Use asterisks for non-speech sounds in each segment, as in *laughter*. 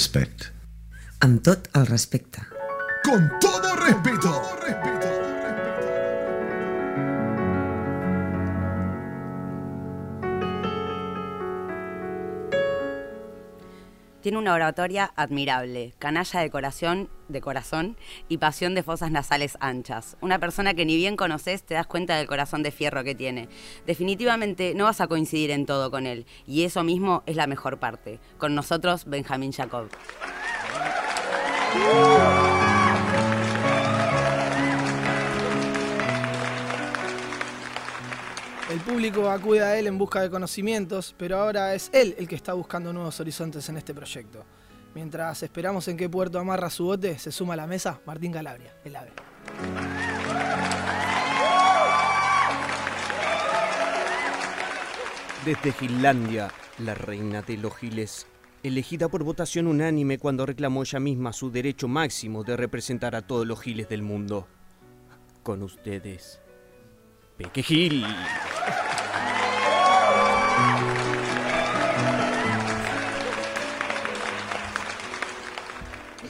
respect. Amb tot el respecte. Una oratoria admirable, canalla de corazón, de corazón y pasión de fosas nasales anchas. Una persona que ni bien conoces te das cuenta del corazón de fierro que tiene. Definitivamente no vas a coincidir en todo con él, y eso mismo es la mejor parte. Con nosotros, Benjamín Jacob. El público acude a él en busca de conocimientos, pero ahora es él el que está buscando nuevos horizontes en este proyecto. Mientras esperamos en qué puerto amarra su bote, se suma a la mesa Martín Calabria, el ave. Desde Finlandia, la reina de los giles, elegida por votación unánime cuando reclamó ella misma su derecho máximo de representar a todos los giles del mundo. Con ustedes, Peque Gil.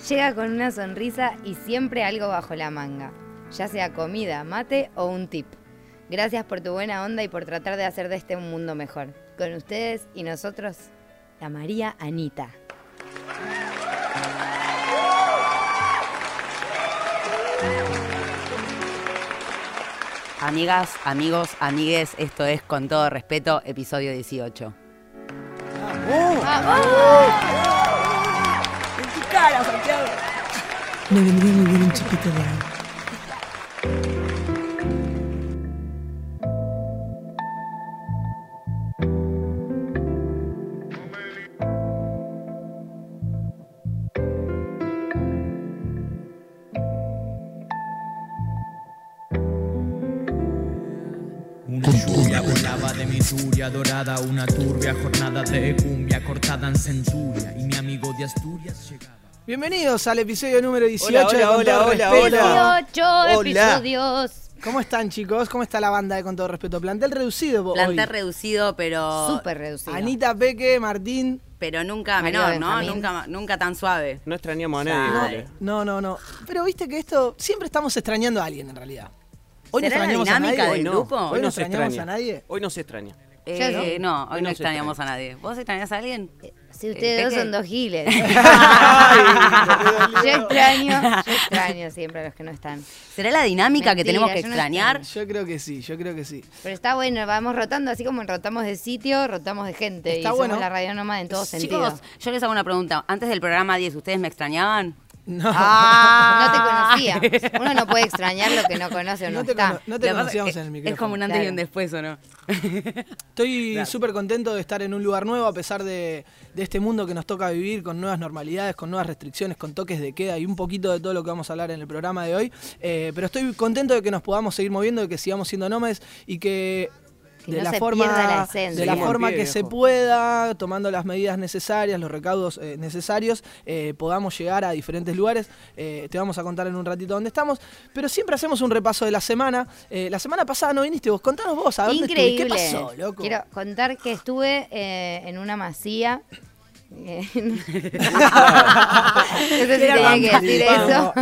Llega con una sonrisa y siempre algo bajo la manga, ya sea comida, mate o un tip. Gracias por tu buena onda y por tratar de hacer de este un mundo mejor. Con ustedes y nosotros, la María Anita. Amigas, amigos, amigues, esto es Con todo respeto, episodio 18. Me vendría muy bien un chiquito de agua. Turbia jornada de cumbia cortada en centuria y mi amigo de Asturias llegaba. Bienvenidos al episodio número 18 Hola, de hola, Con todo hola, respeto. hola. 18 Hola. episodios. ¿Cómo están chicos? ¿Cómo está la banda de Con todo respeto? Plantel reducido hoy. Plantel reducido, pero Súper reducido. Anita, Peque, Martín. pero nunca Mario menor, ¿no? Benjamín. Nunca, nunca tan suave. No extrañamos a nadie. No, no, no. Pero viste que esto siempre estamos extrañando a alguien en realidad. Hoy no ¿Será la extrañamos a dinámica nadie. del no. grupo? Hoy no se extrañamos extraña. a nadie. Hoy no se extraña. Eh, no, hoy no extrañamos a nadie. ¿Vos extrañas a alguien? Si ustedes dos son dos giles. *laughs* yo extraño, yo extraño siempre a los que no están. ¿Será la dinámica que tenemos que yo no extrañar? Yo creo que sí, yo creo que sí. Pero está bueno, vamos rotando, así como rotamos de sitio, rotamos de gente. Está y bueno. somos la radio nómada en todo sentido. Chicos, yo les hago una pregunta. Antes del programa 10, ¿ustedes me extrañaban? No, Ah. No te *laughs* conocía. Uno no puede extrañar lo que no conoce o no, no te, está. cono- no te conocíamos en el micrófono. Es como un antes y un después, ¿o no? *laughs* Estoy súper contento de estar en un lugar nuevo a pesar de, de este mundo que nos toca vivir con nuevas normalidades, con nuevas restricciones, con toques de queda y un poquito de todo lo que vamos a hablar en el programa de hoy. Eh, pero estoy contento de que nos podamos seguir moviendo, de que sigamos siendo nómades y que Que de no la se forma, pierda la esencia. de la forma pie, que se pueda, tomando las medidas necesarias, los recaudos eh, necesarios, eh, podamos llegar a diferentes lugares. Eh, te vamos a contar en un ratito dónde estamos, pero siempre hacemos un repaso de la semana. Eh, la semana pasada no viniste vos, contanos vos, ¿a dónde estuviste? Increíble. ¿Qué pasó, loco? Quiero contar que estuve eh, en una masía. Eh, *laughs* *laughs* no sé si tenía que decir eso.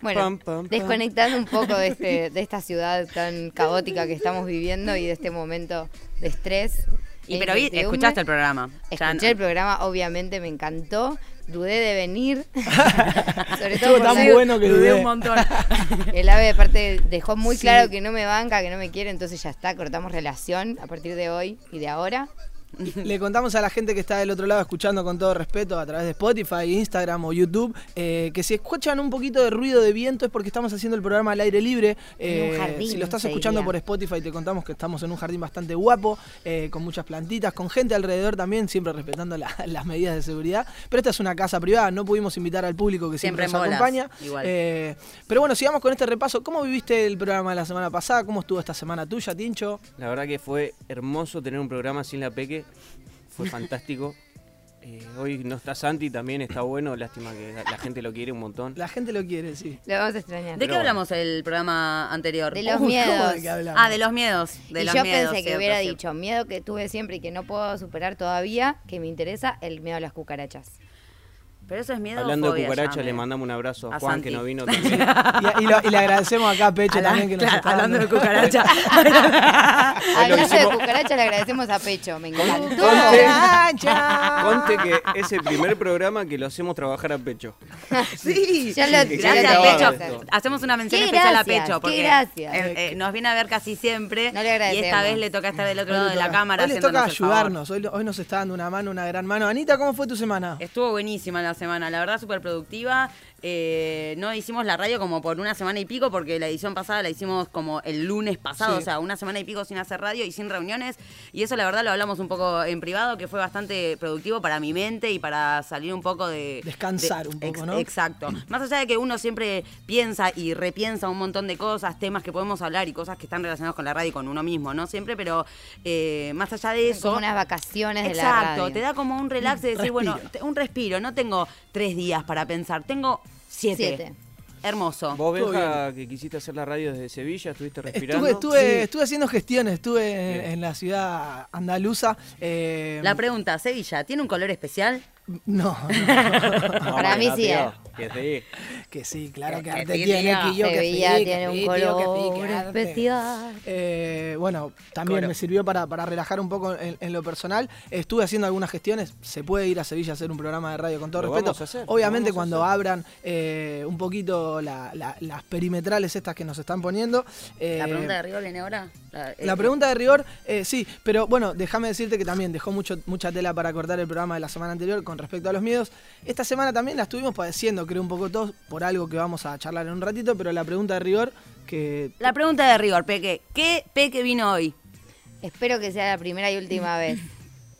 Bueno, desconectando un poco de, este, de esta ciudad tan caótica que estamos viviendo y de este momento de estrés. Y e pero vi- escuchaste el programa. Ya Escuché no- el programa, obviamente me encantó. Dudé de venir. *laughs* Sobre todo tan bueno que dudé dudé. un montón. el ave aparte dejó muy Sí. claro que no me banca, que no me quiere, entonces ya está, cortamos relación a partir de hoy y de ahora. Le contamos a la gente que está del otro lado escuchando con todo respeto a través de Spotify, Instagram o YouTube eh, que si escuchan un poquito de ruido de viento es porque estamos haciendo el programa al aire libre. En un Eh, jardín, si lo estás escuchando por Spotify te contamos que estamos en un jardín bastante guapo, eh, con muchas plantitas, con gente alrededor también, siempre respetando la- *laughs* las medidas de seguridad. Pero esta es una casa privada, no pudimos invitar al público que siempre, nos acompaña. igual. Eh, pero bueno, sigamos con este repaso. ¿Cómo viviste el programa de la semana pasada? ¿Cómo estuvo esta semana tuya, Tincho? La verdad que fue hermoso tener un programa sin la Peque. Fue fantástico. *laughs* Eh, hoy no está Santi, también está bueno. Lástima que la, la gente lo quiere un montón. La gente lo quiere, sí. Lo vamos a extrañar. ¿De qué hablamos el programa anterior? De los Uy, *laughs* ¿cómo miedos. de qué hablamos? Ah, de los miedos. De y los yo miedos, pensé que hubiera dicho miedo que tuve siempre y que no puedo superar todavía, que me interesa el miedo a las cucarachas. Pero eso es miedo o Hablando de ya le mandamos un abrazo a, A Juan, Santi. que no vino *laughs* también. Y, y lo- y le agradecemos acá a Pecho A la- también que nos está hablando de cucaracha. *laughs* *laughs* Hablando de cucarachas, le agradecemos a Pecho. Me encantó. Cucaracha. Conte que es el primer programa que lo hacemos trabajar a pecho. sí. Ya lo- Sí, ya Gracias, lo grabado Pecho. Hacemos una mención especial gracias, a Pecho. qué Porque gracias. eh, eh, nos viene a ver casi siempre. No le y agradecemos. esta vez le toca estar del otro Hoy lado le de la cámara. Hoy les toca ayudarnos. Hoy, hoy nos está dando una mano, una gran mano. Anita, ¿cómo fue tu semana? Estuvo buenísima la semana, la verdad súper productiva. Eh, no hicimos la radio como por una semana y pico porque la edición pasada la hicimos como el lunes pasado, Sí. o sea, una semana y pico sin hacer radio y sin reuniones. Y eso la verdad lo hablamos un poco en privado, que fue bastante productivo para mi mente y para salir un poco de... Descansar de- un poco, ex- ¿no? Exacto. Más allá de que uno siempre piensa y repiensa un montón de cosas, temas que podemos hablar y cosas que están relacionados con la radio y con uno mismo, ¿no? Siempre, pero eh, más allá de eso... Como unas vacaciones de la Exacto, radio. te da como un relax de decir, bueno, Respiro. un respiro. No tengo tres días para pensar, tengo siete. Siete. Hermoso. Vos, Benja, que quisiste hacer la radio desde Sevilla, estuviste respirando. Estuve, estuve, Sí. estuve haciendo gestiones, estuve en la ciudad andaluza. eh, La pregunta, Sevilla, ¿tiene un color especial? No, no, No, Para mí sí, tío, eh. Que sí. que sí, claro que Que arte sí, tiene, tío. que yo que Sevilla sí, que tiene un sí, tío, que sí, color que arte. especial. Eh, bueno, también Coro. me sirvió para, para relajar un poco en, en lo personal. Estuve haciendo algunas gestiones. Se puede ir a Sevilla a hacer un programa de radio con todo Lo respeto. vamos a hacer, lo Obviamente vamos a cuando hacer. abran eh, un poquito la- la- las perimetrales estas que nos están poniendo. eh, La pregunta de rigor viene ahora. La, La pregunta de rigor, eh, sí, pero bueno, déjame decirte que también dejó mucho, mucha tela para cortar el programa de la semana anterior con respecto a los miedos. Esta semana también la estuvimos padeciendo, creo un poco todos, por algo que vamos a charlar en un ratito, pero la pregunta de rigor, que La pregunta de rigor, Peque. ¿Qué Peque vino hoy? Espero que sea la primera y última vez.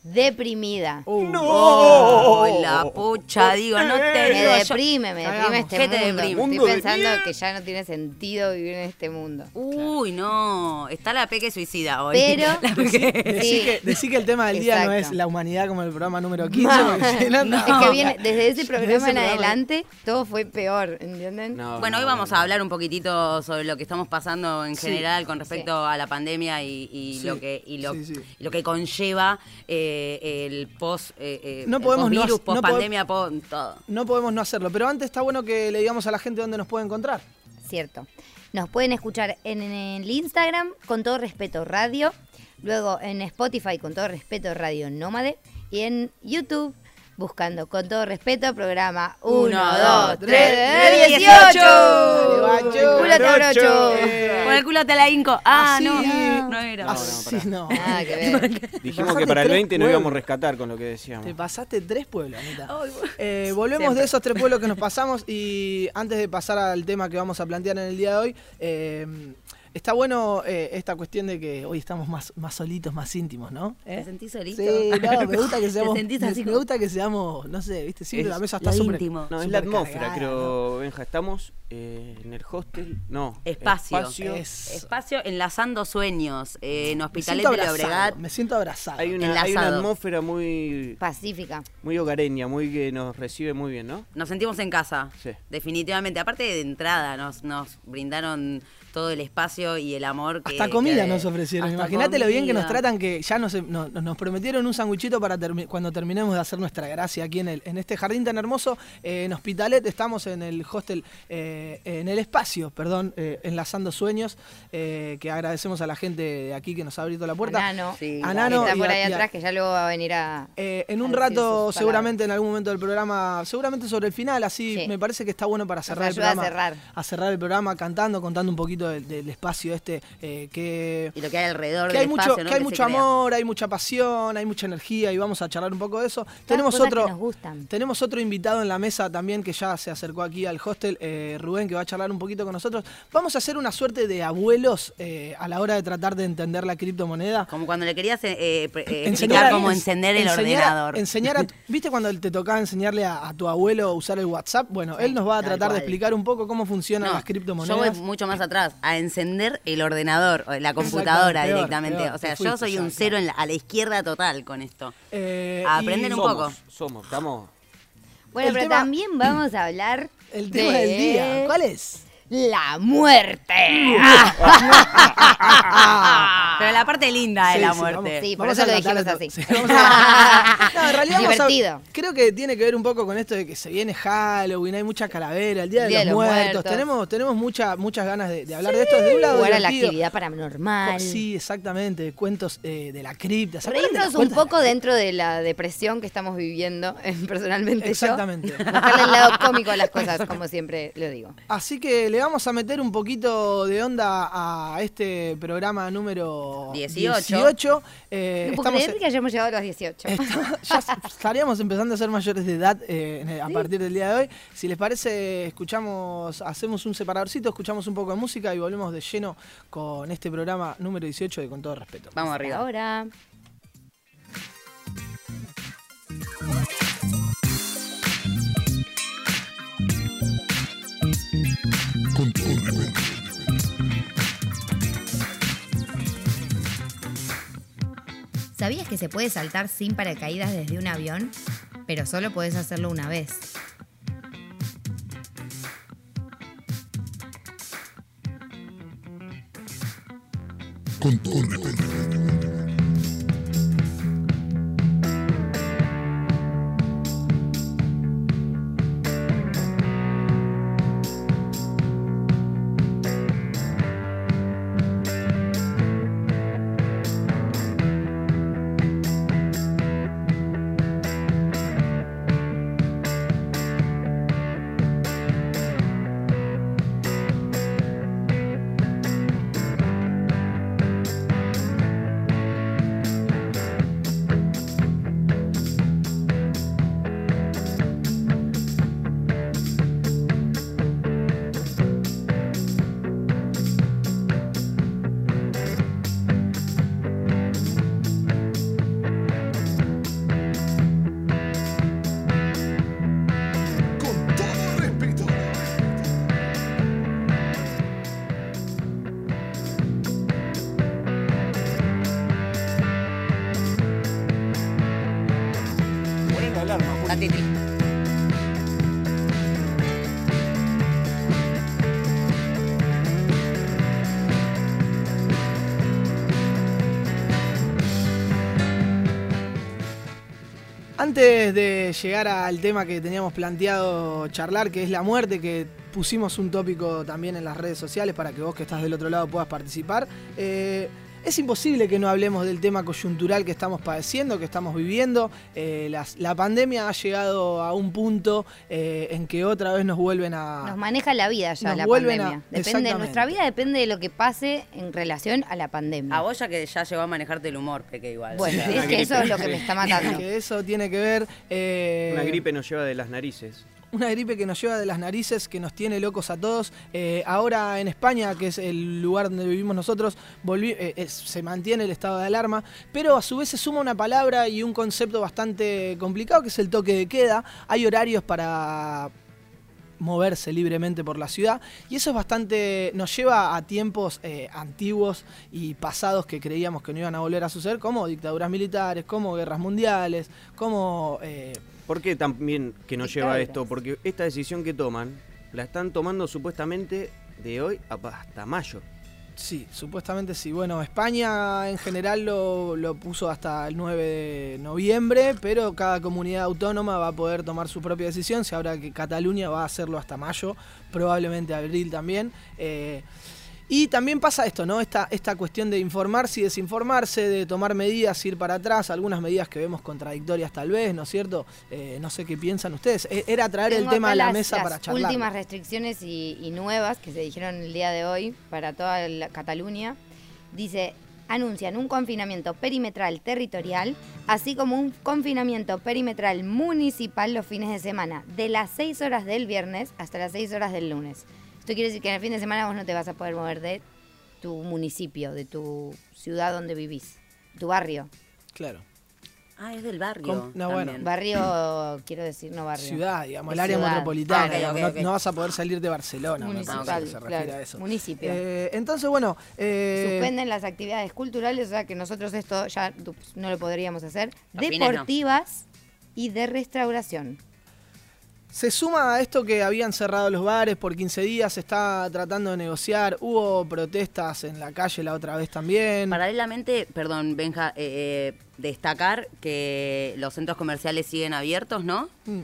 Deprimida. Uh, Oh, la pucha, digo, no te Me deprime, me deprime este ¿Qué te mundo. deprime? Mundo Estoy pensando que ya no tiene sentido vivir en este mundo. Uy, no. Está la Peque suicida hoy. Pero- *laughs* Decí, Sí. que, decí que el tema del día no es la humanidad como el programa número 15. porque si no, no. es que viene, desde ese *laughs* Desde programa ese en programa. adelante, todo fue peor, ¿entienden? No, Bueno, no, hoy vamos no. a hablar un poquitito sobre lo que estamos pasando en Sí, general con respecto a la pandemia y, y Sí, lo que y lo, sí, sí. y lo que conlleva eh, el post eh, eh, No podemos no virus, no post pandemia, todo. No podemos no hacerlo, pero antes está bueno que le digamos a la gente dónde nos puede encontrar. Cierto. Nos pueden escuchar en, el Instagram, con todo respeto, radio. Luego en Spotify, con todo respeto, Radio Nómade. Y en YouTube, buscando con todo respeto, programa 1, Uno, 2, dos, 3, tres, 18. dieciocho. Dale, guacho. Culo te abrocho. Eh, Con el culo te la hinco. Ah, así- no, no era. así no. Nada que ver. *laughs* Dijimos que para el tres 20 nos íbamos a rescatar con lo que decíamos. Te pasaste tres pueblos, Anita. Ay, bueno. Eh, volvemos Siempre. de esos tres pueblos que nos pasamos y antes de pasar al tema que vamos a plantear en el día de hoy, eh, está bueno eh, esta cuestión de que hoy estamos más, más solitos, más íntimos, ¿no? ¿Eh? ¿Te sentís solito? Sí, no, me *laughs* gusta que ¿Te seamos. sentís me, así me como- gusta que seamos, no sé, viste, siempre Es la mesa está súper. íntimo. No, es la atmósfera, cargada, creo, Benja. Estamos eh, en el hostel. No. Espacio. espacio. Es- Espacio enlazando sueños eh, en Hospitalet de abrazado, Llobregat. me siento abrazado. Hay una, hay una atmósfera muy, Pacífica. muy hogareña, muy que nos recibe muy bien, ¿no? Nos sentimos en casa, Sí. definitivamente. Aparte de entrada, nos, nos brindaron todo el espacio y el amor que... Hasta comida que- nos ofrecieron. Imagínate lo bien que nos tratan, que ya nos, nos, nos prometieron un sanguichito para termi- cuando terminemos de hacer nuestra gracia aquí en, el, en este jardín tan hermoso. eh, en Hospitalet estamos en el hostel, eh, en el espacio, perdón, eh, enlazando sueños, eh, que agradecemos a la gente de aquí que nos ha abierto la puerta. Nano. Sí, A claro. Nano está por ahí y a- atrás que ya luego va a venir a. Eh, en un a rato, seguramente en algún momento del programa, seguramente sobre el final, así Sí. me parece que está bueno para cerrar el ayuda a programa. cerrar. a cerrar el programa cantando, contando un poquito del, del espacio este eh, que Y lo que hay alrededor que hay mucho, espacio, ¿no? que hay mucho crea. amor, hay mucha pasión, hay mucha energía y vamos a charlar un poco de eso. tenemos otro, que nos gustan. tenemos otro invitado en la mesa también que ya se acercó aquí al hostel, eh, Rubén, que va a charlar un poquito con nosotros. Vamos a hacer una suerte de abuelos eh, a la hora de tratar de entender la criptomoneda. Como cuando le querías Enseñar cómo encender el enseñar ordenador. enseñar a ¿Viste cuando te tocaba enseñarle a, a tu abuelo a usar el WhatsApp? Bueno, él nos va a tratar de explicar un poco cómo funcionan No, las yo criptomonedas. voy mucho más atrás, a encender el ordenador, la computadora peor, directamente. peor, o sea, yo soy un cero en la- a la izquierda total con esto. Eh, a aprender un somos, poco. Somos, estamos. Bueno, El pero tema- también vamos a hablar. El tema de del día, ¿cuál es? La muerte. *laughs* Pero la parte linda de Sí, la sí, muerte. vamos- Sí, por vamos eso a lo dijimos de- así. sí, vamos a- No, en realidad vamos a- Divertido. creo que tiene que ver un poco con esto de que se viene Halloween, hay mucha calavera, el Día de Día los, de los Muertos. Muertos. Tenemos, tenemos mucha- muchas ganas de, de hablar de esto desde un lado Jugar a la actividad paranormal. Sí, exactamente, cuentos eh, de la cripta. ¿se acuerdan de Reírnos un de poco dentro de la depresión que estamos viviendo, eh, personalmente Exactamente. yo. El lado cómico a las cosas, como siempre lo digo. Así que le vamos a meter un poquito de onda a este programa número 18. 18. Eh, No puedo estamos creer que hayamos llegado a los 18. Está- *laughs* ya estaríamos empezando a ser mayores de edad eh, a partir del día de hoy. Si les parece, escuchamos, hacemos un separadorcito, escuchamos un poco de música y volvemos de lleno con este programa número 18 de Con todo respeto. Vamos arriba. Ahora. Con todo respeto. ¿Sabías que se puede saltar sin paracaídas desde un avión? Pero solo podés hacerlo una vez. Antes de llegar al tema que teníamos planteado charlar, que es la muerte, que pusimos un tópico también en las redes sociales para que vos que estás del otro lado puedas participar, eh, es imposible que no hablemos del tema coyuntural que estamos padeciendo, que estamos viviendo. Eh, las- la pandemia ha llegado a un punto eh, en que otra vez nos vuelven a... Nos maneja la vida ya Nos la vuelven a- pandemia. Depende, nuestra vida depende de lo que pase en relación a la pandemia. A vos ya que ya llegó a manejarte el humor, Peque, igual. Bueno, *laughs* Sí, es que eso es lo que me está matando. que eso tiene que ver... eh, Una gripe nos lleva de las narices. Una gripe que nos lleva de las narices, que nos tiene locos a todos. Eh, ahora en España, que es el lugar donde vivimos nosotros, eh, es- se mantiene el estado de alarma, pero a su vez se suma una palabra y un concepto bastante complicado, que es el toque de queda. Hay horarios para moverse libremente por la ciudad y eso es bastante nos lleva a tiempos eh, antiguos y pasados que creíamos que no iban a volver a suceder como dictaduras militares como guerras mundiales como eh, ¿Por qué también que nos lleva a esto? Porque esta decisión que toman la están tomando supuestamente de hoy hasta mayo. Sí, supuestamente sí. Bueno, España en general lo, lo puso hasta el 9 de noviembre, pero cada comunidad autónoma va a poder tomar su propia decisión. Se habla que Cataluña va a hacerlo hasta mayo, probablemente abril también. Eh, y también pasa esto, ¿no? Esta, esta cuestión de informarse y desinformarse, de tomar medidas, ir para atrás, algunas medidas que vemos contradictorias tal vez, ¿no es cierto? Eh, no sé qué piensan ustedes. Eh, Era traer el tema a la las- mesa las para charlar. últimas restricciones y, y nuevas que se dijeron el día de hoy para toda la Cataluña. Dice, anuncian un confinamiento perimetral territorial, así como un confinamiento perimetral municipal los fines de semana, de las 6 horas del viernes hasta las 6 horas del lunes. Esto quiere decir que en el fin de semana vos no te vas a poder mover de tu municipio, de tu ciudad donde vivís, tu barrio. Claro. Ah, es del barrio. Com- no, bueno. Barrio, *clears throat* quiero decir, no barrio. Ciudad, digamos, el área ciudad. metropolitana. Ah, digamos, no, vas a poder salir de Barcelona, me parece Municipal, que se refiere claro, a eso. municipio. Eh, entonces, bueno, eh, Suspenden las actividades culturales, o sea que nosotros esto ya no lo podríamos hacer. No. Deportivas y de restauración. Se suma a esto que habían cerrado los bares por 15 días, se está tratando de negociar, hubo protestas en la calle la otra vez también. Paralelamente, perdón, Benja, eh, eh, destacar que los centros comerciales siguen abiertos, ¿no? Mm.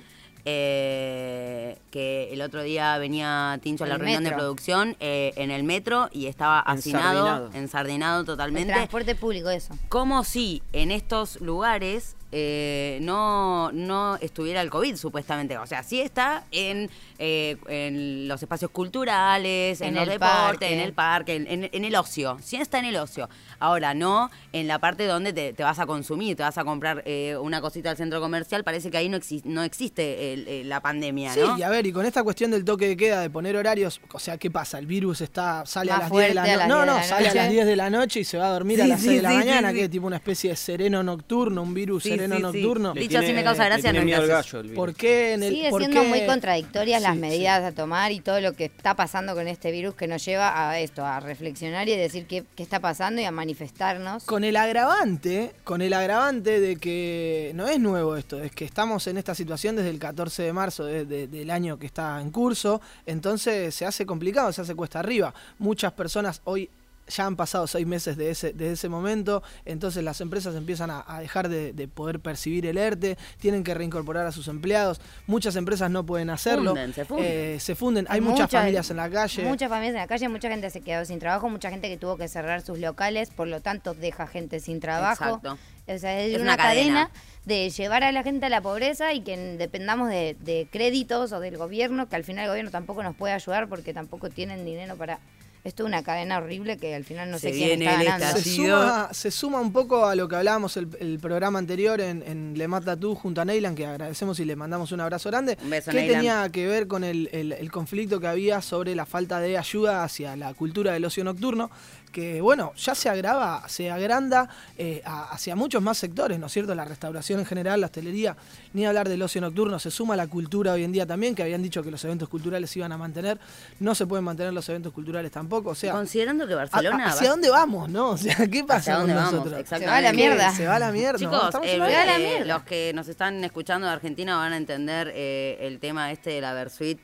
Eh, que el otro día venía Tincho a la El reunión de producción eh, en el metro y estaba hacinado, Ensardinado. ensardinado El totalmente. transporte público, eso. Como si en estos lugares eh, no, no estuviera el COVID, supuestamente. O sea, sí está en, eh, en los espacios culturales, en, En los el deportes, parque. en el parque, en, en- en el ocio. Sí está en el ocio. Ahora, no en la parte donde te, te vas a consumir, te vas a comprar eh, una cosita al centro comercial. Parece que ahí no, exi- no existe el- el- la pandemia, Sí, y a ver, y con esta cuestión del toque de queda, de poner horarios, o sea, ¿qué pasa? El virus está sale a las 10 de la noche. No, 10 de no, sale a las 10 de la noche y se va a dormir a las sí, 6 de la sí, mañana, que es tipo una especie de sereno nocturno, un virus sereno nocturno. Dicho así me causa gracia, tiene no miedo al gracias. gallo el virus. ¿Por qué en el Sigue por siendo qué- muy contradictorias las Sí, medidas a tomar y todo lo que está pasando con este virus que nos lleva a esto, a reflexionar y decir qué, qué está pasando y a manifestarnos. Con el agravante, con el agravante de que no es nuevo esto, es que estamos en esta situación desde el 14 de marzo de- de- del año que está en curso, entonces se hace complicado, se hace cuesta arriba. Muchas personas hoy ya han pasado seis meses de ese, de ese momento, entonces las empresas empiezan a, a dejar de, de poder percibir el ERTE, tienen que reincorporar a sus empleados, muchas empresas no pueden hacerlo, Funden, se funden. Eh, se funden. hay muchas, familias en la calle. Muchas familias en la calle, mucha gente se quedó sin trabajo, mucha gente que tuvo que cerrar sus locales, por lo tanto deja gente sin trabajo. Exacto. O sea, es, Es una, una cadena. cadena. de llevar a la gente a la pobreza y que dependamos de, de créditos o del gobierno, que al final el gobierno tampoco nos puede ayudar porque tampoco tienen dinero para... Esto es una cadena horrible que al final no Se sé quién está ganando. Se suma, se suma un poco a lo que hablábamos el, el programa anterior en, en Le Mata Tú junto a Neylan, que agradecemos y le mandamos un abrazo grande, Un beso, que Neylan. tenía que ver con el, el- el conflicto que había sobre la falta de ayuda hacia la cultura del ocio nocturno, que bueno, ya se agrava, se agranda eh, a- hacia muchos más sectores, ¿no es cierto? La restauración en general, la hostelería, ni hablar del ocio nocturno, se suma la cultura hoy en día también, que habían dicho que los eventos culturales se iban a mantener, no se pueden mantener los eventos culturales tampoco, o sea... Considerando que ¿A- Barcelona... a- ¿Hacia va- dónde vamos, no? *laughs* O sea, ¿qué pasa ¿Hacia con dónde vamos? nosotros? Se va a la mierda. Se va a la mierda. Chicos, eh, en una- Se va a la eh, mierda. los que nos están escuchando de Argentina van a entender eh, el tema este de la Versuit,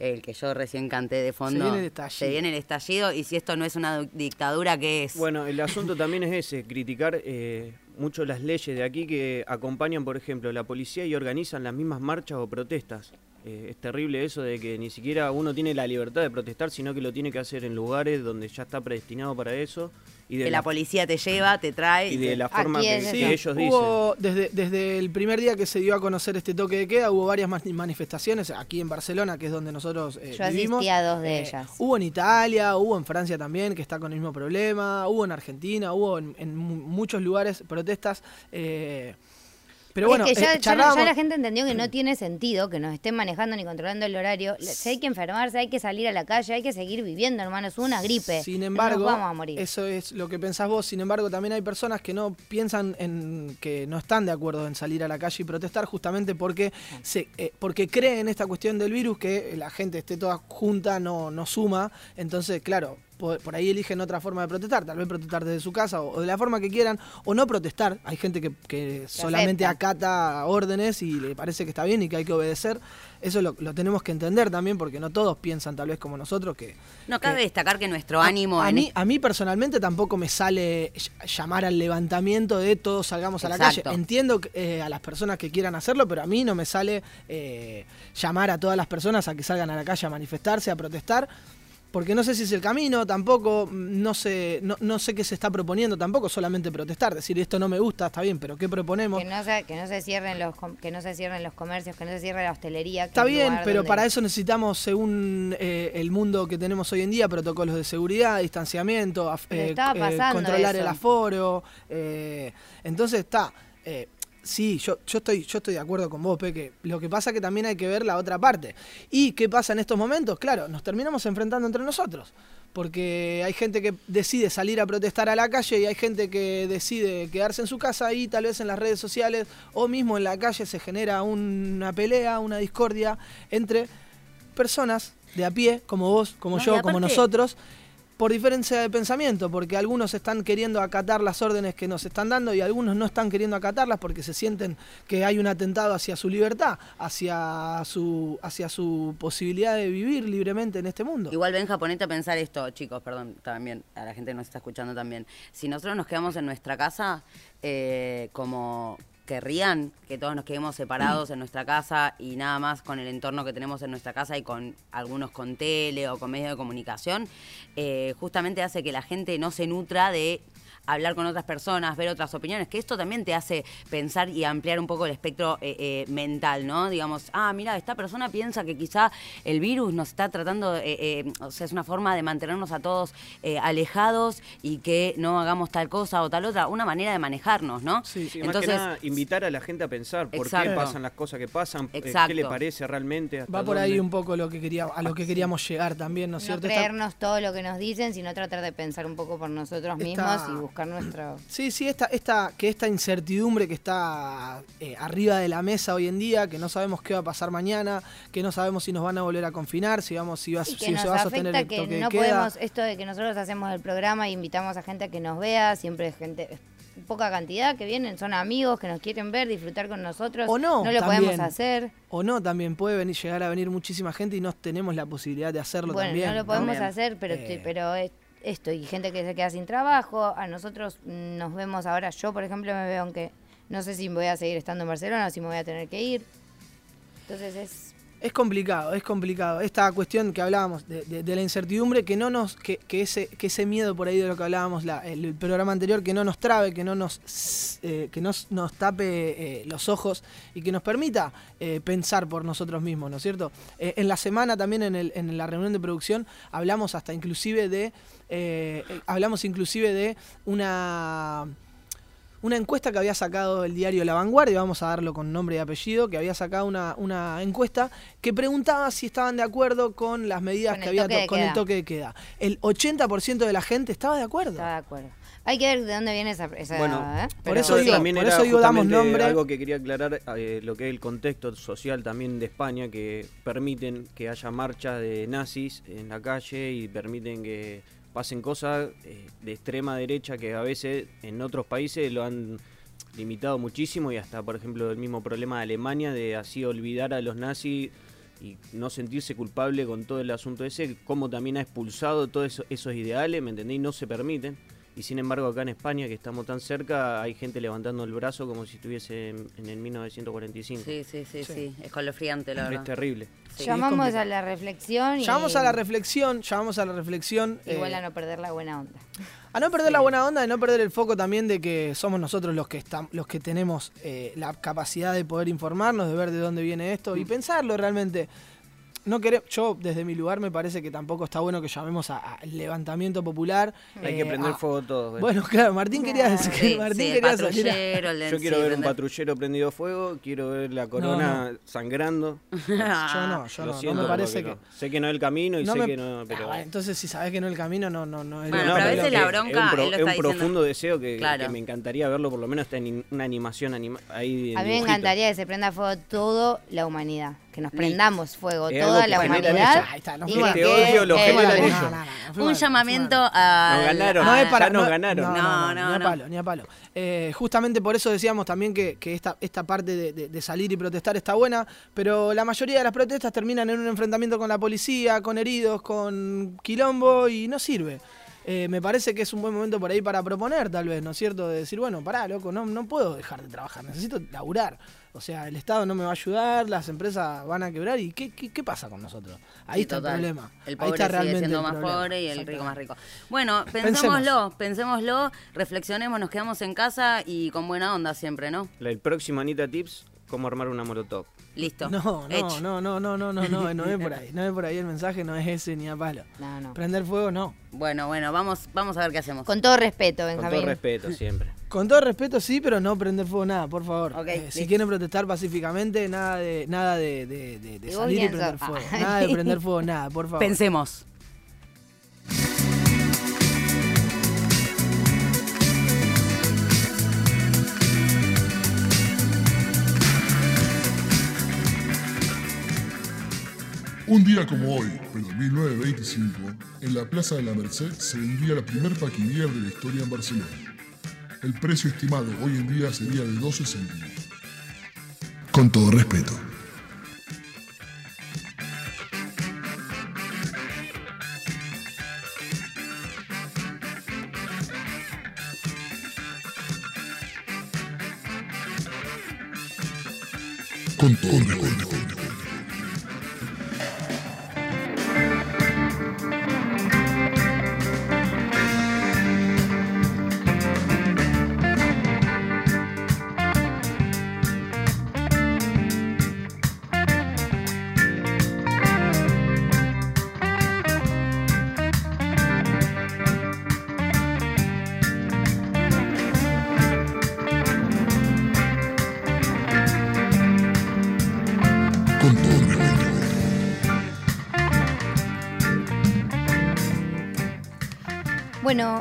el que yo recién canté de fondo. viene el estallido. Se viene el estallido y si esto no es una du- dictadura, ¿qué es? Bueno, el *laughs* asunto también es ese, criticar eh, mucho las leyes de aquí que acompañan, por ejemplo, la policía y organizan las mismas marchas o protestas. Eh, es terrible eso de que ni siquiera uno tiene la libertad de protestar, sino que lo tiene que hacer en lugares donde ya está predestinado para eso. Y de que la policía te lleva, te trae y te- de la forma que, eso. ellos dicen. Hubo, desde, desde el primer día que se dio a conocer este toque de queda, hubo varias manifestaciones aquí en Barcelona, que es donde nosotros eh, Yo asistí vivimos. a dos de Eh, ellas. Hubo en Italia, hubo en Francia también, que está con el mismo problema, hubo en Argentina, hubo en, en mu- muchos lugares protestas. eh, Pero bueno, es que ya, eh, ya la- charlábamos- ya la gente entendió que no tiene sentido que nos estén manejando ni controlando el horario. Si hay que enfermarse, hay que salir a la calle, hay que seguir viviendo, hermano. Es una gripe. Sin No embargo, nos vamos a morir. eso es lo que pensás vos. Sin embargo, también hay personas que no piensan en que no están de acuerdo en salir a la calle y protestar justamente porque se, eh, porque creen esta cuestión del virus que la gente esté toda junta no, no suma. Entonces, claro, por, por ahí eligen otra forma de protestar, tal vez protestar desde su casa o, o de la forma que quieran, o no protestar. Hay gente que, que solamente acepta. acata órdenes y le parece que está bien y que hay que obedecer. Eso lo, lo tenemos que entender también porque no todos piensan tal vez como nosotros que... No cabe que- destacar que nuestro a- ánimo A, en mí, a mí personalmente tampoco me sale ll- llamar al levantamiento de todos salgamos a la calle. Entiendo eh, a las personas que quieran hacerlo, pero a mí no me sale eh, llamar a todas las personas a que salgan a la calle a manifestarse, a protestar. Porque no sé si es el camino, tampoco, no sé, no, no sé qué se está proponiendo tampoco, solamente protestar, decir esto no me gusta, está bien, pero ¿qué proponemos? Que no, se, que no se cierren los que no se cierren los comercios, que no se cierre la hostelería. que Está bien, pero donde- para eso necesitamos, según eh, el mundo que tenemos hoy en día, protocolos de seguridad, distanciamiento, af- eh, eh, controlar el aforo. entonces está. Sí, yo, yo, estoy, yo estoy de acuerdo con vos, Peque. Lo que pasa que también hay que ver la otra parte. ¿Y qué pasa en estos momentos? Claro, nos terminamos enfrentando entre nosotros. Porque hay gente que decide salir a protestar a la calle y hay gente que decide quedarse en su casa y tal vez en las redes sociales o mismo en la calle se genera una pelea, una discordia entre personas de a pie, como vos, como No, yo, como nosotros, por diferencia de pensamiento, porque algunos están queriendo acatar las órdenes que nos están dando y algunos no están queriendo acatarlas porque se sienten que hay un atentado hacia su libertad, hacia su, hacia su posibilidad de vivir libremente en este mundo. Igual Benja, ponete a pensar esto, chicos, perdón, también, a la gente que nos está escuchando también. Si nosotros nos quedamos en nuestra casa, eh, como querrían que todos nos quedemos separados en nuestra casa y nada más con el entorno que tenemos en nuestra casa y con algunos con tele o con medios de comunicación, eh, justamente hace que la gente no se nutra de hablar con otras personas, ver otras opiniones, que esto también te hace pensar y ampliar un poco el espectro eh, eh, mental, ¿no? Digamos, ah, mira, esta persona piensa que quizá el virus nos está tratando, eh, eh, o sea, es una forma de mantenernos a todos eh, alejados y que no hagamos tal cosa o tal otra, una manera de manejarnos, ¿no? Sí, más que Entonces, nada, invitar a la gente a pensar por Exacto. qué pasan las cosas que pasan, Exacto. qué le parece realmente. hasta Va por dónde. ahí un poco lo que quería, a lo que queríamos llegar también, ¿no es No cierto? Esta- creernos todo lo que nos dicen, sino tratar de pensar un poco por nosotros Esta- mismos y buscar nuestro... Sí, sí, esta, esta, que esta incertidumbre que está eh, arriba de la mesa hoy en día, que no sabemos qué va a pasar mañana, que no sabemos si nos van a volver a confinar, si vamos, si, va, Y si que nos se va a sostener el que toque de no queda. podemos, esto de que nosotros hacemos el programa e invitamos a gente a que nos vea, siempre es gente, poca cantidad que vienen, son amigos que nos quieren ver, disfrutar con nosotros. O no, No lo también. podemos hacer. O no, también puede venir, llegar a venir muchísima gente y no tenemos la posibilidad de hacerlo Bueno, también. no lo podemos hacer, pero, Eh. pero es- esto, y gente que se queda sin trabajo, a nosotros nos vemos ahora, yo por ejemplo me veo aunque no sé si voy a seguir estando en Barcelona o si me voy a tener que ir. Entonces es... Es complicado, es complicado. Esta cuestión que hablábamos de, de- la incertidumbre, que no nos, que, que ese, que ese miedo por ahí de lo que hablábamos el, programa anterior, que no nos trabe, que no nos, eh, que nos, nos tape eh, los ojos y que nos permita eh, pensar por nosotros mismos, ¿no es cierto? En la semana también en, el- en la reunión de producción hablamos hasta inclusive de, eh, eh, hablamos inclusive de una una encuesta que había sacado el diario La Vanguardia, vamos a darlo con nombre y apellido, que había sacado una, una encuesta que preguntaba si estaban de acuerdo con las medidas Con que había to- con el toque de queda. El 80% de la gente estaba de acuerdo. Estaba de acuerdo. Hay que ver de dónde viene esa... esa Bueno, ¿eh? por eso digo- también por era eso digo, damos nombre. algo que quería aclarar, eh, lo que es el contexto social también de España, que permiten que haya marchas de nazis en la calle y permiten que pasen cosas eh, de extrema derecha que a veces en otros países lo han limitado muchísimo y hasta, por ejemplo, el mismo problema de Alemania de así olvidar a los nazis y no sentirse culpable con todo el asunto ese, como también ha expulsado todos eso- esos ideales, ¿me entendéis? No se permiten. Y sin embargo acá en España, que estamos tan cerca, hay gente levantando el brazo como si estuviese en, en el 1945. Sí, sí, sí, Sí. sí, escalofriante, la Es verdad. terrible. Sí. Llamamos a la reflexión y... Llamamos a la reflexión, llamamos a la reflexión. Igual eh, a no perder la buena onda. A no perder la buena onda, de no perder el foco también de que somos nosotros los que estamos, los que tenemos eh, la capacidad de poder informarnos, de ver de dónde viene esto Mm. y pensarlo realmente. No queremos, yo desde mi lugar me parece que tampoco está bueno que llamemos a- al levantamiento popular. Hay eh, que prender a- fuego todo. ¿eh? Bueno, claro, Martín quería decir que Sí, Martín sí, el quería salir a- Yo sí, quiero ver un patrullero prendido fuego, quiero ver la corona sangrando. *laughs* Yo no, yo Lo no, siento no me parece que. no. Sé que no es el camino y no sé me- que no, pero... Ah, bueno, entonces si sabes que no es el camino, no, no, no es Bueno, pero a veces la bronca- es un, pro- él lo es está un diciendo. profundo deseo que, Claro. que me encantaría verlo, por lo menos está en una animación anima ahí. en A mí me encantaría que se prenda fuego toda la humanidad. Que nos prendamos fuego Es toda la humanidad. Ahí está, nos y Este odio lo eh, genera bueno, ellos. No, no, no, no, fue Un llamamiento a. Nos ganaron. No es Ya nos no- ganaron. No, no, No, no, no, ni a palo, ni a palo. Eh, justamente por eso decíamos también que, que esta, esta parte de, de- de salir y protestar está buena, pero la mayoría de las protestas terminan en un enfrentamiento con la policía, con heridos, con quilombo y no sirve. Eh, me parece que es un buen momento por ahí para proponer, tal vez, ¿no es cierto? De decir, bueno, pará, loco, no, no puedo dejar de trabajar, necesito laburar. O sea, el Estado no me va a ayudar, las empresas van a quebrar y ¿qué, qué, qué pasa con nosotros? Ahí Sí, está total. el problema. El ahí pobre está sigue realmente siendo el más problema. pobre y el rico más rico. Bueno, pensémoslo, pensémoslo, reflexionemos, nos quedamos en casa y con buena onda siempre, ¿no? El próximo Anita Tips, cómo armar una molotov. Listo. No, no, no, no, no, no, no, no, no es por ahí. *laughs* No es por ahí el mensaje, no es ese ni a palo. No, no. Prender fuego, no. Bueno, bueno, vamos, vamos a ver qué hacemos. Con todo respeto, Con todo Benjamín. respeto, siempre. Con todo respeto, sí, pero no prender fuego nada, por favor. Ok, Eh, si quieren protestar pacíficamente, nada de, nada de, de- de- de ¿Y vos salir y prender fuego. *laughs* Nada de prender fuego, nada, por favor. Pensemos. Un día como hoy, pero en 1925, en la Plaza de la Merced se vendía la primer paquinier de la historia en Barcelona. El precio estimado hoy en día sería de 12 céntimos. Con todo respeto. Con todo respeto.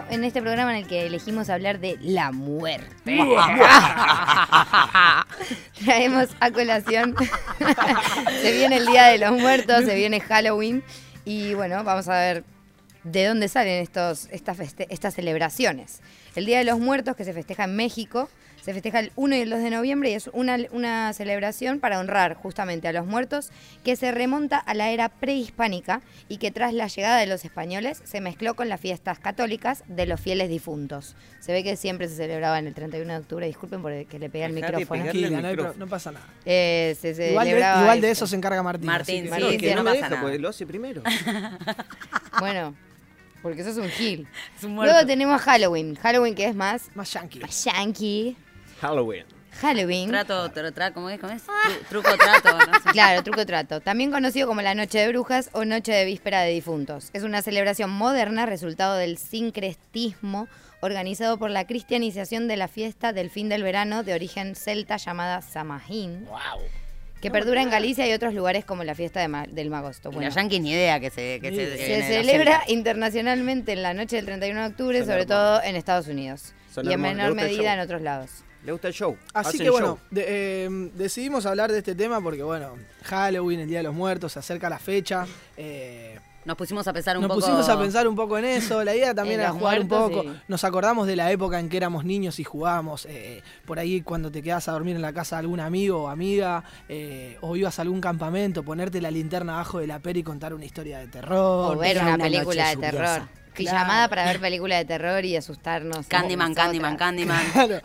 En este programa en el que elegimos hablar de la muerte. *laughs* Traemos a colación. *laughs* se viene el Día de los Muertos, se viene Halloween. Y bueno, vamos a ver de dónde salen estos, estas, estas celebraciones. El Día de los Muertos, que se festeja en México, se festeja el 1 y el 2 de noviembre y es una, una celebración para honrar justamente a los muertos que se remonta a la era prehispánica y que tras la llegada de los españoles se mezcló con las fiestas católicas de los fieles difuntos. Se ve que siempre se celebraba en el 31 de octubre, disculpen por que le pegué Dejate micrófono. Tranquila, micrófono. no pasa nada. Eh, se Igual de, igual eso se encarga Martín. Martín, sí, que sí, no, no me pasa deja, nada. porque lo hace primero. *laughs* *laughs* Bueno, porque gil. Es un muerto. Luego tenemos Halloween. Halloween que es más, Más yankee. más yankee. Halloween. Halloween. Trato, tra, tra- ¿cómo es? ¿Cómo es? Tru- truco, trato, no sé. Claro, truco trato. También conocido como la Noche de Brujas o Noche de Víspera de Difuntos. Es una celebración moderna resultado del sincretismo organizado por la cristianización de la fiesta del fin del verano de origen celta llamada Samhain. Que perdura en Galicia y otros lugares como la fiesta de ma- del Magosto. Bueno, los yanquis ni idea que se, que se, celebra internacionalmente en la noche del 31 de octubre, Son sobre hermosos. todo en Estados Unidos. Son y en hermosos. menor medida en otros lados. Le gusta el show. Así Hacen que bueno, de- eh, decidimos hablar de este tema porque bueno, Halloween, el Día de los Muertos, se acerca la fecha. eh, Nos pusimos a pensar un nos poco. pusimos a pensar un poco en eso. La idea también era jugar un poco. sí. Nos acordamos de la época en que éramos niños y jugábamos. eh, por ahí cuando te quedabas a dormir en la casa de algún amigo o amiga, eh, o ibas a algún campamento, ponerte la linterna abajo de la pera y contar una historia de terror. O ver una, una película de terror. Pijamada para ver película de terror y asustarnos. Candyman. Candyman, Candyman. *laughs* Claro.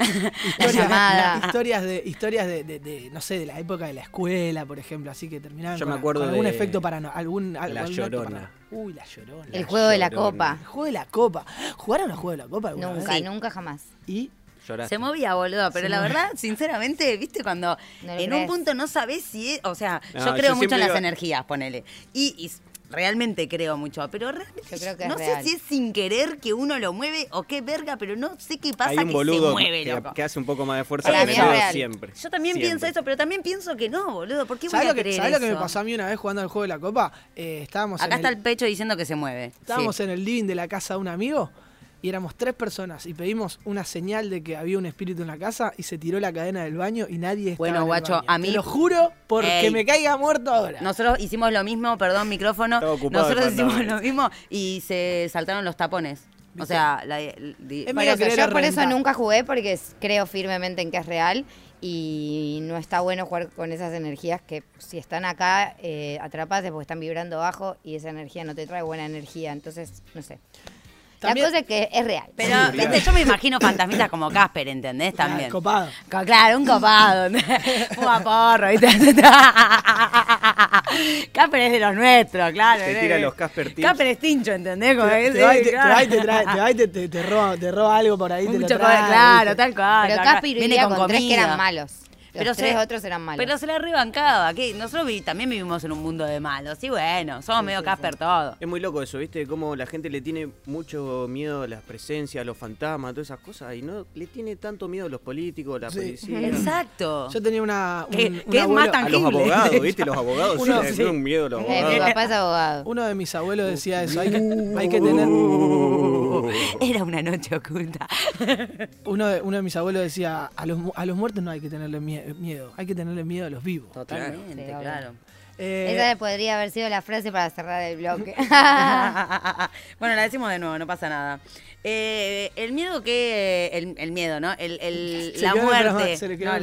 historias, llamada. historias de historias de, de- de, no sé de la época de la escuela por ejemplo así que terminaban Yo con, me acuerdo con algún de efecto para algún algún La efecto Llorona. uy la llorona El juego de la Llorona. copa. el juego de la copa jugaron al juego de la copa alguna Nunca, vez? nunca jamás. y Lloraste. Se movía, boludo, pero la verdad, sinceramente, viste, cuando No en un punto no sabés si es, o sea, No, yo yo creo mucho en las digo- energías, ponele. Y, y realmente creo mucho, pero realmente creo que no real. sé si es sin querer que uno lo mueve o qué verga, pero no sé qué pasa Hay un que boludo se mueve, que, loco. que hace un poco más de fuerza que el siempre. Yo también Siempre. pienso eso, pero también pienso que no, boludo. ¿Por qué voy ¿Sabes a lo, que, creer ¿sabés lo que me pasó a mí una vez jugando al juego de la copa? Eh, estábamos Acá en está el, el pecho diciendo que se mueve. estábamos Sí. en el living de la casa de un amigo y éramos tres personas y pedimos una señal de que había un espíritu en la casa y se tiró la cadena del baño y nadie estaba Bueno, en el guacho, baño. a mí- Te lo juro porque Ey. me caiga muerto ahora. Nosotros hicimos lo mismo, perdón, micrófono. Estaba ocupado Nosotros el hicimos fantasma. lo mismo y se saltaron los tapones. O sea, la, di- Es Por medio eso, querer yo por eso reventar. nunca jugué porque creo firmemente en que es real y no está bueno jugar con esas energías que si están acá eh, atrapadas es porque están vibrando bajo y esa energía no te trae buena energía. Entonces, no sé. También- La cosa es que es real. Pero, viste, yo me imagino fantasmitas como Casper, ¿entendés? También. Copado. Co- Claro, un copado. *laughs* Fuma porro, ¿viste? *laughs* Casper es de los nuestros, claro. Te tira los Casper tips. Casper es tincho, ¿entendés? Como Te, sí, va y te, te claro. va y te trae- te te- roba, te roba algo por ahí, te lo Mucho trae, claro, ¿viste? tal cual. Pero. Caspi Viene vivía con, tres que eran malos. Los Pero tres se- otros eran malos. Pero se la rebancaba. ¿qué? Nosotros vi- también vivimos en un mundo de malos. Y bueno, somos medio Casper todos. Es muy loco eso, ¿viste? Cómo la gente le tiene mucho miedo a las presencias, a los fantasmas, a todas esas cosas, y no le tiene tanto miedo a los políticos, a la Sí. policía. *laughs* Exacto. Yo tenía una, un, Que- un que es más A los tangible. abogados, ¿viste? *laughs* Los abogados Uno- sí, sí. tienen un miedo a los Eh, mi abogados. papá es abogado. uno de mis abuelos decía eso, hay que, hay que *laughs* tener... *laughs* Era una noche oculta. *laughs* Uno de, uno de mis abuelos decía, a los, a los muertos no hay que tenerle mie- miedo, hay que tenerle miedo a los vivos. Totalmente, obvio. claro. Eh, Esa podría haber sido la frase para cerrar el bloque. *laughs* bueno, la decimos de nuevo, no pasa nada. Eh, el miedo que. El, el miedo, ¿no? El, el- Se la muerte. quedó no,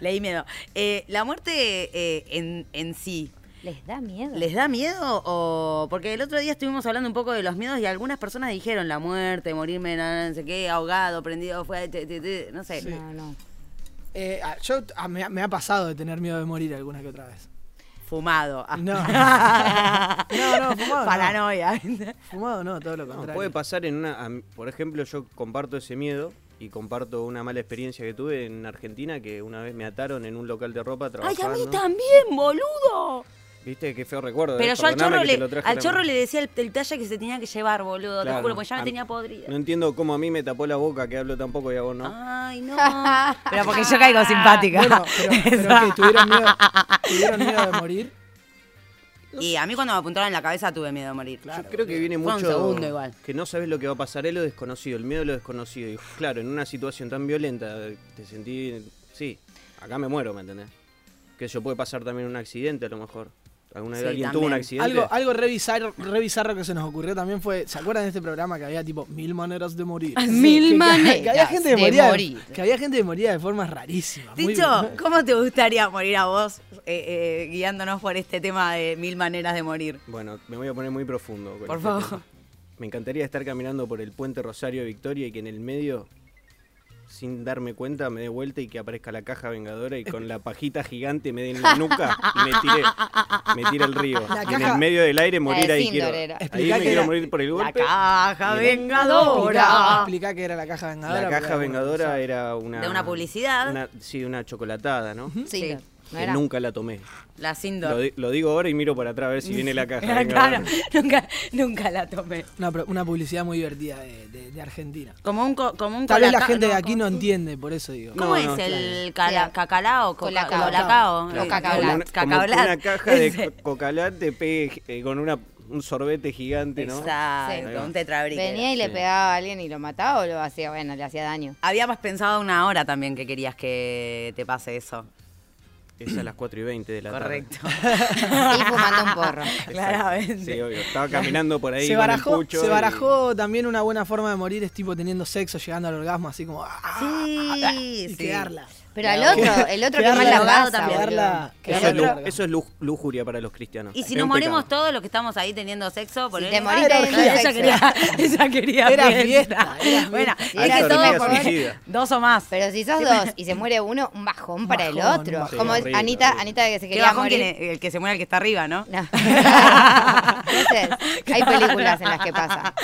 leí, miedo. Eh, la muerte eh, en, en sí. ¿Les da miedo? ¿Les da miedo o...? Porque el otro día estuvimos hablando un poco de los miedos y algunas personas dijeron la muerte, morirme, no, no sé qué, ahogado, prendido, fue, te- te- te- no sé. No, no. eh, ah, yo ah, me, ha- me ha pasado de tener miedo de morir alguna que otra vez. Fumado. Ah. *laughs* No. No, no, *laughs* fumado no. Paranoia. Fumado no, todo lo No, contrario. puede pasar en una. Por ejemplo, yo comparto ese miedo y comparto una mala experiencia que tuve en Argentina que una vez me ataron en un local de ropa Ay, trabajando. a mí también, boludo. ¿Viste? Qué feo recuerdo. Pero eh, yo al chorro, te le, al chorro le decía el, el talle que se tenía que llevar, boludo. Te Claro. juro, porque ya me A- tenía podrida. No entiendo cómo a mí me tapó la boca que hablo tan poco y a vos no. Ay, no. *laughs* Pero porque yo caigo simpática. Bueno, pero, pero *laughs* ¿qué? ¿Tuvieron miedo, ¿Tuvieron miedo de morir? Y a mí cuando me apuntaron en la cabeza tuve miedo de morir. Yo creo que viene Fue un mucho segundo igual. que no sabes lo que va a pasar, es lo desconocido, el miedo a lo desconocido. Y claro, en una situación tan violenta te sentí, sí, acá me muero, ¿me entendés? Que eso puede pasar también un accidente a lo mejor. ¿Alguna vez Sí, alguien tuvo un accidente? Algo, algo re bizarro, re bizarro que se nos ocurrió también fue, ¿se acuerdan de este programa que había tipo mil maneras de morir? *laughs* Mil Que- que- maneras que había gente que, de moría morir. que había gente que moría de formas rarísimas. muy- Dicho, *laughs* ¿cómo te gustaría morir a vos eh, eh, guiándonos por este tema de mil maneras de morir? Bueno, me voy a poner muy profundo. Por este favor. tema. Me encantaría estar caminando por el puente Rosario Victoria y que en el medio, sin darme cuenta, me dé vuelta y que aparezca la caja vengadora y con la *laughs* pajita gigante me den la nuca y me tire, me tire al río. La y en caja- el medio del aire morir ahí quiero. era. Ahí me quiero era- morir por el La golpe. caja Mira. vengadora. Explicá, explicá que era la caja vengadora. La caja vengadora era una... De una publicidad. una- sí, una chocolatada, ¿no? Sí, Sí. No Que era. nunca la tomé. La Lo, Sindor. di- lo digo ahora y miro para atrás a ver si *laughs* viene la caja claro, *laughs* nunca, nunca la tomé. Una, pro- una publicidad muy divertida de, de- de Argentina. Como un, co- como un Tal vez la gente de no, aquí no ¿cómo- entiende, por eso digo. ¿Cómo No, es no, el claro. cala- cacalao? Coca- Colacao. Eh, cacao Como, Black. una- como caja de *laughs* Ese. co- cocalat te pegue eh, con una, un sorbete gigante, ¿no? Exacto, un tetrabrique. Venía y le Sí. pegaba a alguien y lo mataba o lo hacía, bueno, le hacía daño. Habíamos pensado una hora también que querías que te pase eso. Es a las 4 y 20 de la Correcto. *laughs* Y fumando un porro. tarde. Claramente. Sí, obvio. Estaba caminando por ahí se con barajó, el pucho se y- barajó también una buena forma de morir, es tipo teniendo sexo, llegando al orgasmo, así como. ¡ah! Sí, y sí. quedarla. Pero al otro, el otro que más la pasa. Quedarla- Que Eso es, lu- otro- eso es lu- lujuria para los cristianos. Y si Es nos un morimos pecado. todos los que estamos ahí teniendo sexo, por te morís, era tenés orgía. ella sexo. quería, *laughs* ella quería Era fiesta. fiesta, era Bueno, fiesta. es que Era todo orgía por suicida. dos o más. Pero si sos dos y se muere uno, un bajón para el bajón, otro. bajón. Como Sí, horrible, Anita, horrible. Anita que se ¿Qué quería bajón morir. quién es? El que se muere el que está arriba, ¿no? No. *laughs* Entonces, hay *laughs* películas en las que pasa.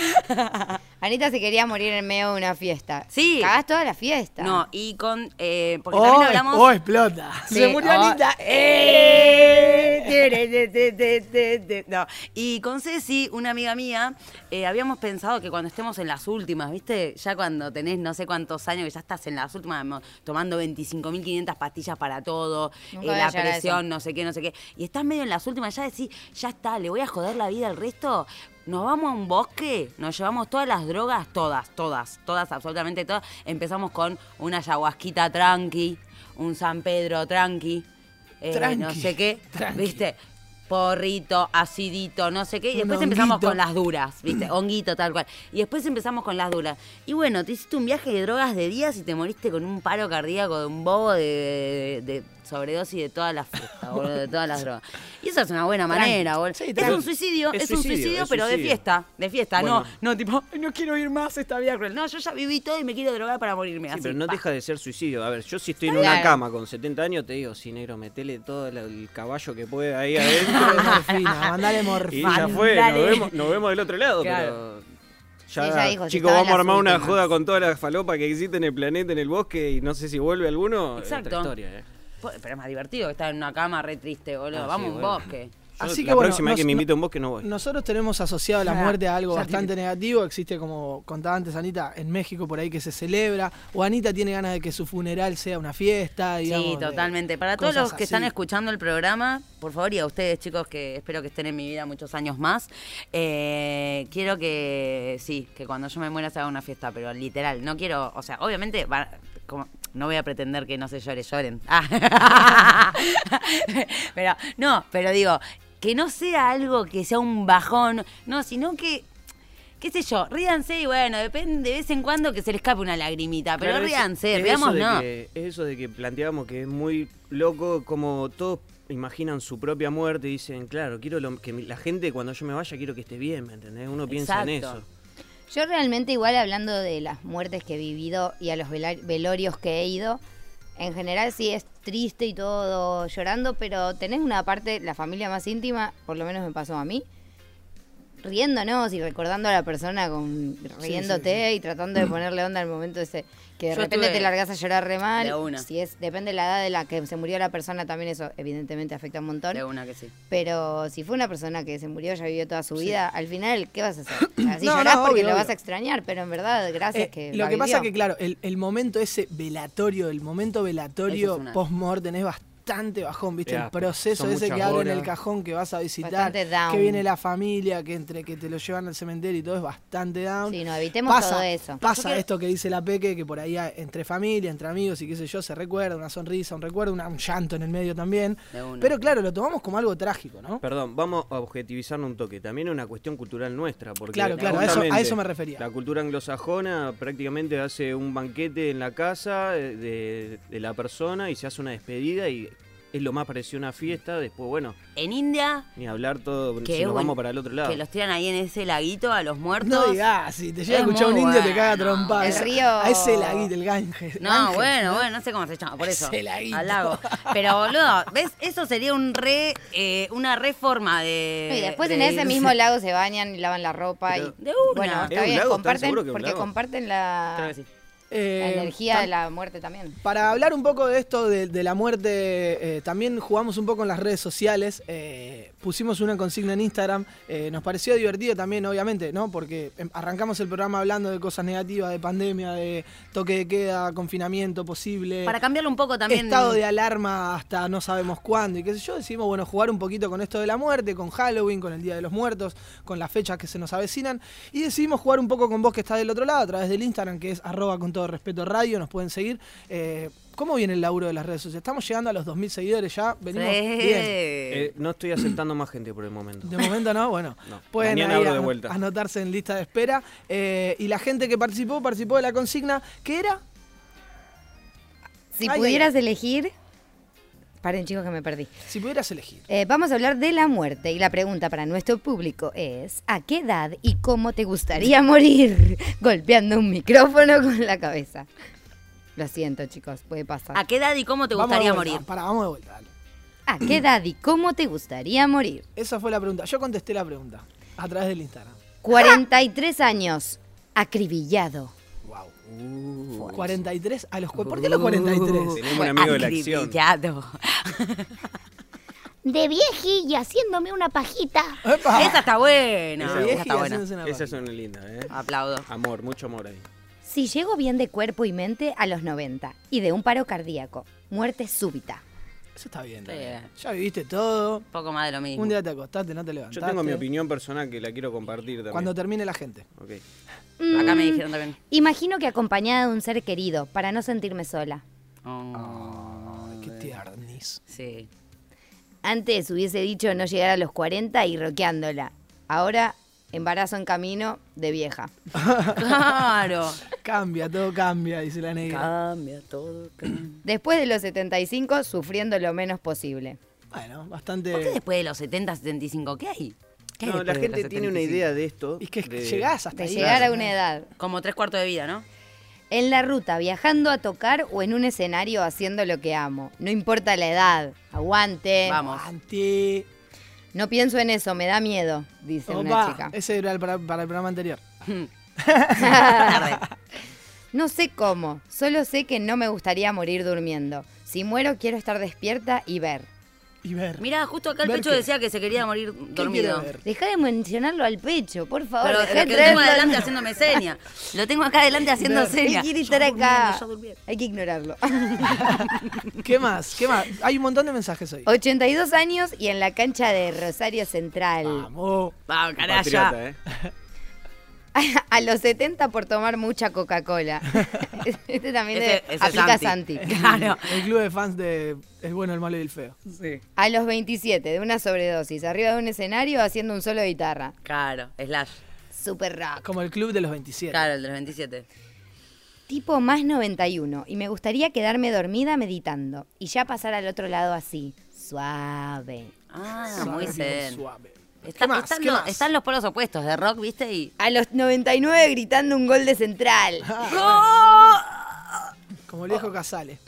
Anita se quería morir en medio de una fiesta. Sí. Cagás toda la fiesta. No, y con. eh, porque Oh, también hablamos. oh, explota. Sí, Se murió oh, Anita. eh, te. No. Y con Ceci, una amiga mía, eh, habíamos pensado que cuando estemos en las últimas, ¿viste? Ya cuando tenés no sé cuántos años, que ya estás en las últimas, tomando 25.500 pastillas para todo, eh, la presión, no sé qué, no sé qué. Y estás medio en las últimas, ya decís, ya está, le voy a joder la vida al resto. Nos vamos a un bosque, nos llevamos todas las drogas, todas, todas, todas, absolutamente todas. Empezamos con una ayahuasquita tranqui, un San Pedro tranqui, eh, Tranqui, no sé qué, tranqui. ¿viste? Porrito, acidito, no sé qué. Y después empezamos con las duras, ¿viste? Honguito, tal cual. Y después empezamos con las duras. Y bueno, te hiciste un viaje de drogas de días y te moriste con un paro cardíaco de un bobo de, de, de sobredosis de todas las fiestas, boludo, de todas las drogas. Y eso es una buena manera, boludo. Sí, es un suicidio, es, Es un suicidio, pero de fiesta, de fiesta, Bueno. no, no tipo, "Ay, no quiero ir más esta vida cruel. No, yo ya viví todo y me quiero drogar para morirme. Sí, así, pero no pa. deja de ser suicidio. A ver, yo si estoy en una cama con 70 años, te digo, sí, negro, metele todo el, caballo que puede ahí adentro. *laughs* *laughs* Morfina, mandale y morfina. ya fue, nos vemos, nos vemos del otro lado. Claro. Pero ya, Sí, ya dijo, si chicos, vamos a las armar una joda con toda la falopa que existe en el planeta, en el bosque, y no sé si vuelve alguno. Exacto. Otra historia, eh. Po- Pero es más divertido que estar en una cama re triste, boludo. Ah, Vamos sí, a un bueno. bosque. Yo Así que la bueno, próxima vez que me invite a un bosque no voy. Nosotros tenemos asociado la muerte a algo bastante negativo. Existe, como contaba antes Anita, en México por ahí que se celebra. O Anita tiene ganas de que su funeral sea una fiesta. Digamos, Sí, totalmente. Para todos los que están escuchando el programa, por favor, y a ustedes chicos que espero que estén en mi vida muchos años más, eh, quiero que, sí, que cuando yo me muera se haga una fiesta, pero literal, no quiero, o sea, obviamente, va- como- no voy a pretender que no se llore, lloren. Ah. *laughs* pero, no, pero digo, que no sea algo que sea un bajón, no, sino que... qué sé yo, ríanse y bueno, depende de vez en cuando que se le escape una lagrimita, pero Claro, ríanse, es veamos no. que- es eso de que planteamos que es muy loco, como todos imaginan su propia muerte y dicen, claro, quiero lo- que la gente cuando yo me vaya quiero que esté bien, ¿me entendés? Uno piensa en eso. Yo realmente igual hablando de las muertes que he vivido y a los velorios que he ido, en general sí es triste y todo llorando, pero tenés una parte, la familia más íntima, por lo menos me pasó a mí, riéndonos y recordando a la persona con riéndote y tratando de ponerle onda al momento ese que de Yo repente estuve te largas a llorar re mal. de una. Si es depende de la edad de la que se murió la persona también eso evidentemente afecta un montón. De una que sí. Pero si fue una persona que se murió, ya vivió toda su vida, al final, ¿qué vas a hacer? Así *clears throat* No, llorás no, porque obvio, lo vas a extrañar, pero en verdad, gracias Eh, que lo la que pasa vivió. que, claro, el, el momento ese velatorio, el momento velatorio es una- post-mortem es bastante bajón, ¿viste? El proceso ese que abre en el cajón que vas a visitar, Bastante down. que viene la familia, que entre que te lo llevan al cementerio y todo es bastante down. Sí, no, evitemos pasa, todo eso. Pasa quiero- esto que dice la Peque, que por ahí entre familia, entre amigos y qué sé yo, se recuerda, una sonrisa, un recuerdo, una- un llanto en el medio también. Pero claro, lo tomamos como algo trágico, ¿no? Perdón, vamos a objetivizarnos un toque. También es una cuestión cultural nuestra. Porque Claro, claro, a eso- a justamente eso me refería. La cultura anglosajona prácticamente hace un banquete en la casa eh, de, de la persona y se hace una despedida y es lo más parecido a una fiesta. Después, bueno, En India, ni hablar todo, que si es nos vamos para el otro lado. que los tiran ahí en ese laguito a los muertos. No digas, si te llega a Es escuchar un indio te caga trompada. El río- A ese laguito, el Ganges. No, Ganges, bueno, bueno, no sé cómo se llama, por eso. Ese laguito. Al lago. Pero boludo, ¿ves? Eso sería un re, eh, una reforma de. Y después de- en ese mismo lago se bañan y lavan la ropa Pero- y De una. bueno, ¿Es está un bien, comparten seguros que es un porque lago? comparten la, Creo que sí. La Eh, energía tam- de la muerte también. Para hablar un poco de esto de, de la muerte, eh, también jugamos un poco en las redes sociales. eh, pusimos una consigna en Instagram. eh, nos pareció divertido también, obviamente, ¿no? Porque em, arrancamos el programa hablando de cosas negativas, de pandemia, de toque de queda, confinamiento posible. Para cambiarlo un poco también. Estado de alarma hasta no sabemos cuándo y qué sé yo, decidimos, bueno, jugar un poquito con esto de la muerte, con Halloween, con el Día de los Muertos, con las fechas que se nos avecinan y decidimos jugar un poco con vos que está del otro lado a través del Instagram que es arroba con todo respeto radio, nos pueden seguir. Eh, ¿Cómo viene el laburo de las redes sociales? Estamos llegando a los 2.000 seguidores ya, venimos Sí. bien. Eh, no estoy aceptando más gente por el momento. De momento no, bueno, No, pueden ahí abro de ano- vuelta. anotarse en lista de espera. Eh, y la gente que participó, participó de la consigna, que era? Si Ay, pudieras elegir... Paren chicos que me perdí. Si pudieras elegir. Eh, vamos a hablar de la muerte y la pregunta para nuestro público es ¿a qué edad y cómo te gustaría *laughs* morir? Golpeando un micrófono con la cabeza. Lo siento chicos, puede pasar. ¿A qué edad y cómo te Vamos gustaría vuelta, morir? Para, vamos de vuelta, dale. ¿A qué edad y cómo te gustaría morir? *clears throat* Esa fue la pregunta. Yo contesté la pregunta a través del Instagram. 43 años. acribillado. Wow. 43 a los ¿Por qué los 43? Tenemos un amigo de la acción. *laughs* De vieji y haciéndome una pajita. ¡Epa! Esa está buena. Esa está buena. Esas son lindas, ¿eh? Aplaudo. Amor, mucho amor ahí. Si llego bien de cuerpo y mente a los 90 y de un paro cardíaco, muerte súbita. Eso está bien. También. Ya viviste todo. Un poco más de lo mismo. Un día te acostaste, no te Yo levantaste. tengo mi opinión personal que la quiero compartir también. Cuando termine la gente. Ok. Acá me Mm, dijeron también. Imagino que acompañada de un ser querido, para no sentirme sola. Oh, Ay, qué tiernis. sí. Antes hubiese dicho no llegar a los 40 y roqueándola. Ahora, embarazo en camino de vieja. Claro. *laughs* Cambia, todo cambia, dice la negra. Cambia todo. cambia. Después de los 75, sufriendo lo menos posible. Bueno, bastante. ¿Por qué después de los 70, 75? ¿Qué hay? ¿Qué hay No, la gente tiene una 75? idea de esto. Y que de- llegás hasta De ahí. llegar a una edad. Como tres cuartos de vida, ¿no? En la ruta, viajando a tocar o en un escenario haciendo lo que amo. No importa la edad. Aguante. Vamos. Aguante. No pienso en eso, me da miedo, dice una chica. ese era el para, para el programa anterior. Tarde. *laughs* No sé cómo, solo sé que no me gustaría morir durmiendo. Si muero quiero estar despierta y ver. Y ver. Mirá, justo acá el Ver pecho qué. decía que se quería morir ¿Qué dormido. ver? Deja de mencionarlo al pecho, por favor. Pero dejá lo de que lo tengo adelante haciéndome seña. Lo tengo acá adelante haciendo Él seña. quiere estar acá. Hay que ignorarlo. *laughs* ¿Qué más? ¿Qué más? Hay un montón de mensajes hoy. 82 años y en la cancha de Rosario Central. Vamos. Vamos, Patriota, canalla. ¿eh? *laughs* *laughs* A los 70 por tomar mucha Coca-Cola. *laughs* este también Ese- de- ese es aplica Santi. Santi. *laughs* Claro. El club de fans de El bueno, el malo y el feo. A los 27 de una sobredosis, arriba de un escenario haciendo un solo de guitarra. Claro, slash. Super rock. Como el club de los 27. Claro, el de los 27. Tipo más 91 y me gustaría quedarme dormida meditando y ya pasar al otro lado así, suave. Ah, Suave, muy bien zen. Suave. Está- ¿Qué más? están, ¿Qué los, más? están los polos opuestos de rock, ¿viste? Y. A los 99 gritando un gol de central. *laughs* Como el viejo Casale.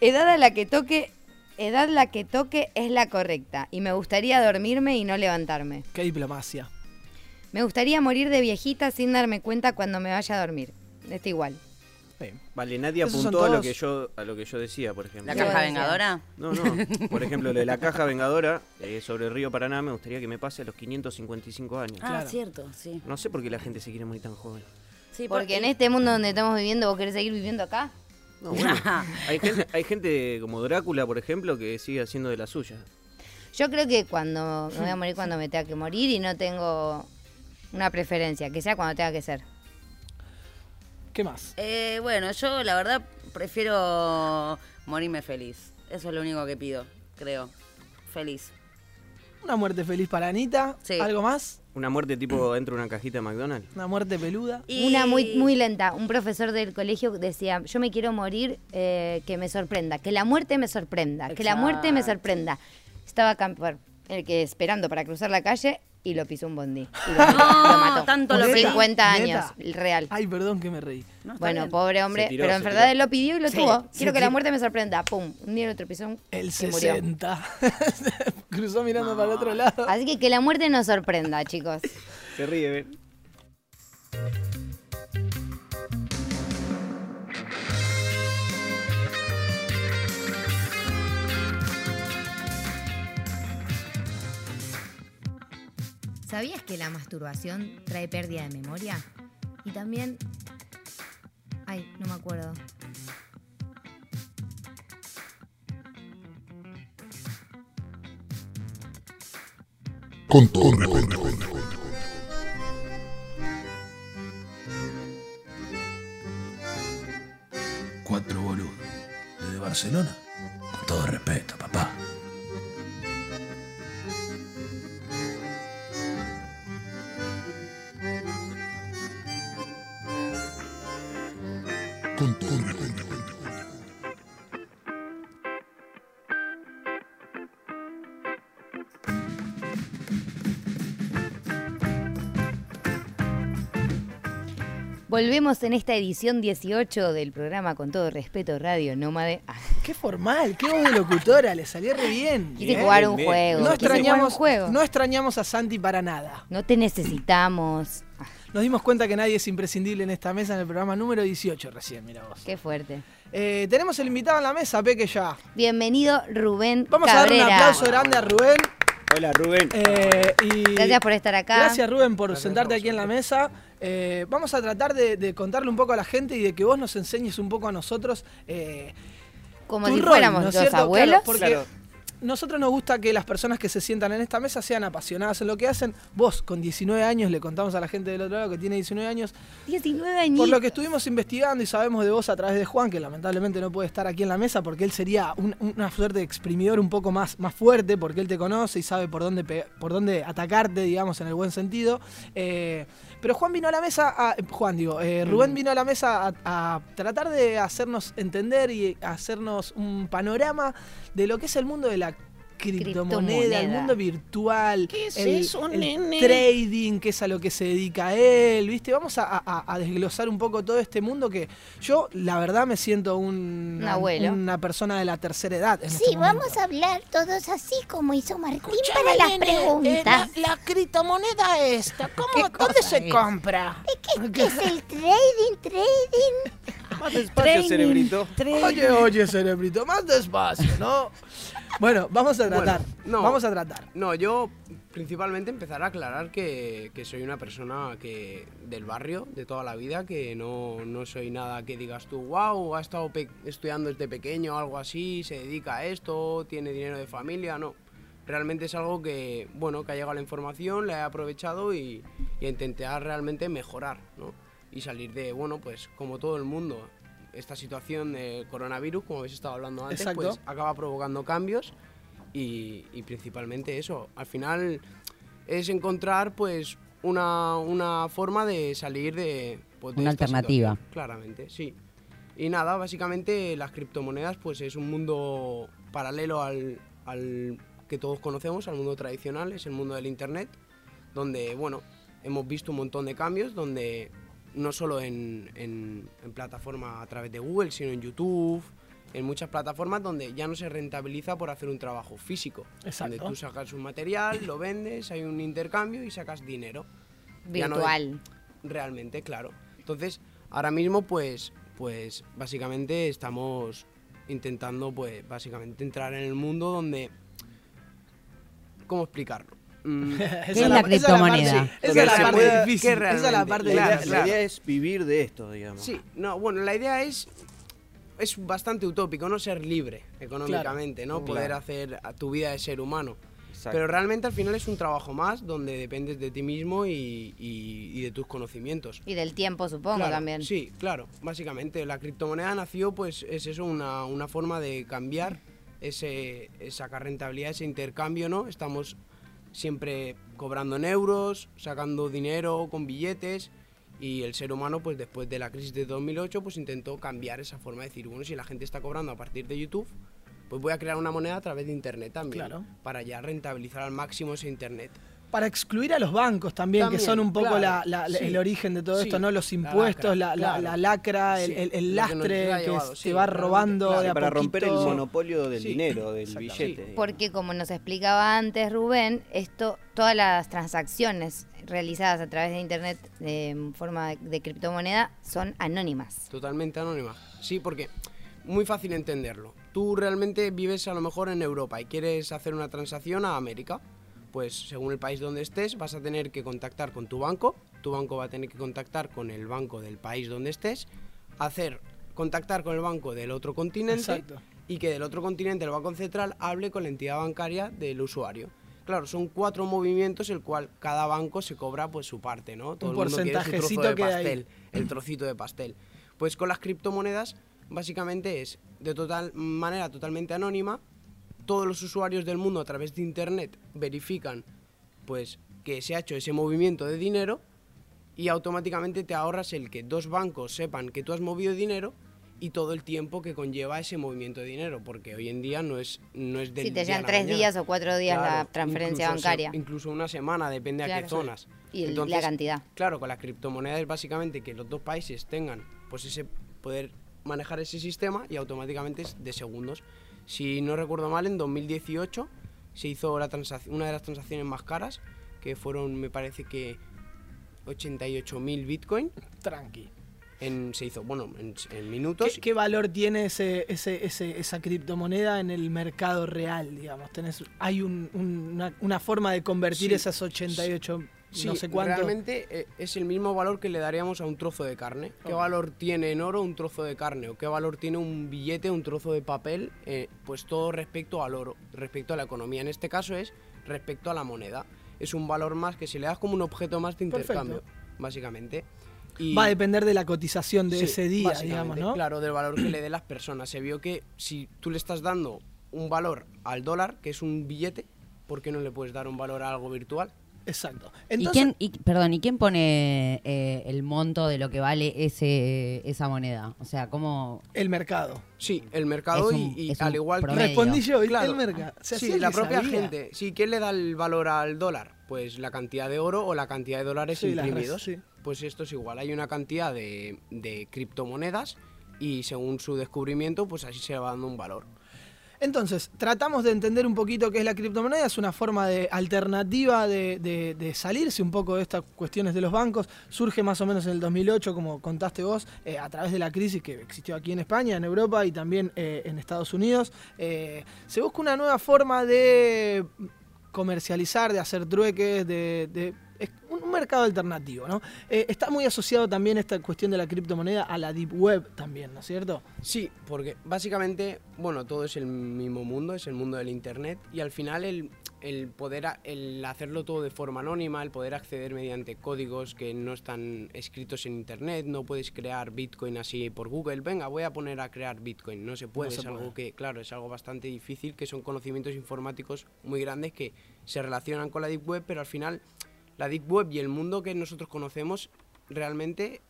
Edad a la que toque, edad la que toque es la correcta y me gustaría dormirme y no levantarme. Qué diplomacia. Me gustaría morir de viejita sin darme cuenta cuando me vaya a dormir. Está igual. Sí. Vale, nadie apuntó a lo que yo a lo que yo decía, por ejemplo. ¿La ¿Qué caja vengadora? No, no. *laughs* Por ejemplo, lo de la caja vengadora eh, sobre el río Paraná me gustaría que me pase a los 555 años. Ah, Claro. cierto, sí. No sé por qué la gente se quiere morir tan joven. sí Porque en este mundo donde estamos viviendo, ¿vos querés seguir viviendo acá? No, bueno, *laughs* hay, gente, hay gente como Drácula, por ejemplo, que sigue haciendo de la suya. Yo creo que cuando me voy a morir cuando me tenga que morir y no tengo una preferencia, que sea cuando tenga que ser. ¿Qué más? Eh, bueno, yo la verdad prefiero morirme feliz. Eso es lo único que pido, creo. Feliz. Una muerte feliz para Anita. Sí. ¿Algo más? Una muerte tipo *clears throat* dentro de una cajita de McDonald's. Una muerte peluda. Y- Una muy, muy lenta. Un profesor del colegio decía, yo me quiero morir eh, que me sorprenda, que la muerte me sorprenda, que la muerte me sorprenda. Estaba camper, el que esperando para cruzar la calle y lo pisó un bondi. Y lo, *laughs* No, lo mató. tanto lo Con pedí. 50 años, ¿Neta? el real. Ay, perdón que me reí. No, Bueno, bien. pobre hombre, tiró, pero en verdad tiró. él lo pidió y lo Sí, tuvo. Quiero que la muerte me sorprenda. Pum, un día el otro pisó El y murió. 60. *laughs* Cruzó mirando para el otro lado. Así que que la muerte nos sorprenda, chicos. Se ríe, ¿ven? ¿Sabías que la masturbación trae pérdida de memoria? Y también... Ay, no me acuerdo. Con todo respeto. Cuatro boludos. Desde Barcelona. Con todo respeto, papá. Volvemos en esta edición 18 del programa Con todo respeto Radio Nómade. Ah, Qué formal, qué voz de locutora, le salió re bien. quise Bien. jugar un bien. juego. No un extrañamos, juego. no extrañamos a Santi para nada. No te necesitamos. Ah, Nos dimos cuenta que nadie es imprescindible en esta mesa en el programa número 18 recién, mira vos. Qué fuerte. Eh, tenemos el invitado en la mesa, Peque ya. Bienvenido, Rubén Vamos a darle un aplauso grande a Rubén. Hola, Rubén. Eh, y Gracias por estar acá. Gracias Rubén por sentarte aquí en la mesa. Eh, vamos a tratar de, de contarle un poco a la gente y de que vos nos enseñes un poco a nosotros. eh, Como tu si rol, fuéramos ¿no es los cierto? abuelos. Claro, porque Claro. Nosotros nos gusta que las personas que se sientan en esta mesa sean apasionadas en lo que hacen. Vos, con 19 años, le contamos a la gente del otro lado que tiene 19 años. 19 años. Por lo que estuvimos investigando y sabemos de vos a través de Juan, que lamentablemente no puede estar aquí en la mesa porque él sería un- una suerte de exprimidor un poco más, más fuerte porque él te conoce y sabe por dónde, por dónde atacarte, digamos, en el buen sentido. Eh, pero Juan vino a la mesa, a- Juan digo, eh, Rubén vino a la mesa a, a tratar de hacernos entender y hacernos un panorama de lo que es el mundo de la criptomoneda, el mundo virtual, ¿Qué es el, eso, el nene? trading, que es a lo que se dedica él, ¿viste? Vamos a, a- a desglosar un poco todo este mundo que yo, la verdad, me siento un, Un abuelo. una persona de la tercera edad. En Sí, este vamos a hablar todos así como hizo Martín para las nene, eh, preguntas. la, la criptomoneda esta, ¿cómo, ¿dónde se compra? ¿Qué, qué es el trading? Trading. Más despacio, cerebrito. Oye, oye, cerebrito, más despacio, ¿no? Bueno, vamos a tratar. Bueno, no. Vamos a tratar. No, yo principalmente empezar a aclarar que, que soy una persona que del barrio, de toda la vida, que no, no soy nada que digas tú, wow, ha estado estudiando desde pequeño algo así, se dedica a esto, tiene dinero de familia, no. Realmente es algo que, bueno, que ha llegado la información, la he aprovechado y, y a intentar realmente mejorar, ¿no? Y salir de, bueno, pues como todo el mundo, esta situación de coronavirus, como habéis estado hablando antes, Exacto. pues acaba provocando cambios y, y principalmente eso. Al final es encontrar pues una, una forma de salir de, pues, de Una alternativa. situación, Claramente, sí. Y nada, básicamente las criptomonedas pues es un mundo paralelo al, al que todos conocemos, al mundo tradicional, es el mundo del Internet, donde, bueno, hemos visto un montón de cambios, donde no solo en, en, en plataforma a través de Google, sino en YouTube, en muchas plataformas donde ya no se rentabiliza por hacer un trabajo físico. Exacto. Donde tú sacas un material, lo vendes, hay un intercambio y sacas dinero. Ya no de- Virtual. realmente, claro. Entonces, ahora mismo, pues, pues, básicamente estamos intentando, pues, básicamente entrar en el mundo donde... ¿Cómo explicarlo? Mm, *laughs* Esa es la criptomoneda? Esa Que es la parte difícil. Esa es la parte difícil. la idea es vivir de esto, digamos. Sí, no, bueno, la idea es es bastante utópico, no ser libre económicamente, ¿no? Claro. Poder hacer a tu vida de ser humano. Exacto. Pero realmente al final es un trabajo más donde dependes de ti mismo y, y- y de tus conocimientos. Y del tiempo, supongo, Claro, también. Sí, claro, básicamente la criptomoneda nació, pues es eso, una, una forma de cambiar ese, sacar rentabilidad, ese intercambio, ¿no? Estamos siempre cobrando en euros, sacando dinero con billetes y el ser humano, pues después de la crisis de 2008, pues intentó cambiar esa forma de decir, bueno, si la gente está cobrando a partir de YouTube, pues voy a crear una moneda a través de Internet también, Claro. para ya rentabilizar al máximo ese Internet. Para excluir a los bancos también, que son un poco claro, la- la- la- sí, el origen de todo sí, esto, ¿no? Los impuestos, la, lacra, la- claro. la lacra, el, que lastre que se sí, va robando claro. de a para romper el monopolio del Sí, dinero, del billete. Porque como nos explicaba antes Rubén, esto, todas las transacciones realizadas a través de internet de en forma de, de criptomoneda son anónimas. Totalmente anónima. Sí, porque muy fácil entenderlo. Tú realmente vives a lo mejor en Europa y quieres hacer una transacción a América. Pues según el país donde estés vas a tener que contactar con tu banco, tu banco va a tener que contactar con el banco del país donde estés, hacer contactar con el banco del otro continente Exacto. y que del otro continente el Banco Central hable con la entidad bancaria del usuario. Claro, son cuatro movimientos el cual cada banco se cobra pues su parte, ¿no? Todo Un el mundo quiere su trozo de pastel, el trocito de pastel. Pues con las criptomonedas básicamente es de total manera totalmente anónima. Todos los usuarios del mundo a través de internet verifican pues que se ha hecho ese movimiento de dinero y automáticamente te ahorras el que dos bancos sepan que tú has movido dinero y todo el tiempo que conlleva ese movimiento de dinero, porque hoy en día no es no es del Si te a la tres mañana. días o cuatro días la transferencia incluso se- bancaria. incluso una semana, depende a Claro. qué zonas. Y el- Entonces, la cantidad. Claro, con las criptomonedas es básicamente que los dos países tengan pues ese poder manejar ese sistema y automáticamente es de segundos. Si no recuerdo mal, en 2018 se hizo la una de las transacciones más caras, que fueron, me parece que 88.000 Bitcoin. Tranqui. En, se hizo, bueno, en, en minutos. ¿Qué, qué valor tiene ese, ese, ese- esa criptomoneda en el mercado real, digamos? Tenés, ¿Hay un- un- una, una forma de convertir Sí. esas 88 Sí, no sé cuánto? realmente eh, es el mismo valor que le daríamos a un trozo de carne. ¿Qué valor tiene en oro un trozo de carne? ¿O qué valor tiene un billete, un trozo de papel? Eh, pues todo respecto al oro, respecto a la economía. En este caso es respecto a la moneda. Es un valor más que se le da como un objeto más de Perfecto. intercambio, básicamente. Y- Va a depender de la cotización de Sí, ese día, digamos, ¿no? Claro, del valor que le dé las personas. Se vio que si tú le estás dando un valor al dólar, que es un billete, ¿por qué no le puedes dar un valor a algo virtual? Exacto. ¿Y quién, y- perdón, ¿y quién pone eh, el monto de lo que vale ese esa moneda? O sea, ¿cómo...? El mercado. Sí, el mercado un- y, al igual que... Respondí yo. Claro. El mercado. O sea, sí, la propia sabía. gente. Sí, ¿quién le da el valor al dólar? Pues la cantidad de oro o la cantidad de dólares Sí, imprimidos. res- sí. Pues esto es igual. Hay una cantidad de, de criptomonedas y según su descubrimiento, pues así se va dando un valor. Entonces, tratamos de entender un poquito qué es la criptomoneda. Es una forma de alternativa de, salirse un poco de estas cuestiones de los bancos. Surge más o menos en el 2008, como contaste vos, eh, a través de la crisis que existió aquí en España, en Europa y también eh, en Estados Unidos. Eh, se busca una nueva forma de comercializar, de hacer trueques, de- es un mercado alternativo, ¿no? Eh, está muy asociado también esta cuestión de la criptomoneda a la deep web también, ¿no es cierto? Sí, porque básicamente, bueno, todo es el mismo mundo, es el mundo del Internet y al final el, el poder, el hacerlo todo de forma anónima, el poder acceder mediante códigos que no están escritos en Internet, no puedes crear Bitcoin así por Google, venga, voy a poner a crear Bitcoin, no se puede, se es algo puede. que, claro, es algo bastante difícil, que son conocimientos informáticos muy grandes que se relacionan con la Deep Web, pero al final la Deep Web y el mundo que nosotros conocemos realmente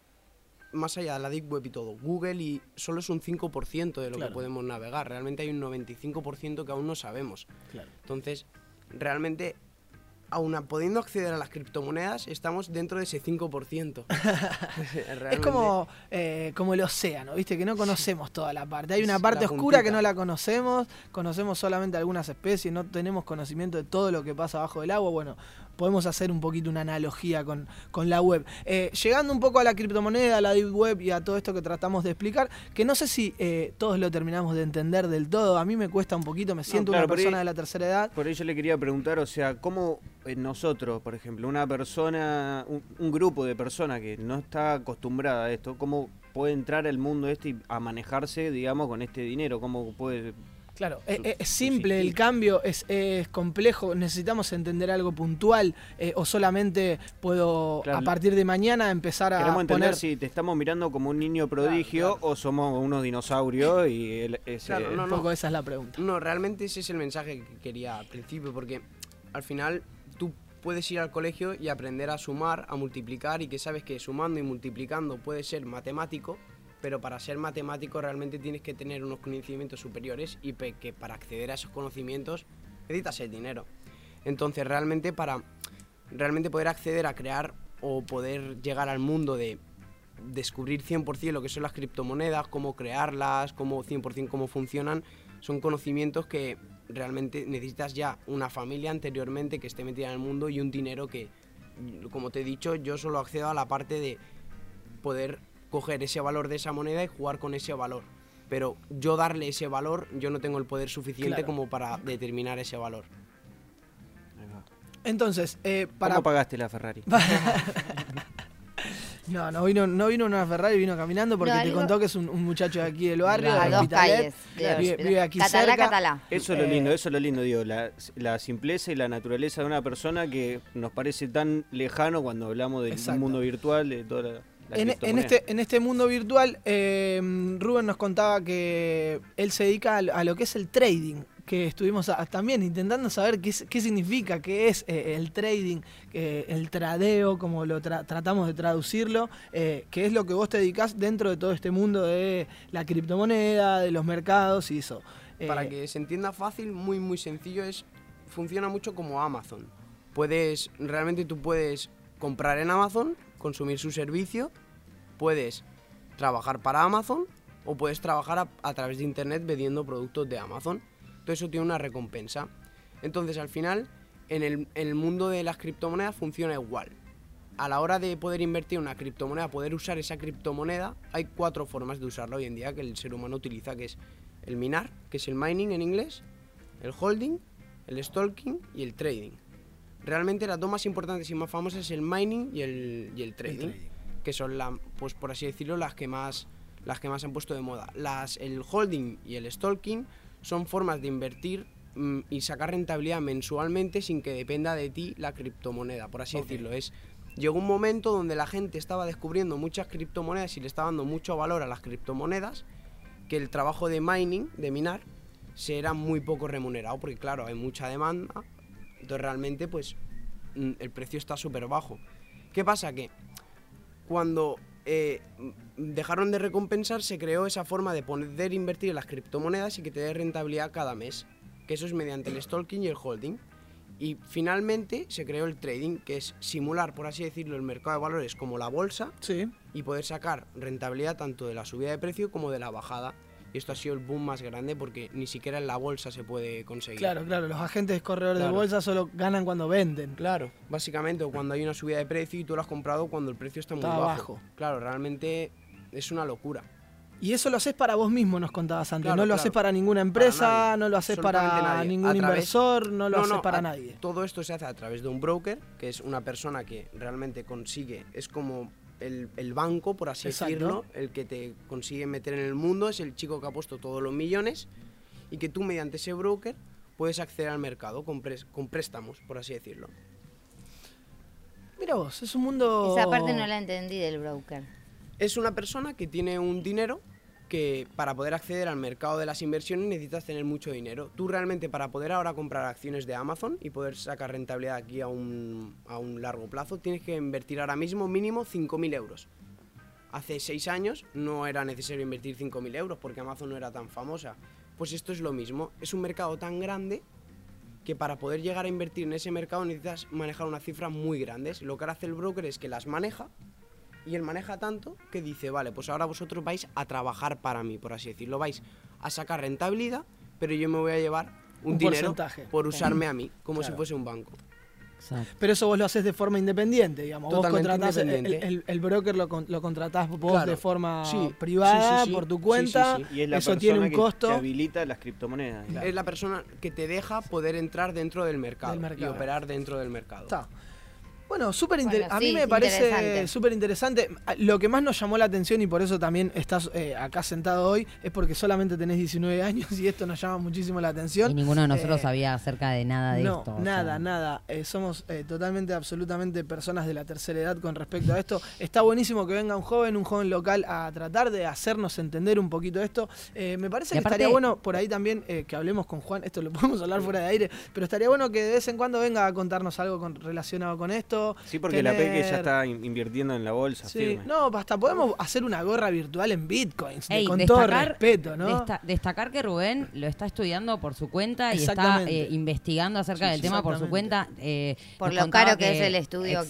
más allá de la Deep Web y todo, Google y solo es un 5% de lo Claro. que podemos navegar. Realmente hay un 95% que aún no sabemos. Claro. Entonces, realmente, aún pudiendo acceder a las criptomonedas, estamos dentro de ese 5%. *laughs* Es como, eh, como el océano, ¿viste? Que no conocemos toda la parte. Hay una parte la oscura que no la conocemos, conocemos solamente algunas especies, no tenemos conocimiento de todo lo que pasa abajo del agua. Bueno, podemos hacer un poquito una analogía con, con la web. Eh, llegando un poco a la criptomoneda, a la deep web y a todo esto que tratamos de explicar, que no sé si eh, todos lo terminamos de entender del todo. A mí me cuesta un poquito, me siento claro, una ahí- persona de la tercera edad. Por ello le quería preguntar, o sea, ¿cómo eh, nosotros, por ejemplo, una persona, un, un grupo de personas que no está acostumbrada a esto, cómo puede entrar al mundo este y a manejarse, digamos, con este dinero? ¿Cómo puede...? Claro, es, es simple el cambio, es, es complejo, necesitamos entender algo puntual eh, o solamente puedo Claro, a partir de mañana empezar a Queremos entender poner... si te estamos mirando como un niño prodigio o somos unos dinosaurios y el- ese- Claro, no, Un no. poco esa es la pregunta. No, realmente ese es el mensaje que quería al principio, porque al final tú puedes ir al colegio y aprender a sumar, a multiplicar, y que sabes que sumando y multiplicando puedes ser matemático, pero para ser matemático realmente tienes que tener unos conocimientos superiores y que para acceder a esos conocimientos necesitas el dinero. Entonces realmente para realmente poder acceder a crear o poder llegar al mundo de descubrir 100% lo que son las criptomonedas, cómo crearlas, cómo 100% cómo funcionan, son conocimientos que realmente necesitas ya una familia anteriormente que esté metida en el mundo y un dinero que, como te he dicho, yo solo accedo a la parte de poder coger ese valor de esa moneda y jugar con ese valor. Pero yo darle ese valor, yo no tengo el poder suficiente Claro. como para determinar ese valor. Entonces, eh, para... ¿Cómo pagaste la Ferrari? *laughs* No, no vino, no vino una Ferrari, vino caminando porque No, te algo- contó que es un, un muchacho de aquí del barrio, A de dos calles. de vive, vive aquí Catalá, cerca. Catalá. Eso es lo lindo, eso es lo lindo, digo, la, la simpleza y la naturaleza de una persona que nos parece tan lejano cuando hablamos del Exacto. mundo virtual, de toda la En, este, en este mundo virtual, eh, Rubén nos contaba que él se dedica a, lo- a lo que es el trading, que estuvimos a- también intentando saber qué, significa, qué es eh, el trading, eh, el tradeo, como lo tra- tratamos de traducirlo, eh, qué es lo que vos te dedicás dentro de todo este mundo de la criptomoneda, de los mercados y eso. Para que se entienda fácil, muy muy sencillo, es funciona mucho como Amazon. Puedes, realmente tú puedes comprar en Amazon, consumir su servicio, puedes trabajar para Amazon o puedes trabajar a, través de internet vendiendo productos de Amazon. Todo eso tiene una recompensa. Entonces al final, en el, en mundo de las criptomonedas funciona igual. a la hora de poder invertir una criptomoneda, poder usar esa criptomoneda, hay cuatro formas de usarla hoy en día que el ser humano utiliza, que es el minar, que es el mining en inglés, el holding, el stalking y el trading. Realmente las dos más importantes y más famosas es el mining y el, y el trading, que son la, pues por así decirlo las que más las que más se han puesto de moda. Las, el holding y el stalking son formas de invertir mm, y sacar rentabilidad mensualmente sin que dependa de ti la criptomoneda, por así decirlo. Es llegó un momento donde la gente estaba descubriendo muchas criptomonedas y le estaba dando mucho valor a las criptomonedas, que el trabajo de mining, de minar, se era muy poco remunerado, porque claro, hay mucha demanda, entonces realmente pues mm, el precio está súper bajo. ¿Qué pasa? Que cuando eh, m- dejaron de recompensar se creó esa forma de poder invertir en las criptomonedas y que te dé rentabilidad cada mes, que eso es mediante el stalking y el holding. Y finalmente se creó el trading, que es simular, por así decirlo, el mercado de valores como la bolsa y poder sacar rentabilidad tanto de la subida de precio como de la bajada. Y esto ha sido el boom más grande porque ni siquiera en la bolsa se puede conseguir. Claro, claro, los agentes corredores de bolsa solo ganan cuando venden. Claro, básicamente, o cuando hay una subida de precio y tú lo has comprado cuando el precio está muy bajo. bajo. Claro, realmente es una locura. Y eso lo haces para vos mismo, nos contabas antes. Claro, no lo claro. haces para ninguna empresa, Para no lo haces para nadie. ningún través- inversor, no lo No, haces no, para a- nadie. Todo esto se hace a través de un broker, que es una persona que realmente consigue, es como el, el banco, por así Exacto. decirlo, el que te consigue meter en el mundo, es el chico que ha puesto todos los millones y que tú mediante ese broker puedes acceder al mercado con, pres- con préstamos, por así decirlo. Mira vos, es un mundo... Esa parte no la entendí del broker. Es una persona que tiene un dinero que para poder acceder al mercado de las inversiones necesitas tener mucho dinero. Tú realmente para poder ahora comprar acciones de Amazon y poder sacar rentabilidad aquí a un, a un largo plazo, tienes que invertir ahora mismo mínimo 5.000 euros. Hace 6 años no era necesario invertir 5.000 euros porque Amazon no era tan famosa. Pues esto es lo mismo. Es un mercado tan grande que para poder llegar a invertir en ese mercado necesitas manejar unas cifras muy grandes. Lo que hace el broker es que las maneja y él maneja tanto que dice, vale, pues ahora vosotros vais a trabajar para mí, por así decirlo, vais a sacar rentabilidad, pero yo me voy a llevar un, Un dinero porcentaje. por usarme a mí, como Claro. si fuese un banco. Pero eso vos lo haces de forma independiente, digamos. Totalmente vos contratás, el, independiente. el- el broker lo, con- lo contratás vos Claro. de forma Sí, privada, sí, sí, sí. por tu cuenta. sí, sí. Y es la eso persona tiene un que costo. te habilita las criptomonedas. Es la persona que te deja poder entrar dentro del mercado, Del mercado. y operar dentro del mercado. Está. Bueno, súper Bueno, a mí me parece súper interesante. Lo que más nos llamó la atención y por eso también estás eh, acá sentado hoy es porque solamente tenés 19 años y esto nos llama muchísimo la atención. Y ninguno de nosotros Eh, sabía acerca de nada de no, esto. o nada, sea. nada. Eh, somos eh, totalmente, absolutamente personas de la tercera edad con respecto a esto. Está buenísimo que venga un joven, un joven local, a tratar de hacernos entender un poquito esto. Eh, me parece Y que aparte- estaría bueno por ahí también eh, que hablemos con Juan. Esto lo *laughs* podemos hablar fuera de aire, pero estaría bueno que de vez en cuando venga a contarnos algo con- relacionado con esto. Sí, porque la Peque ya Tener- está in- invirtiendo en la bolsa. Sí, firme. no, hasta podemos hacer una gorra virtual en bitcoins, de- Ey, con todo destacar- respeto, ¿no? desta- destacar que Rubén lo está estudiando por su cuenta y está eh, investigando acerca Sí, del sí, tema por su cuenta. eh, Por lo caro que es el estudio aquí.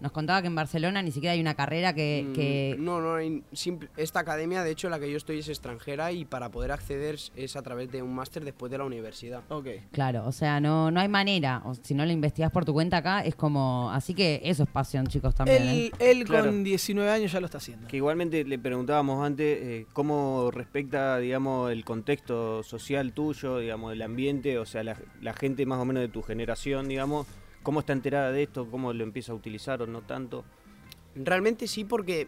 Nos contaba que en Barcelona ni siquiera hay una carrera que... Mm, que- No, no, hay simple- esta academia, de hecho, la que yo estoy es extranjera y para poder acceder es- a través de un máster después de la universidad. Ok. Claro, o sea, no, no hay manera. O si no lo investigás por tu cuenta acá, es como... Así que eso es pasión, chicos, también. Él, ¿eh? él Claro. con 19 años ya lo está haciendo. Que igualmente le preguntábamos antes eh, cómo respecta, digamos, el contexto social tuyo, digamos, el ambiente, o sea, la, la gente más o menos de tu generación, digamos, cómo está enterada de esto, cómo lo empieza a utilizar o no tanto. Realmente sí, porque.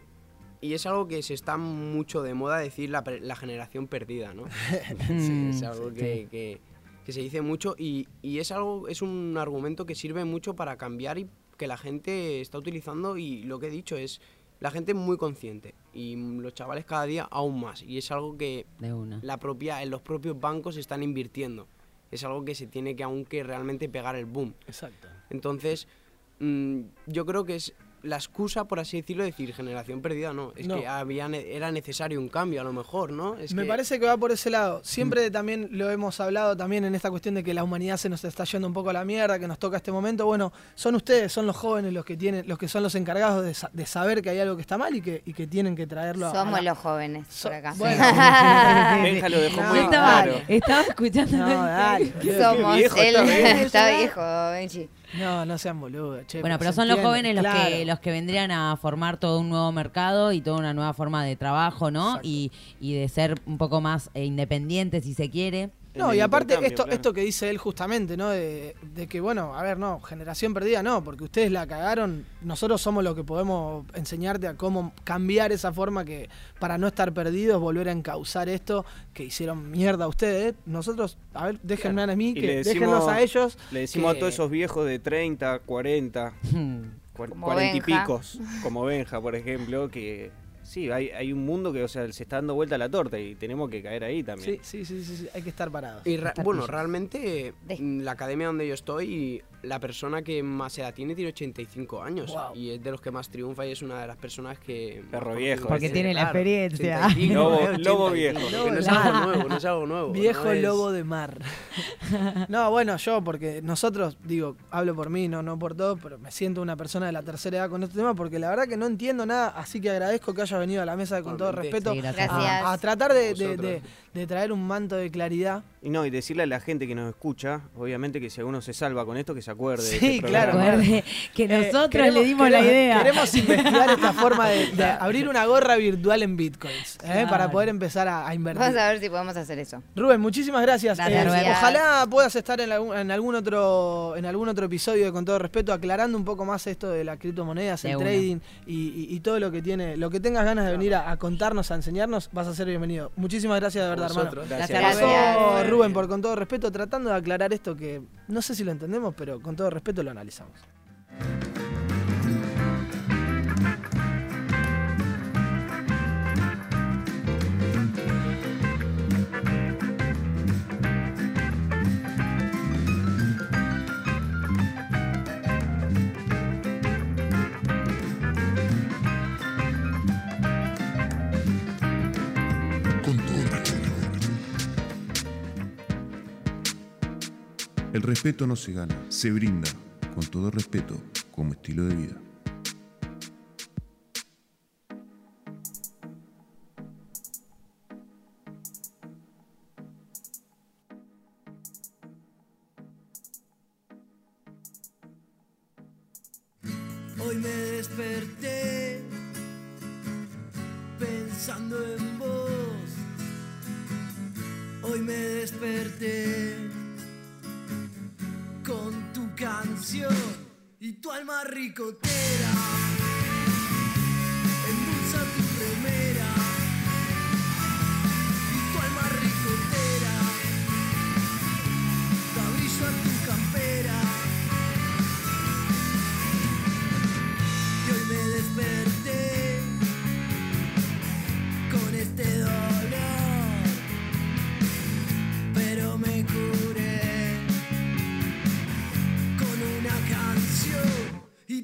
Y es algo que se está mucho de moda decir la, la generación perdida, ¿no? *laughs* sí, es algo Sí. que, que- que se dice mucho y, y es algo, es un argumento que sirve mucho para cambiar y que la gente está utilizando y lo que he dicho es la gente es muy consciente y los chavales cada día aún más y es algo que De una. la propia, en los propios bancos están invirtiendo. Es algo que se tiene que aún que realmente pegar el boom. Exacto. Entonces, mm, yo creo que es la excusa, por así decirlo, decir generación perdida, no. Es No. que había, ne- era necesario un cambio, a lo mejor, ¿no? Es Me que- parece que va por ese lado. Siempre también lo hemos hablado también en esta cuestión de que la humanidad se nos está yendo un poco a la mierda, que nos toca este momento. Bueno, son ustedes, son los jóvenes los que tienen, los que son los encargados de, sa- de saber que hay algo que está mal y que, y que tienen que traerlo a- a Somos la- los jóvenes So- por acá. bueno. *laughs* *laughs* Benja lo dejó No, muy estaba, claro. estaba escuchando. No, dale. Somos viejo, él. está *laughs* viejo, Benji. No, no sean boludos, che. Bueno, pero son los jóvenes los claro. que los que vendrían a formar todo un nuevo mercado y toda una nueva forma de trabajo, ¿no? Y, y de ser un poco más eh, independientes, si se quiere. No, y aparte esto, esto que dice él justamente, ¿no? De, de que, bueno, a ver, no, generación perdida no, porque ustedes la cagaron, nosotros somos los que podemos enseñarte a cómo cambiar esa forma que, para no estar perdidos, volver a encauzar esto, que hicieron mierda a ustedes. Nosotros, a ver, déjenme a mí, que le decimos- déjenlos a ellos. Le decimos que- a todos esos viejos de 30, 40, *laughs* cuar- Como 40 y picos, como Benja, por ejemplo, que sí, hay, hay un mundo que, o sea, se está dando vuelta a la torta y tenemos que caer ahí también. Sí, sí, sí, sí, sí, hay que estar parados. Y ra- Estar bueno, realmente mm, la academia donde yo estoy, la persona que más edad tiene tiene 85 años Wow. y es de los que más triunfa y es una de las personas que... Perro viejo. Porque tiene la claro, experiencia. 85, Lobo- eh, lobo 85, viejo. no es algo nuevo, no es algo nuevo. Viejo no es- lobo de mar. *laughs* no, bueno, yo, porque nosotros, digo, hablo por mí, no, no por todos, pero me siento una persona de la tercera edad con este tema, porque la verdad que no entiendo nada, así que agradezco que haya venido a la mesa con todo respeto Sí, a- tratar de, A de- vosotros. de- de traer un manto de claridad. Y no, y decirle a la gente que nos escucha, obviamente que si alguno se salva con esto, que se acuerde. de Sí, este claro. que Eh, nosotros queremos- le dimos la idea. Queremos investigar esta forma de, de abrir una gorra virtual en bitcoins, ¿eh? Claro. para poder empezar a, a invertir. Vamos a ver si podemos hacer eso. Rubén, muchísimas gracias. Gracias, Eh, Rubén. Ojalá puedas estar en algún, en algún otro en algún otro episodio de con todo respeto aclarando un poco más esto de las criptomonedas, De el una. trading y, y- y todo lo que tiene, lo que tengas ganas de venir a, a contarnos, a enseñarnos, vas a ser bienvenido. Muchísimas gracias de verdad, hermano. Gracias. Gracias. Pasó Rubén por con todo respeto tratando de aclarar esto que no sé si lo entendemos, pero con todo respeto lo analizamos. El respeto no se gana, se brinda, con todo respeto, como estilo de vida. Hoy me desperté pensando en vos. Hoy me desperté con tu canción y tu alma ricotera. Endulza tu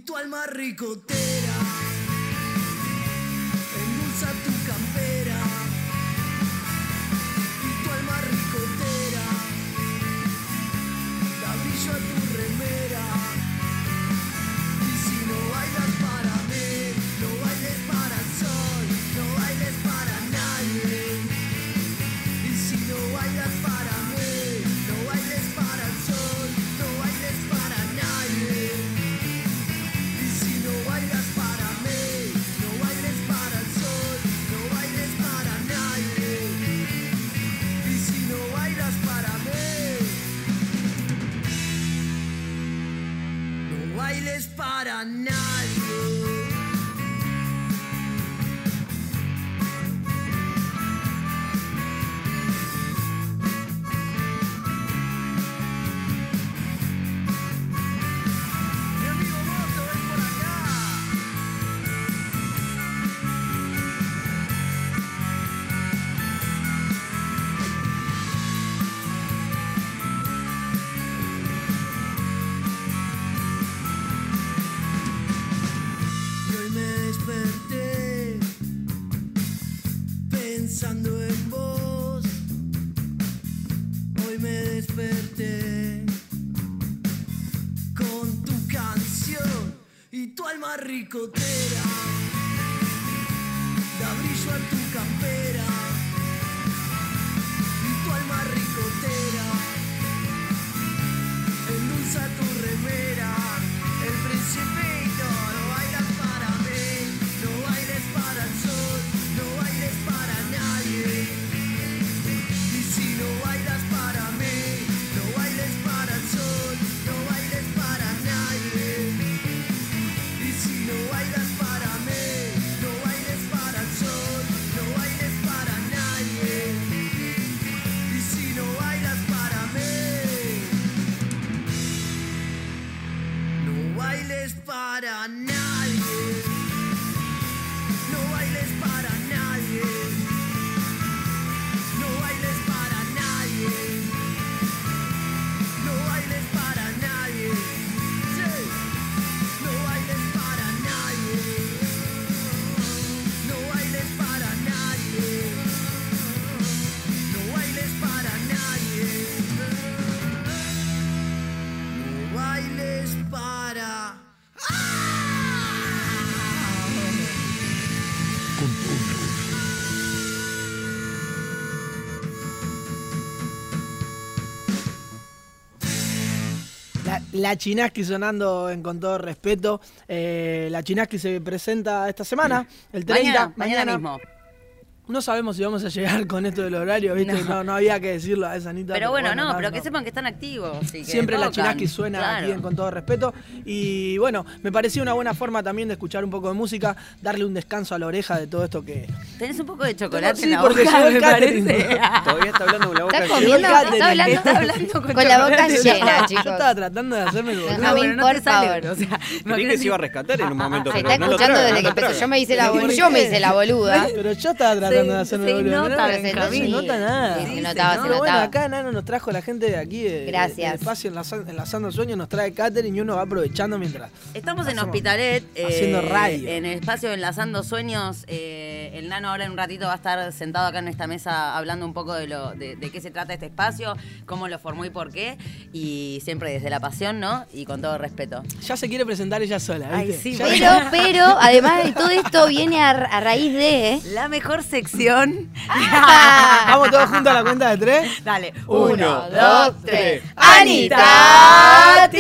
tu alma ricotera alma La, Chinaski sonando en con todo respeto. Eh, la Chinaski se presenta esta semana, el 30. Mañana, mañana mismo. No sabemos si vamos a llegar con esto del horario, ¿viste? No, No. no, había que decirlo a esa Anita. Pero bueno, no, acá pero que sepan que están activos. que Siempre la tocan. Chinaski suena Claro. aquí en con todo respeto. Y bueno, me parecía una buena forma también de escuchar un poco de música, darle un descanso a la oreja de todo esto que. Tenés un poco de chocolate Sí, en la porque boca, me parece. *laughs* Todavía está hablando con la boca Está llena. comiendo, está hablando, Está hablando con con la boca llena, Yo chicos. estaba tratando de hacerme el boludo. Benjamín, pero no por te sale, favor. o sea, Creí que se iba a rescatar en un momento, Se pero está no lo escuchando traga, desde no que empezó. Yo me hice la, ¿Por bol- qué? yo me hice la boluda. Pero yo estaba tratando Se- de hacerme se el boludo. nota, No. No se nota nada. Sí, se Sí, notaba, se se Pero bueno, acá Nano nos trajo la gente de aquí de, Gracias. del espacio Enlaza- Enlazando Sueños, nos trae catering y uno va aprovechando mientras. Estamos en Hospitalet. eh, haciendo radio. En el espacio Enlazando Sueños. eh, el nano ahora en un ratito va a estar sentado acá en esta mesa hablando un poco de, lo, de, de qué se trata este espacio, cómo lo formó y por qué. Y siempre desde la pasión, ¿no? Y con todo respeto. Ya se quiere presentar ella sola, Ay, ¿viste? sí, Ya- Pero, pero, además de todo esto, viene a, a raíz de. ¿eh? La mejor sección. *laughs* Vamos todos juntos a la cuenta de tres. Dale. Uno, dos, tres. ¡Anita Ti!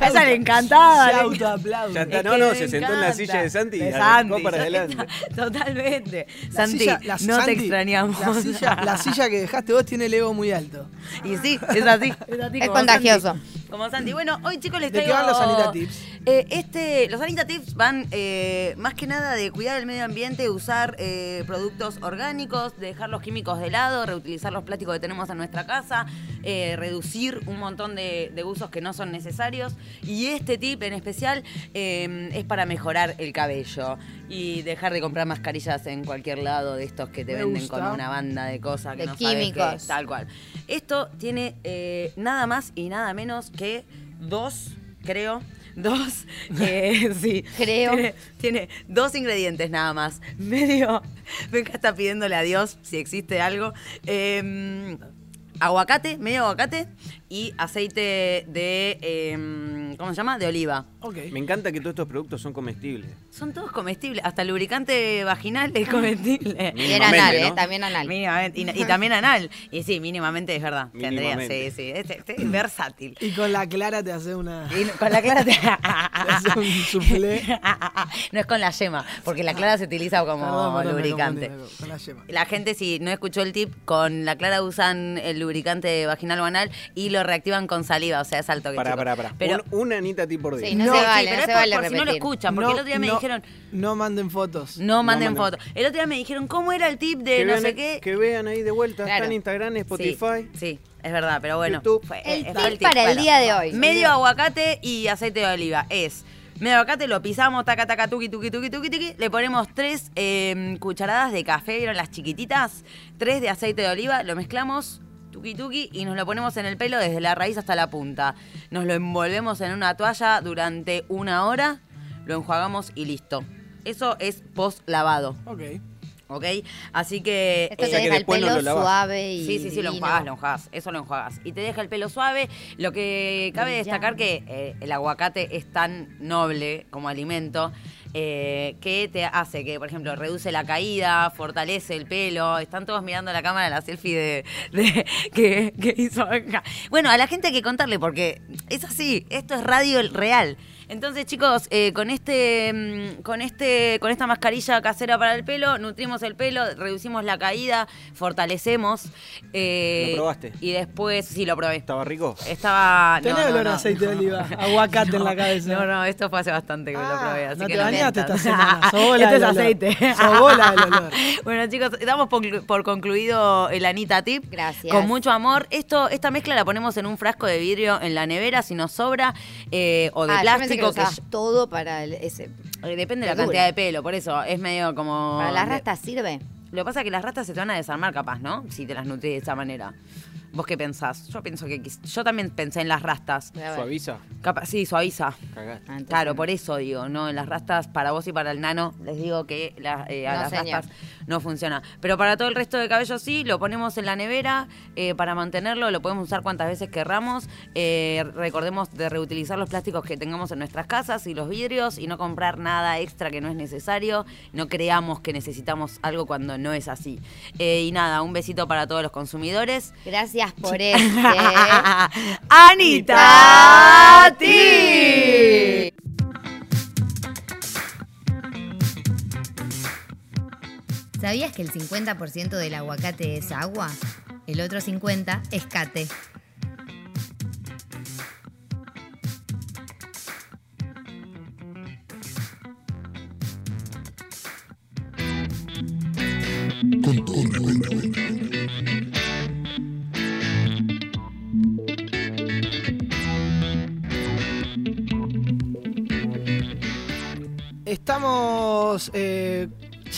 A esa le encantaba. Se autoaplaude. Ya está, Es no, que no, se sentó en la silla de Santi y De arrancó Santi, para adelante. *laughs* Totalmente. La Santi, silla- la- no Santi, te extrañamos. La silla, la silla que dejaste vos tiene el ego muy alto. Y sí, es así. *laughs* Es, así Es como contagioso. Santi. Como Santi. Bueno, hoy chicos les ¿De qué traigo... van los Anita Tips? Eh, este, los Anita Tips van eh, más que nada de cuidar el medio ambiente, usar eh, productos orgánicos, dejar los químicos de lado, reutilizar los plásticos que tenemos en nuestra casa, eh, reducir un montón de, de usos que no son necesarios. Y este tip en especial eh, es para mejorar el cabello y dejar de comprar mascarillas en cualquier lado de estos que te Me venden gusta. como una banda de cosas que De no sabes qué químicos. tal cual. Esto tiene eh, nada más y nada menos que dos, creo, dos, *laughs* eh, sí. Creo. Tiene, tiene dos ingredientes nada más. Medio, venga está pidiéndole a Dios si existe algo. Em, aguacate, medio aguacate y aceite de, em, ¿cómo se llama? De oliva. Ok. Me encanta que todos estos productos son comestibles. Son todos comestibles, hasta el lubricante vaginal es comestible. *laughs* Bien Mínimamente, anal, ¿no? ¿eh? También anal. Mínimamente, y, y *laughs* también anal. Y sí, mínimamente es verdad. Tendría, sí, sí. Este, este es versátil. Y con la clara te hace una. Y con la clara te... *laughs* te hace un soufflé. no es con la yema, porque la clara se utiliza como lubricante. confundí, Con la yema. La gente, si no escuchó el tip, con la clara usan el lubricante vaginal o anal y lo reactivan con saliva, o sea, es alto que Pará, chico. pará, pará. Pero, Un- una anita ti por día. Sí, no, No, se sí, vale, pero no es se por, vale por si no lo repetir. escuchan, porque el otro día me no- dijeron, No manden fotos. no manden manden. fotos. El otro día me dijeron, ¿cómo era el tip de que, no vean, sé qué? que vean ahí de vuelta. Claro. Está en Instagram, Spotify. Sí, sí, es verdad, pero bueno. YouTube. fue- El tip para el día de hoy. Medio aguacate y aceite de oliva. Es medio aguacate, lo pisamos, taca, taca, tuqui, tuqui, tuqui, tuqui, tuqui. Le ponemos tres eh, cucharadas de café, ¿vieron las chiquititas? Tres de aceite de oliva, lo mezclamos. Tuki tuki y nos lo ponemos en el pelo desde la raíz hasta la punta. Nos lo envolvemos en una toalla durante una hora, lo enjuagamos y listo. Eso es post lavado, Ok. ¿ok? Así que... Esto eh, te que deja el después no pelo lo lavas. suave y. Sí, sí, sí, lo enjuagas, lo enjuagas. Eso lo enjuagas. Y te deja el pelo suave. Lo que cabe destacar que eh, el aguacate es tan noble como alimento eh, que te hace que, por ejemplo, reduce la caída, fortalece el pelo. Están todos mirando la cámara la selfie de, *laughs* que, hizo. Bueno, a la gente hay que contarle porque es así. Esto es radio real. Entonces, chicos, eh, con este, mm, con este, con esta mascarilla casera para el pelo, nutrimos el pelo, reducimos la caída, fortalecemos. eh, ¿Lo probaste? Y después, sí, lo probé. ¿Estaba rico? Estaba. Tenés no, no, olor a no. aceite de oliva, *laughs* aguacate en la cabeza. No, no, esto fue hace bastante que me lo probé. Así no que te bañaste esta semana, *laughs* sos bola Este es aceite. Sos bola del olor. *laughs* Bueno, chicos, damos por, por concluido el Anita Tip. Gracias. Con mucho amor. Esto, esta mezcla la ponemos en un frasco de vidrio en la nevera si nos sobra eh, o de Ah, yo que todo para el- ese. Eh, Depende de la cantidad de pelo, por eso es medio como. Para las rastas sirve. Lo que pasa es que las rastas se te van a desarmar, capaz, ¿no? Si te las nutrís de esa manera. ¿Vos qué pensás? Yo pienso que. Yo también pensé en las rastas. ¿Suaviza? Capaz, sí, suaviza. Cagaste. Claro, por eso digo, ¿no? En las rastas, para vos y para el nano, les digo que la- eh, a No, las señor. rastas no funciona. Pero para todo el resto de cabello sí, lo ponemos en la nevera eh, para mantenerlo, lo podemos usar cuantas veces querramos. Eh, recordemos de reutilizar los plásticos que tengamos en nuestras casas y los vidrios y no comprar nada extra que no es necesario. No creamos que necesitamos algo cuando no es así. Eh, y nada, un besito para todos los consumidores. Gracias por este. *laughs* Anita Ti. ¿Sabías que el 50% del aguacate es agua? El otro 50% es cate. Con todo Estamos eh,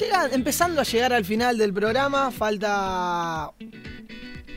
llega- empezando a llegar al final del programa. Falta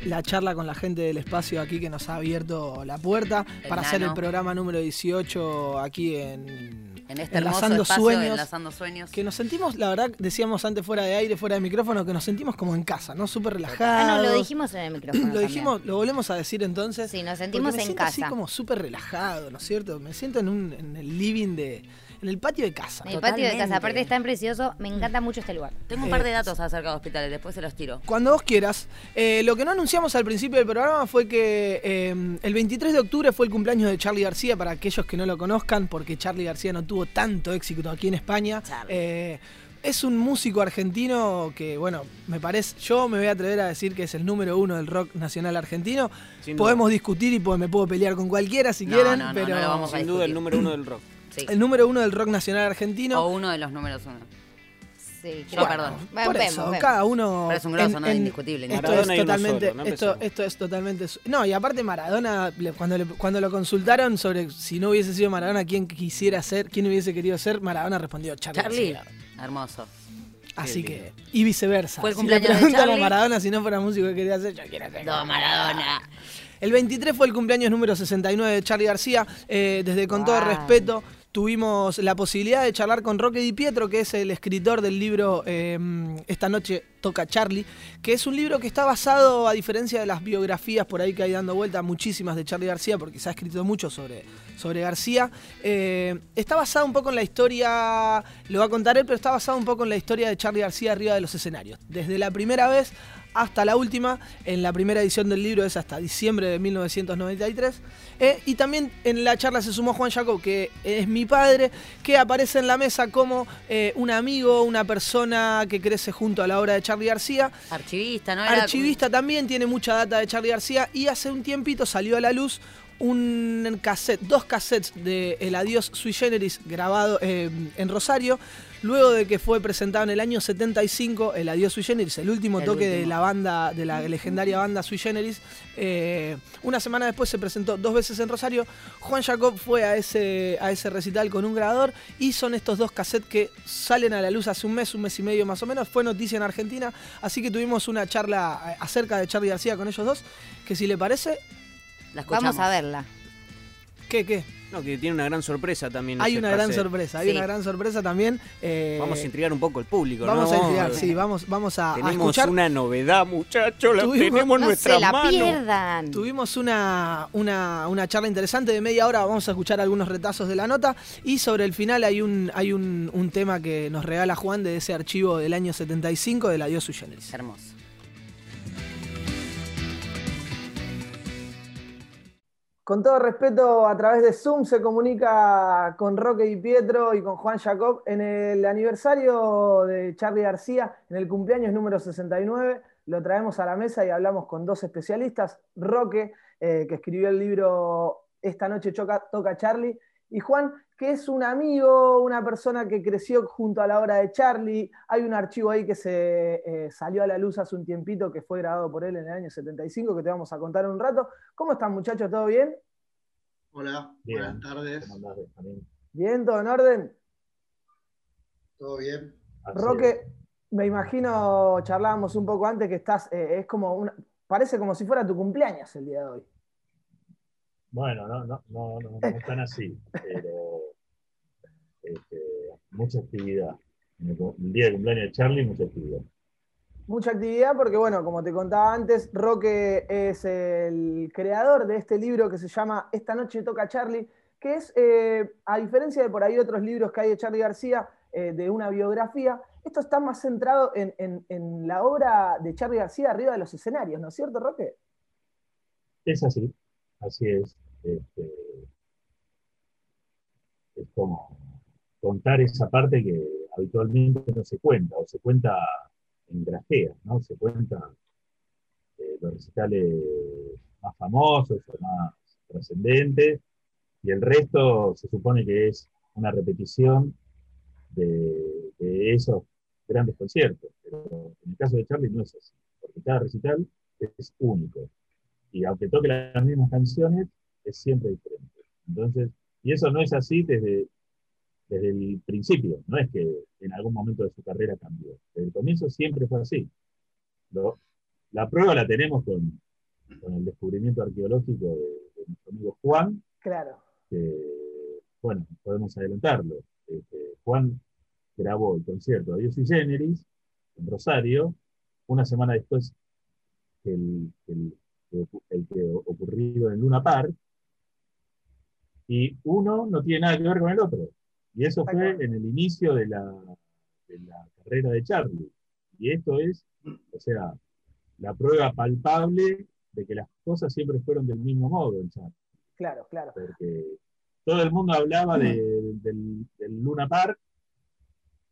la charla con la gente del espacio aquí que nos ha abierto la puerta El para hacer el programa número 18 aquí en, En este Enlazando espacio, Sueños. Enlazando Sueños. Que nos sentimos, la verdad, decíamos antes fuera de aire, fuera de micrófono, que nos sentimos como en casa, ¿no? Súper relajados. Ah, no, lo dijimos en el micrófono. Lo también. dijimos, lo volvemos a decir entonces. Sí, nos sentimos me en siento así casa. como súper relajado, ¿no es cierto? Me siento en, un, en el living de. En el patio de casa. En el patio de casa, aparte es tan precioso, me encanta mucho este lugar. Tengo un Eh, par de datos acerca de hospitales, después se los tiro. Cuando vos quieras. Eh, lo que no anunciamos al principio del programa fue que eh, el 23 de octubre fue el cumpleaños de Charlie García, para aquellos que no lo conozcan, porque Charlie García no tuvo tanto éxito aquí en España. Eh, es un músico argentino que, bueno, me parece, yo me voy a atrever a decir que es el número uno del rock nacional argentino. Sin duda. Podemos discutir y pues, me puedo pelear con cualquiera si No, quieren, no, no, pero no lo vamos a Sin duda el número uno del rock. Sí. el número uno del rock nacional argentino. O uno de los números uno. Sí, Yo, perdón. Por vemos, eso, vemos. cada uno. Pero es un grosso, ¿no? Indiscutible, Esto Maradona es totalmente. solo, no esto, esto es totalmente. No, y aparte Maradona, cuando, le- cuando lo consultaron sobre si no hubiese sido Maradona, quién quisiera ser, quién hubiese querido ser, Maradona respondió Charlie. Charlie, García. hermoso. Así que. Y viceversa. Fue el si cumpleaños le de a. Maradona si no fuera músico que quería ser, yo quiero ser. No, Maradona. El 23 fue el cumpleaños número 69 de Charlie García. Eh, desde Con todo respeto, tuvimos la posibilidad de charlar con Roque Di Pietro, que es el escritor del libro eh, Esta noche toca Charlie, que es un libro que está basado, a diferencia de las biografías por ahí que hay dando vuelta, muchísimas de Charlie García, porque se ha escrito mucho sobre, sobre García. eh, está basado un poco en la historia, lo va a contar él, pero está basado un poco en la historia de Charlie García arriba de los escenarios. Desde la primera vez hasta la última. En la primera edición del libro es hasta diciembre de 1993. Eh, y también en la charla se sumó Juan Jacob, que es mi padre, que aparece en la mesa como eh, un amigo, una persona que crece junto a la obra de Charlie García. Archivista, ¿no? Era- Archivista también, tiene mucha data de Charlie García y hace un tiempito salió a la luz un cassette, dos cassettes de El Adiós Sui Generis grabado eh, en Rosario, luego de que fue presentado en el año 75 El Adiós Sui Generis, el último El toque de la banda, de la legendaria banda Sui Generis. Eh, una semana después se presentó dos veces en Rosario. Juan Jacob fue a ese, a ese recital con un grabador y son estos dos cassettes que salen a la luz hace un mes, un mes y medio más o menos. Fue noticia en Argentina, así que tuvimos una charla eh, acerca de Charlie García con ellos dos, que si le parece, La escuchamos. Vamos a verla. ¿qué, qué? No, que tiene una gran sorpresa también. Hay una gran sorpresa, hay Sí. una gran sorpresa también. eh, Vamos a intrigar un poco el público, Vamos ¿no? a intrigar, sí, vamos, vamos a, a Tenemos escuchar. una novedad, muchachos, la Tuvimos- tenemos en No nuestra se la mano. pierdan. Tuvimos una, una, una charla interesante de media hora, vamos a escuchar algunos retazos de la nota y sobre el final hay un, hay un, un tema que nos regala Juan de ese archivo del año 75 de la Dios Generis. Hermoso. Con todo respeto, a través de Zoom se comunica con Roque y Pietro y con Juan Jacob en el aniversario de Charlie García, en el cumpleaños número 69. Lo traemos a la mesa y hablamos con dos especialistas, Roque, eh, que escribió el libro Esta noche toca Charlie, y Juan, que es un amigo, una persona que creció junto a la obra de Charlie. Hay un archivo ahí que se eh, salió a la luz hace un tiempito, que fue grabado por él en el año 75, que te vamos a contar en un rato. ¿Cómo están muchachos? ¿Todo bien? Hola, buenas tardes. ¿Bien? ¿Todo en orden? ¿Todo bien? Roque, me imagino, charlábamos un poco antes, que estás, eh, es como una, parece como si fuera tu cumpleaños el día de hoy. Bueno, no, no, no, no, no están así, pero este, mucha actividad. En El, día de cumpleaños de Charlie, mucha actividad. Mucha actividad porque, bueno, como te contaba antes, Roque es el creador de este libro que se llama Esta noche toca Charlie, que es, eh, a diferencia de por ahí otros libros que hay de Charlie García, eh, de una biografía, esto está más centrado en, en- en la obra de Charlie García arriba de los escenarios, ¿no es cierto, Roque? Es así, así es. Este, es como contar esa parte que habitualmente no se cuenta, o se cuenta en grajeas, ¿no? Se cuenta eh, los recitales más famosos o más trascendentes, y el resto se supone que es una repetición de, esos grandes conciertos. Pero en el caso de Charlie no es así, porque cada recital es único. Y aunque toque las mismas canciones, es siempre diferente. Entonces, y eso no es así desde, desde el principio, no es que en algún momento de su carrera cambió. Desde el comienzo siempre fue así. La prueba la tenemos con, con el descubrimiento arqueológico de, de nuestro amigo Juan, Claro. que, bueno, podemos adelantarlo. Este, Juan grabó el concierto de Dios y Generis en Rosario, una semana después que el, el que ocurrido en Luna Park, y uno no tiene nada que ver con el otro. Y eso fue en el inicio de la, de la carrera de Charlie. Y esto es, o sea, la prueba palpable de que las cosas siempre fueron del mismo modo en Charlie Claro, claro. porque todo el mundo hablaba de- del, del Luna Park,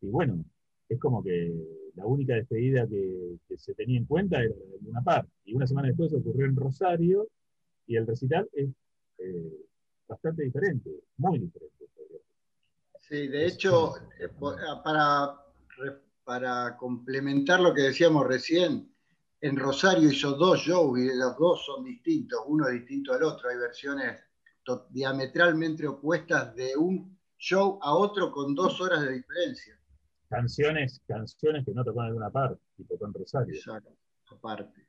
y bueno, es como que la única despedida que, que se tenía en cuenta era la del Luna Park. Y una semana después ocurrió en Rosario, y el recital es eh, bastante diferente, muy diferente. Sí, de hecho, eh, ah, para, para complementar lo que decíamos recién, en Rosario hizo dos shows y los dos son distintos, uno es distinto al otro. Hay versiones diametralmente opuestas de un show a otro con dos horas de diferencia. Canciones, canciones que no tocó en Luna Park, y tocó en Rosario. Exacto, aparte.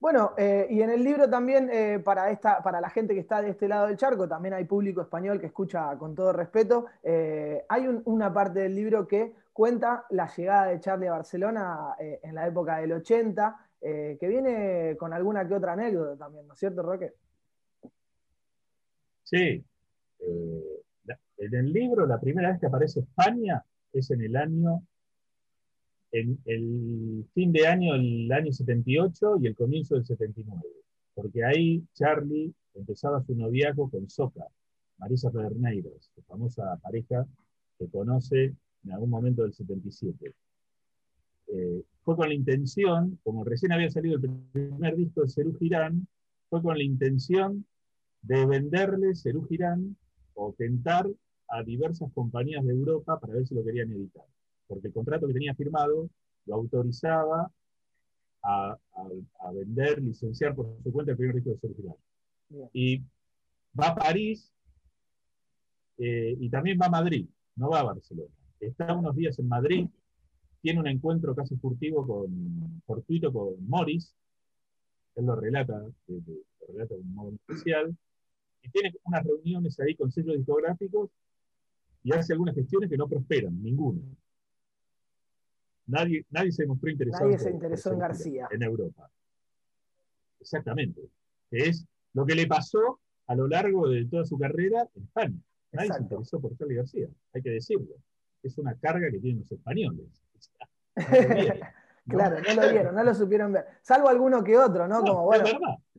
Bueno, eh, y en el libro también, eh, para, esta, para la gente que está de este lado del charco, también hay público español que escucha con todo respeto. eh, hay un- una parte del libro que cuenta la llegada de Charlie a Barcelona en la época del 80, eh, que viene con alguna que otra anécdota también, ¿no es cierto, Roque? Sí. en el libro, la primera vez que aparece España es en el año, en el fin de año, el año 78 y el comienzo del 79. Porque ahí Charlie empezaba su noviazgo con Soca, Marisa Pederneiras, la famosa pareja que conoce en algún momento del 77. Eh, fue con la intención, como recién había salido el primer disco de Cerú Girán, fue con la intención de venderle Cerú Girán o tentar a diversas compañías de Europa para ver si lo querían editar. Porque el contrato que tenía firmado lo autorizaba a, a- a vender, licenciar por su cuenta el primer disco de. Bien. Y va a París eh, y también va a Madrid, no va a Barcelona. Está unos días en Madrid, tiene un encuentro casi furtivo con, fortuito con Morris, él lo relata, eh, eh, lo relata de un modo especial, y tiene unas reuniones ahí con sellos discográficos y hace algunas gestiones que no prosperan, ninguna. Nadie, nadie se mostró interesado Nadie se interesó en García. en Europa. Exactamente. Que es lo que le pasó a lo largo de toda su carrera en España. Nadie se interesó por Charlie García, hay que decirlo. Es una carga que tienen los españoles. O *laughs* sea, no lo vieron, ¿no? Claro, no lo vieron, no lo supieron ver. Salvo alguno que otro, ¿no? No, Como, bueno,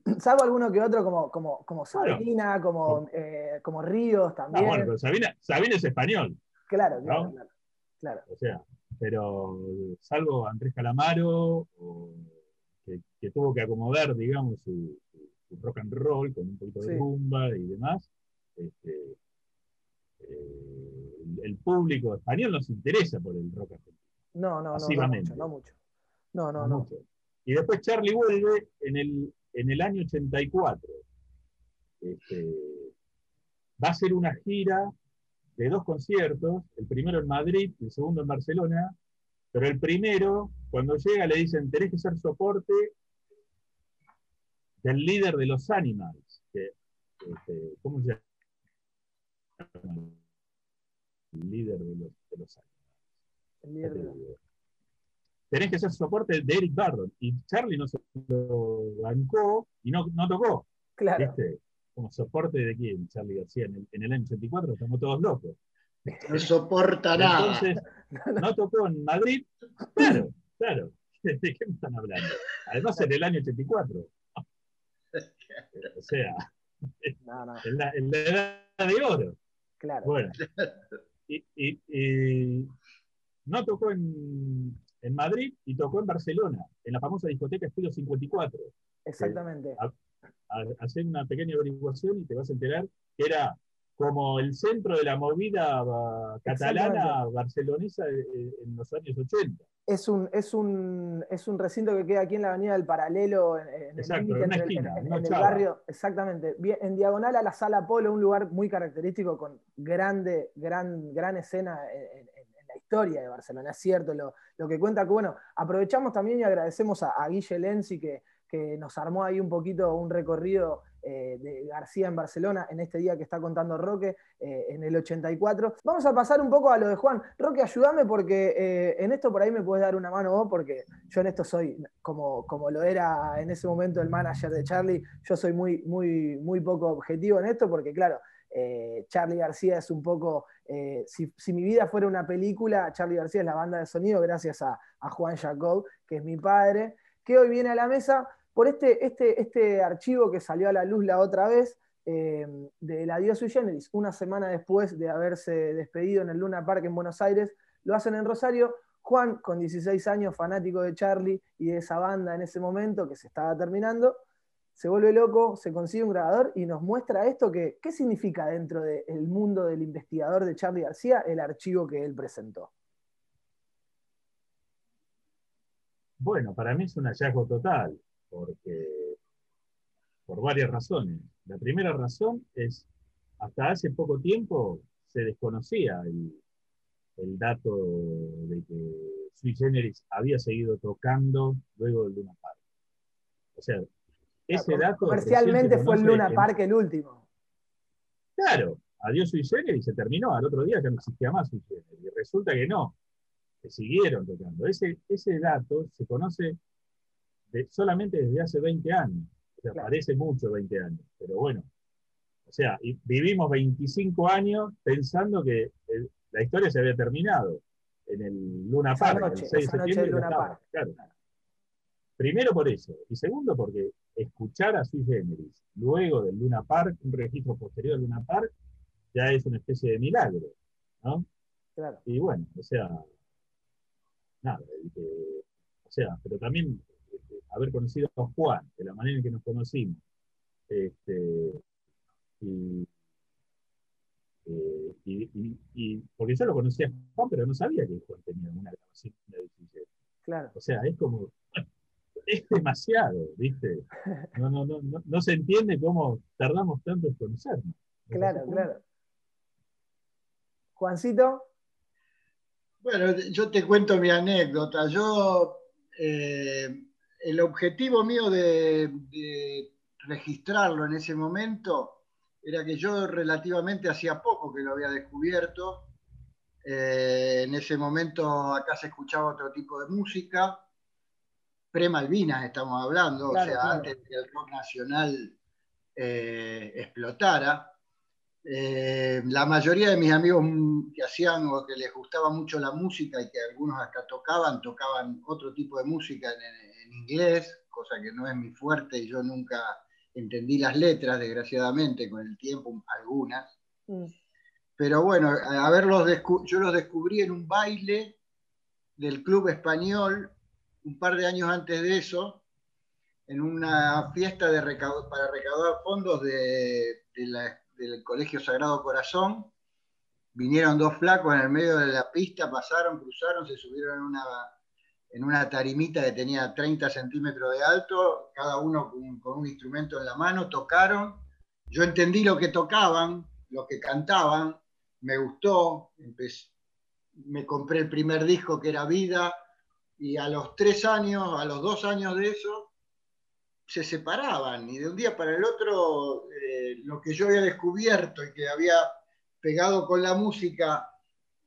*clears throat* Salvo alguno que otro como, como, como. Sabina, como, eh, como Ríos Ah, también. bueno, pero Sabina, Sabina es español, claro, claro, claro, claro. o sea, pero salvo Andrés Calamaro, o que, que tuvo que acomodar, digamos, su, su- su rock and roll con un poquito de Sí. rumba y demás, este, eh, el- público español no se interesa por el rock argentino. No, no, no, no mucho, no mucho. No, no, no mucho. Y después Charlie vuelve en el, en el año 84. Este, va a hacer una gira de dos conciertos, el primero en Madrid y el segundo en Barcelona, pero el primero, cuando llega, le dicen, tenés que ser soporte del líder de los Animals, que, este, ¿cómo se llama? El líder de los, de los Animals. El líder de los- Tenés que ser soporte de Eric Burdon. Y Charlie no se lo bancó y no, no tocó. Claro. ¿Viste? Como soporte de quién, Charlie García, en el, en el año 84, estamos todos locos. No soporta nada. Entonces, no tocó en Madrid. Claro, claro. *laughs* ¿De qué me están hablando? Además, en el año 84. *laughs* O sea, No, no, en la, en la edad de oro. claro. Bueno, y, y- y no tocó en, en Madrid y tocó en Barcelona, en la famosa discoteca Estilo 54. Exactamente. A- hacer una pequeña averiguación y te vas a enterar que era como el centro de la movida ah, catalana barcelonesa eh, eh, en los años 80. Es un, es, un, es un recinto que queda aquí en la Avenida del Paralelo, en, el en el- esquina, en- una en el chava. barrio, exactamente, bien- en diagonal a la Sala Polo, un lugar muy característico con grande, gran, gran escena en, en- en la historia de Barcelona. Es cierto lo, lo que cuenta, que bueno, aprovechamos también y agradecemos a, a Guille Lenzi que, que nos armó ahí un poquito un recorrido eh, de García en Barcelona en este día que está contando Roque eh, en el 84. Vamos a pasar un poco a lo de Juan. Roque, ayúdame porque eh, en esto por ahí me puedes dar una mano vos, porque yo en esto soy, como, como lo era en ese momento el manager de Charlie, yo soy muy, muy, muy poco objetivo en esto, porque claro, Charlie García es un poco, si, si mi vida fuera una película, Charlie García es la banda de sonido, gracias a, a Juan Jacob, que es mi padre, que hoy viene a la mesa por este, este, este archivo que salió a la luz la otra vez, eh, del Adiós Sui Generis, una semana después de haberse despedido en el Luna Park en Buenos Aires, lo hacen en Rosario. Juan, con 16 años, fanático de Charlie y de esa banda en ese momento que se estaba terminando, se vuelve loco, se consigue un grabador y nos muestra esto que, ¿qué significa dentro del mundo del investigador de Charlie García el archivo que él presentó? Bueno, para mí es un hallazgo total, porque por varias razones. La primera razón es, hasta hace poco tiempo se desconocía el, el dato de que Sui Generis había seguido tocando luego del Luna Park. O sea, ese dato... Comercialmente fue el Luna Park el último. Claro, adiós Sui Generis se terminó, al otro día ya no existía más Sui Generis. Y resulta que no, que siguieron tocando. Ese, ese dato se conoce de- solamente desde hace 20 años. O sea, parece mucho 20 años, pero bueno. O sea, y vivimos 25 años pensando que el- la historia se había terminado en el Luna Park, noche, el 6 de septiembre. Luna Park. claro. Primero por eso, y segundo porque escuchar a Sui Generis luego del Luna Park, un registro posterior al Luna Park, ya es una especie de milagro, ¿no? Claro. Y bueno, o sea, nada, que- o sea, pero también haber conocido a Juan, de la manera en que nos conocimos, este, y, eh, y- y- y- porque yo lo conocía a Juan, pero no sabía que Juan tenía una grabación de Generis. Claro. O sea, es como, es demasiado, ¿viste? No, no, no, no, no se entiende cómo tardamos tanto en conocernos. Claro, claro. Juancito, Bueno, yo te cuento mi anécdota. Yo, eh, el objetivo mío de, de registrarlo en ese momento era que yo relativamente hacía poco que lo había descubierto. Eh, en ese momento acá se escuchaba otro tipo de música. Pre-Malvinas estamos hablando, Claro, o sea, claro. antes que el rock nacional eh, explotara. Eh, la mayoría de mis amigos que hacían o que les gustaba mucho la música y que algunos hasta tocaban, tocaban otro tipo de música en, en- en inglés, cosa que no es mi fuerte y yo nunca entendí las letras, desgraciadamente, con el tiempo, algunas. Mm. Pero bueno, a a verlos descu- yo los descubrí en un baile del Club Español, un par de años antes de eso, en una fiesta de para recaudar fondos de- de la- del Colegio Sagrado Corazón. Vinieron dos flacos en el medio de la pista, pasaron, cruzaron, se subieron en una, en una tarimita que tenía 30 centímetros de alto, cada uno con, un instrumento en la mano, tocaron. Yo entendí lo que tocaban, lo que cantaban, me gustó, empecé- me compré el primer disco que era Vida, y a los tres años, a los dos años de eso, se separaban, y de un día para el otro, eh, lo que yo había descubierto y que había pegado con la música,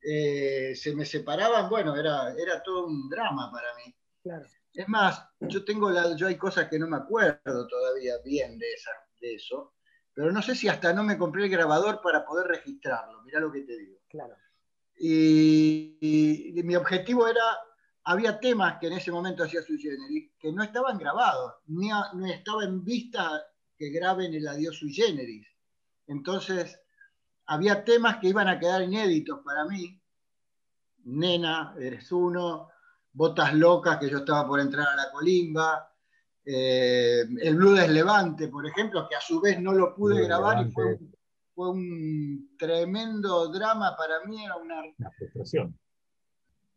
eh, se me separaban, bueno, era, era todo un drama para mí. Claro. Es más, yo tengo la, yo hay cosas que no me acuerdo todavía bien de, esa, de eso, pero no sé si hasta no me compré el grabador para poder registrarlo, mirá lo que te digo. Claro. Y, y- y mi objetivo era, había temas que en ese momento hacía Sui Generis que no estaban grabados, ni a- no estaba en vista que graben el Adiós Sui Generis. Entonces, había temas que iban a quedar inéditos para mí. Nena, eres uno, Botas Locas, que yo estaba por entrar a la colimba, eh, el Blues Levante, por ejemplo, que a su vez no lo pude Blues grabar y fue un, fue un tremendo drama para mí, era una... Una frustración.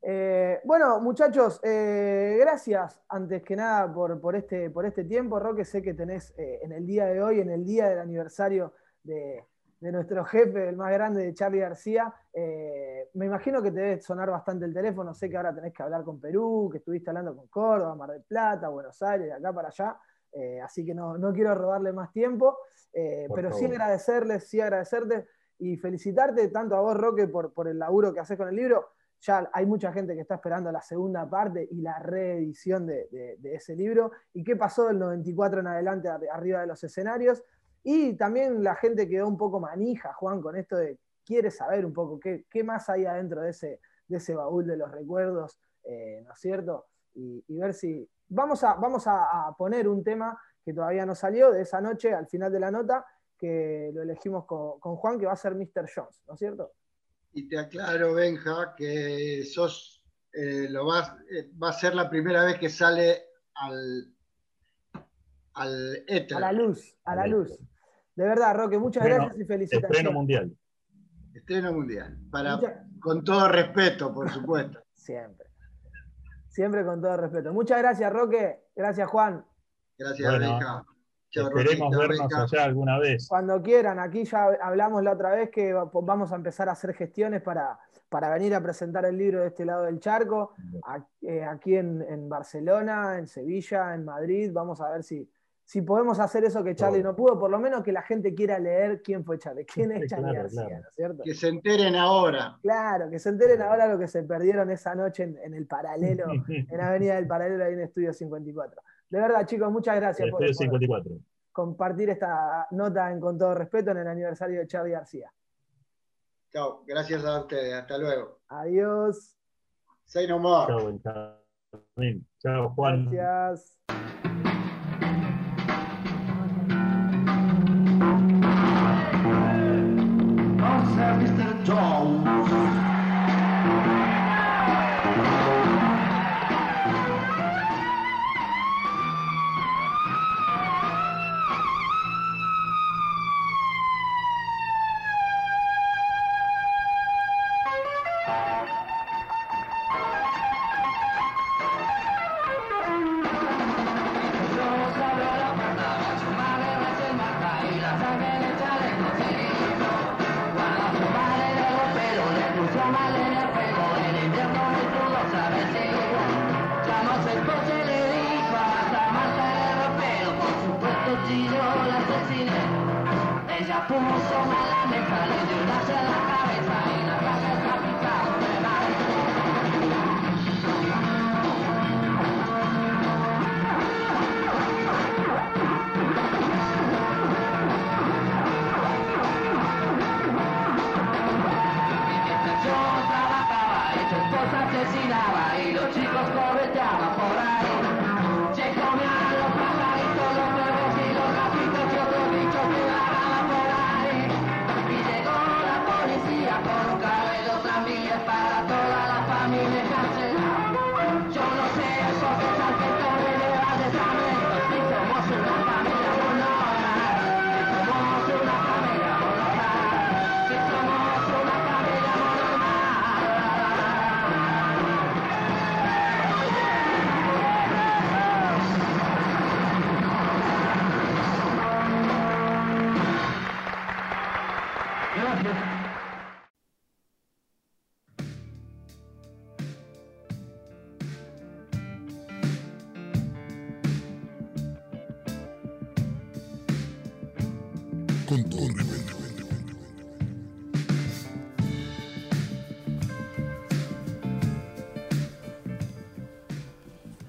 Eh, bueno, muchachos, eh, gracias antes que nada por, por este, por este tiempo. Roque, sé que tenés eh, en el día de hoy, en el día del aniversario de, de nuestro jefe, el más grande de Charlie García, eh, me imagino que te debe sonar bastante el teléfono. Sé que ahora tenés que hablar con Perú, que estuviste hablando con Córdoba, Mar del Plata, Buenos Aires, de acá para allá. Eh, así que no, no quiero robarle más tiempo, eh, pero sí agradecerles, sí agradecerte y felicitarte tanto a vos, Roque, por, por el laburo que haces con el libro. Ya hay mucha gente que está esperando la segunda parte y la reedición de, de- de ese libro. ¿Y qué pasó del 94 en adelante ar- arriba de los escenarios? Y también la gente quedó un poco manija, Juan, con esto de quiere saber un poco qué, qué más hay adentro de ese, de ese baúl de los recuerdos, eh, ¿no es cierto? Y, y ver si. Vamos, a, vamos a, a poner un tema que todavía no salió de esa noche al final de la nota, que lo elegimos con, con Juan, que va a ser Mr. Jones, ¿no es cierto? Y te aclaro, Benja, que sos, eh, lo vas, eh, va a ser la primera vez que sale al, al éter. A la luz, a la luz. De verdad, Roque, muchas Estreno- gracias y felicitaciones. Estreno mundial. Estreno mundial. Para, Mucha- Con todo respeto, por supuesto. *laughs* Siempre. Siempre con todo respeto. Muchas gracias, Roque. Gracias, Juan. Gracias, Bueno, Esperemos Roquita, vernos allá alguna vez. Cuando quieran, aquí ya hablamos la otra vez que va- vamos a empezar a hacer gestiones para, para venir a presentar el libro de este lado del charco, a- eh, aquí en, en Barcelona, en Sevilla, en Madrid. Vamos a ver si, si podemos hacer eso que Charlie no pudo, por lo menos que la gente quiera leer quién fue Charlie, *laughs* quién es Charlie claro, García, claro. ¿no es cierto? Que se enteren ahora. Claro, que se enteren ahora lo que se perdieron esa noche en, en el paralelo, *laughs* en Avenida del Paralelo, ahí en Estudio 54. De verdad, chicos, muchas gracias por, estudio por 54. compartir esta nota en Con todo respeto en el aniversario de Charlie García. Chao, gracias a ustedes. Hasta luego. Adiós. Say no more. Chao, Benjamín. Chao, Juan. Gracias. Mr.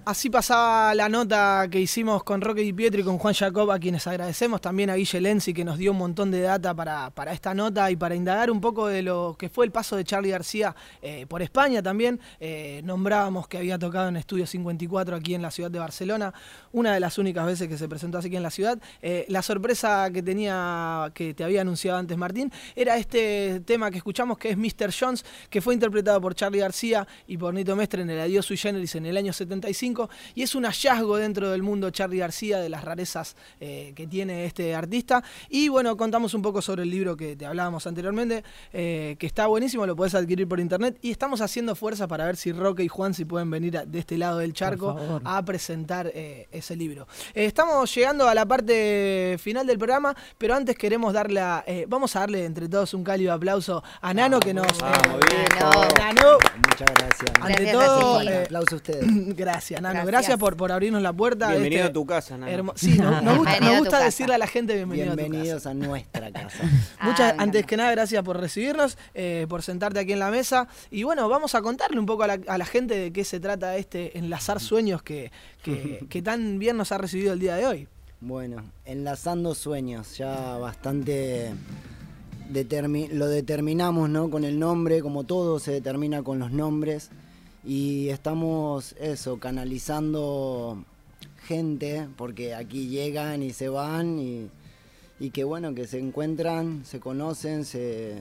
Así pasaba la nota que hicimos con Roque Di Pietro y con Juan Jacob, a quienes agradecemos también a Guille Lenzi que nos dio un montón de data para, para esta nota y para indagar un poco de lo que fue el paso de Charlie García eh, por España también. Eh, nombrábamos que había tocado en Estudio 54 aquí en la ciudad de Barcelona, una de las únicas veces que se presentó así aquí en la ciudad. Eh, la sorpresa que tenía, que te había anunciado antes Martín, era este tema que escuchamos que es Mr. Jones, que fue interpretado por Charlie García y por Nito Mestre en el Adiós Sui Generis en el año 75 y es un hallazgo dentro del mundo Charlie García de las rarezas eh, que tiene este artista. Y bueno, contamos un poco sobre el libro que te hablábamos anteriormente, eh, que está buenísimo, lo podés adquirir por internet y estamos haciendo fuerza para ver si Roque y Juan si pueden venir a- de este lado del charco a presentar eh, ese libro. Eh, estamos llegando a la parte final del programa, pero antes queremos darle a, eh, vamos a darle entre todos un cálido aplauso a Nano que nos... Vamos, eh. Nano, Muchas gracias. ante Gracias, todo, eh, aplauso a ustedes. *clears throat* Gracias, Nano. Gracias, Gracias. por, por abrirnos la puerta. Bienvenido este a tu casa, Nano. hermo- Sí, nos, *laughs* nos gusta, nos casa. decirle a la gente bienvenido a tu Bienvenidos a nuestra casa. casa. *laughs* Muchas, Ah, antes que nada, gracias por recibirnos, eh, por sentarte aquí en la mesa. Y bueno, vamos a contarle un poco a la, a la gente de qué se trata este enlazar sueños que, que, *laughs* que tan bien nos ha recibido el día de hoy. Bueno, enlazando sueños, ya bastante determi- lo determinamos, ¿no? Con el nombre, como todo se determina con los nombres. Y estamos, eso, canalizando gente, porque aquí llegan y se van y, y que bueno, que se encuentran, se conocen, se,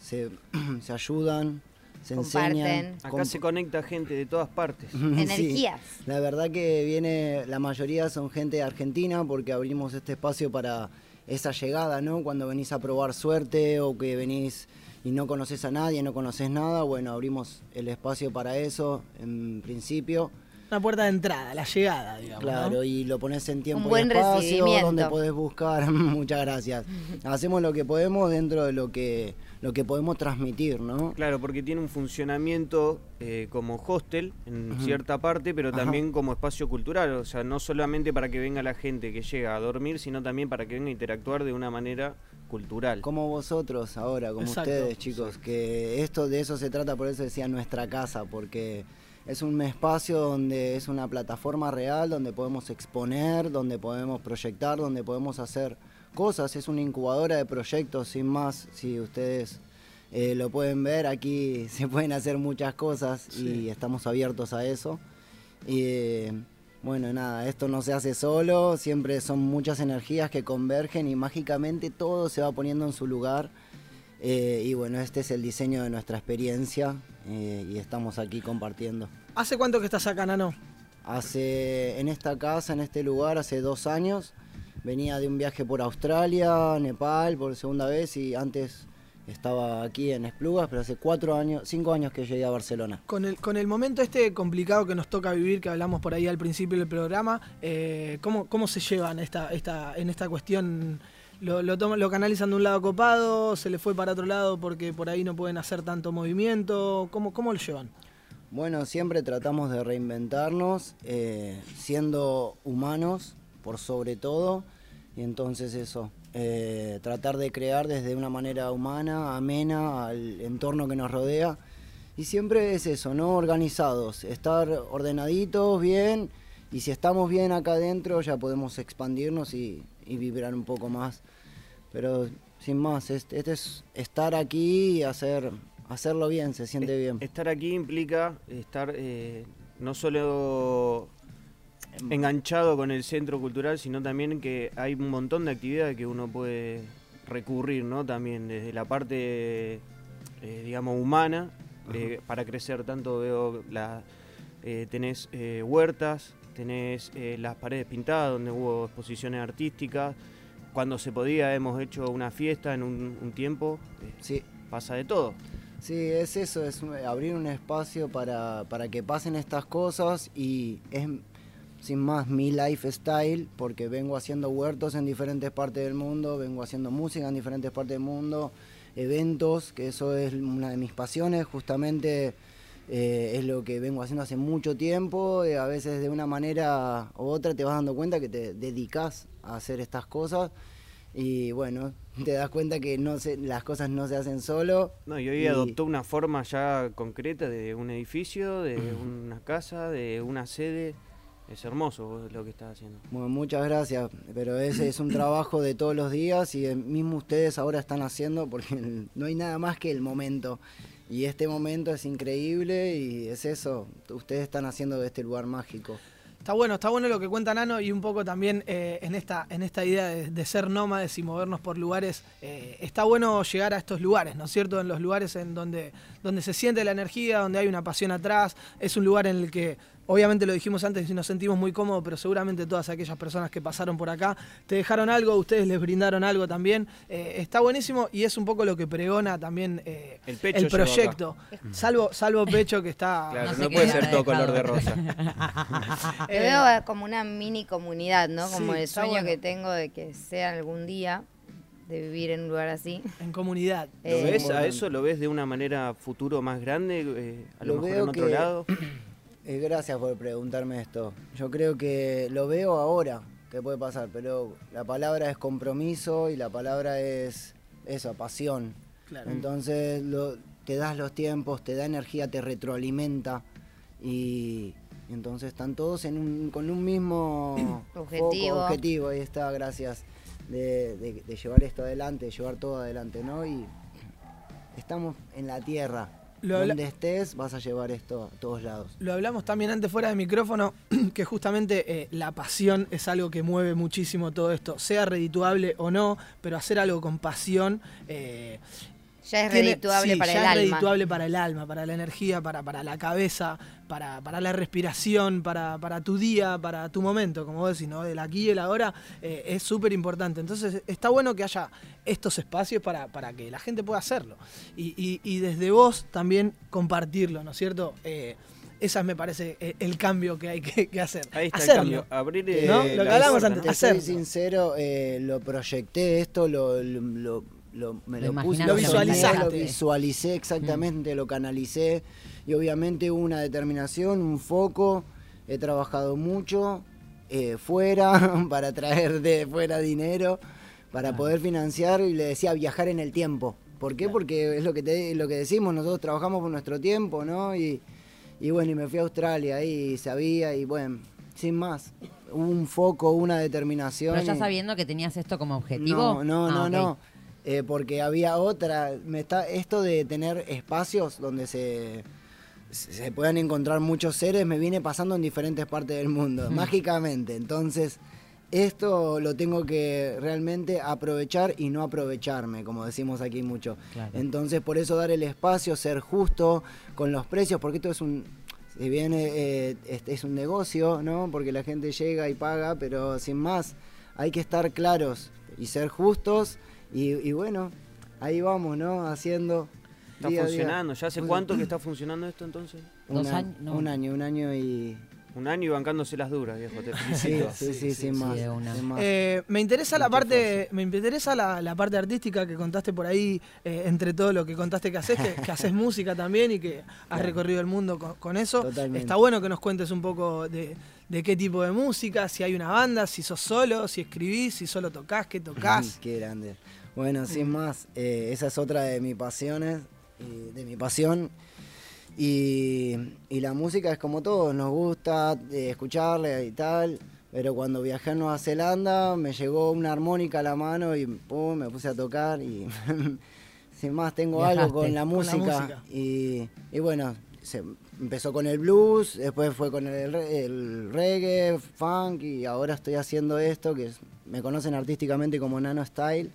se, *clears throat* se ayudan, se enseñan. Acá comp- se conecta gente de todas partes. *laughs* Sí. Energías. La verdad que viene, la mayoría son gente de Argentina porque abrimos este espacio para esa llegada, ¿no? Cuando venís a probar suerte o que venís y no conoces a nadie, no conoces nada, bueno, abrimos el espacio para eso en principio. Una puerta de entrada, la llegada, digamos. Claro, ¿no? y lo pones en tiempo Un buen y espacio, recibimiento. donde podés buscar, *laughs* muchas gracias. *laughs* Hacemos lo que podemos dentro de lo que, lo que podemos transmitir, ¿no? Claro, porque tiene un funcionamiento eh, como hostel en cierta parte, pero Ajá. también como espacio cultural. O sea, no solamente para que venga la gente que llega a dormir, sino también para que venga a interactuar de una manera cultural. Como vosotros ahora, como Exacto. ustedes, chicos, que esto de eso se trata, por eso decía nuestra casa, porque es un espacio donde es una plataforma real, donde podemos exponer, donde podemos proyectar, donde podemos hacer cosas, es una incubadora de proyectos sin más, si ustedes eh, lo pueden ver, aquí *laughs* se pueden hacer muchas cosas y estamos abiertos a eso. Y eh, bueno, nada, esto no se hace solo, siempre son muchas energías que convergen y mágicamente todo se va poniendo en su lugar. Eh, y bueno, este es el diseño de nuestra experiencia eh, y estamos aquí compartiendo. ¿Hace cuánto que estás acá, Nano? Hace, en esta casa, en este lugar, hace dos años, venía de un viaje por Australia, Nepal, por segunda vez y antes estaba aquí en Esplugas, pero hace cuatro años, cinco años que llegué a Barcelona. Con el, con el momento este complicado que nos toca vivir, que hablamos por ahí al principio del programa, eh, ¿cómo, ¿cómo se llevan esta, esta, en esta cuestión? ¿Lo, lo, toman- ¿Lo canalizan de un lado copado? ¿Se le fue para otro lado porque por ahí no pueden hacer tanto movimiento? ¿Cómo, cómo lo llevan? Bueno, siempre tratamos de reinventarnos, eh, siendo humanos por sobre todo, y entonces eso, eh, tratar de crear desde una manera humana, amena al entorno que nos rodea, y siempre es eso, ¿no? Organizados, estar ordenaditos, bien, y si estamos bien acá adentro ya podemos expandirnos y, y vibrar un poco más. Pero sin más, este, este es estar aquí y hacer, hacerlo bien, se siente bien. Estar aquí implica estar eh, no solo enganchado con el centro cultural, sino también que hay un montón de actividades que uno puede recurrir, ¿no? También desde la parte, eh, digamos, humana, eh, para crecer tanto veo la, eh, tenés huertas, tenés las paredes pintadas donde hubo exposiciones artísticas. Cuando se podía hemos hecho una fiesta en un, un tiempo. Sí. Pasa de todo. Sí, es eso, es abrir un espacio para, para que pasen estas cosas y es sin más mi lifestyle porque vengo haciendo huertos en diferentes partes del mundo, vengo haciendo música en diferentes partes del mundo, eventos, que eso es una de mis pasiones, justamente eh, es lo que vengo haciendo hace mucho tiempo, eh, a veces de una manera u otra te vas dando cuenta que te dedicas a hacer estas cosas y bueno, *laughs* te das cuenta que no se, las cosas no se hacen solo. No, y hoy adoptó una forma ya concreta de un edificio, de *clears throat* una casa, de una sede. Es hermoso lo que estás haciendo. Bueno, muchas gracias, pero ese es un *clears throat* trabajo de todos los días y mismo ustedes ahora están haciendo porque *laughs* no hay nada más que el momento. Y este momento es increíble y es eso, ustedes están haciendo de este lugar mágico. Está bueno, está bueno lo que cuenta Nano y un poco también eh, en, esta, en esta idea de, de ser nómades y movernos por lugares. eh, está bueno llegar a estos lugares, ¿no es cierto? En los lugares en donde, donde se siente la energía, donde hay una pasión atrás. Es un lugar en el que, obviamente lo dijimos antes y nos sentimos muy cómodos, pero seguramente todas aquellas personas que pasaron por acá te dejaron algo, ustedes les brindaron algo también. Eh, está buenísimo y es un poco lo que pregona también eh, El pecho proyecto. Salvo, salvo *laughs* Pecho que está... Claro, No puede ser todo color de rosa. *laughs* Lo veo como una mini comunidad, ¿no? Como Sí, el sueño bueno. que tengo de que sea algún día de vivir en un lugar así. En comunidad. ¿Lo Eh, ves a eso? ¿Lo ves de una manera futuro más grande? eh, a lo, Lo mejor veo en otro que- lado. *clears throat* Eh, gracias por preguntarme esto. Yo creo que lo veo ahora que puede pasar, pero la palabra es compromiso y la palabra es eso, pasión. Claro. Entonces lo- te das los tiempos, te da energía, te retroalimenta y entonces están todos en un- con un mismo *coughs* foco, Objetivo. objetivo. Ahí está, gracias, de, de- de llevar esto adelante, de llevar todo adelante, ¿no? Y estamos en la tierra. Lo Donde estés vas a llevar esto a todos lados. Lo hablamos también antes fuera de micrófono, *clears throat* que justamente eh, la pasión es algo que mueve muchísimo todo esto, sea redituable o no, pero hacer algo con pasión. eh, Ya es tiene- redituable sí, para ya el es alma. redituable para el alma, para la energía, para, para la cabeza, para, para la respiración, para, para tu día, para tu momento, como vos decís, ¿no? Del aquí y el ahora eh, es súper importante. Entonces está bueno que haya estos espacios para, para que la gente pueda hacerlo. Y, y- y desde vos también compartirlo, ¿no es cierto? Eh, esa me parece eh, el cambio que hay que, que hacer. Ahí está el Hacerlo. cambio. Abrir eh, ¿No? Lo que hablábamos puerta, antes, ¿no? Te soy hacerlo. sincero, eh, lo proyecté esto, lo, lo, lo- lo- me Lo lo, puse, Lo lo visualizaste. Lo visualicé exactamente, lo canalicé y obviamente hubo una determinación, un foco. He trabajado mucho eh, fuera *laughs* para traer de fuera dinero, para poder financiar y le decía viajar en el tiempo. ¿Por qué? Porque es lo que, te, lo que decimos, nosotros trabajamos por nuestro tiempo, ¿no? Y, y bueno, y me fui a Australia ahí, sabía, y bueno, sin más. Hubo un foco, una determinación. Pero ya y- sabiendo que tenías esto como objetivo. no, no, Ah, no, ok. no. Eh, porque había otra. Me está, esto de tener espacios donde se, se puedan encontrar muchos seres me viene pasando en diferentes partes del mundo, mágicamente. Entonces, esto lo tengo que realmente aprovechar y no aprovecharme, como decimos aquí mucho. Claro. Entonces, por eso dar el espacio, ser justo con los precios, porque esto es un. Si bien eh, es, es un negocio, ¿no? Porque la gente llega y paga, pero sin más, hay que estar claros y ser justos. Y, y bueno, ahí vamos, ¿no? Haciendo. Está día a día. funcionando. ¿Ya hace cuánto que está funcionando esto entonces? Un, Dos años, no. un año, un año y. Un año y bancándose las duras, viejo. Te *laughs* Sí, sí, sí, sin más. de una. sin más. Eh, me interesa la parte, me interesa la, la parte artística que contaste por ahí, eh, entre todo lo que contaste que haces, que, que *laughs* haces música también y que has Claro. recorrido el mundo con, con eso. Totalmente. Está bueno que nos cuentes un poco de, de qué tipo de música, si hay una banda, si sos solo, si escribís, si solo tocas, qué tocas. Qué grande. Bueno, sin más, eh, esa es otra de mis pasiones, y de mi pasión. Y, y la música es como todo, nos gusta eh, escucharla y tal. Pero cuando viajé a Nueva Zelanda me llegó una armónica a la mano y pum, me puse a tocar y *laughs* sin más tengo Viajaste algo con la con la música. Y, y bueno, se empezó con el blues, después fue con el, el reggae, funk y ahora estoy haciendo esto que me conocen artísticamente como Nano Style.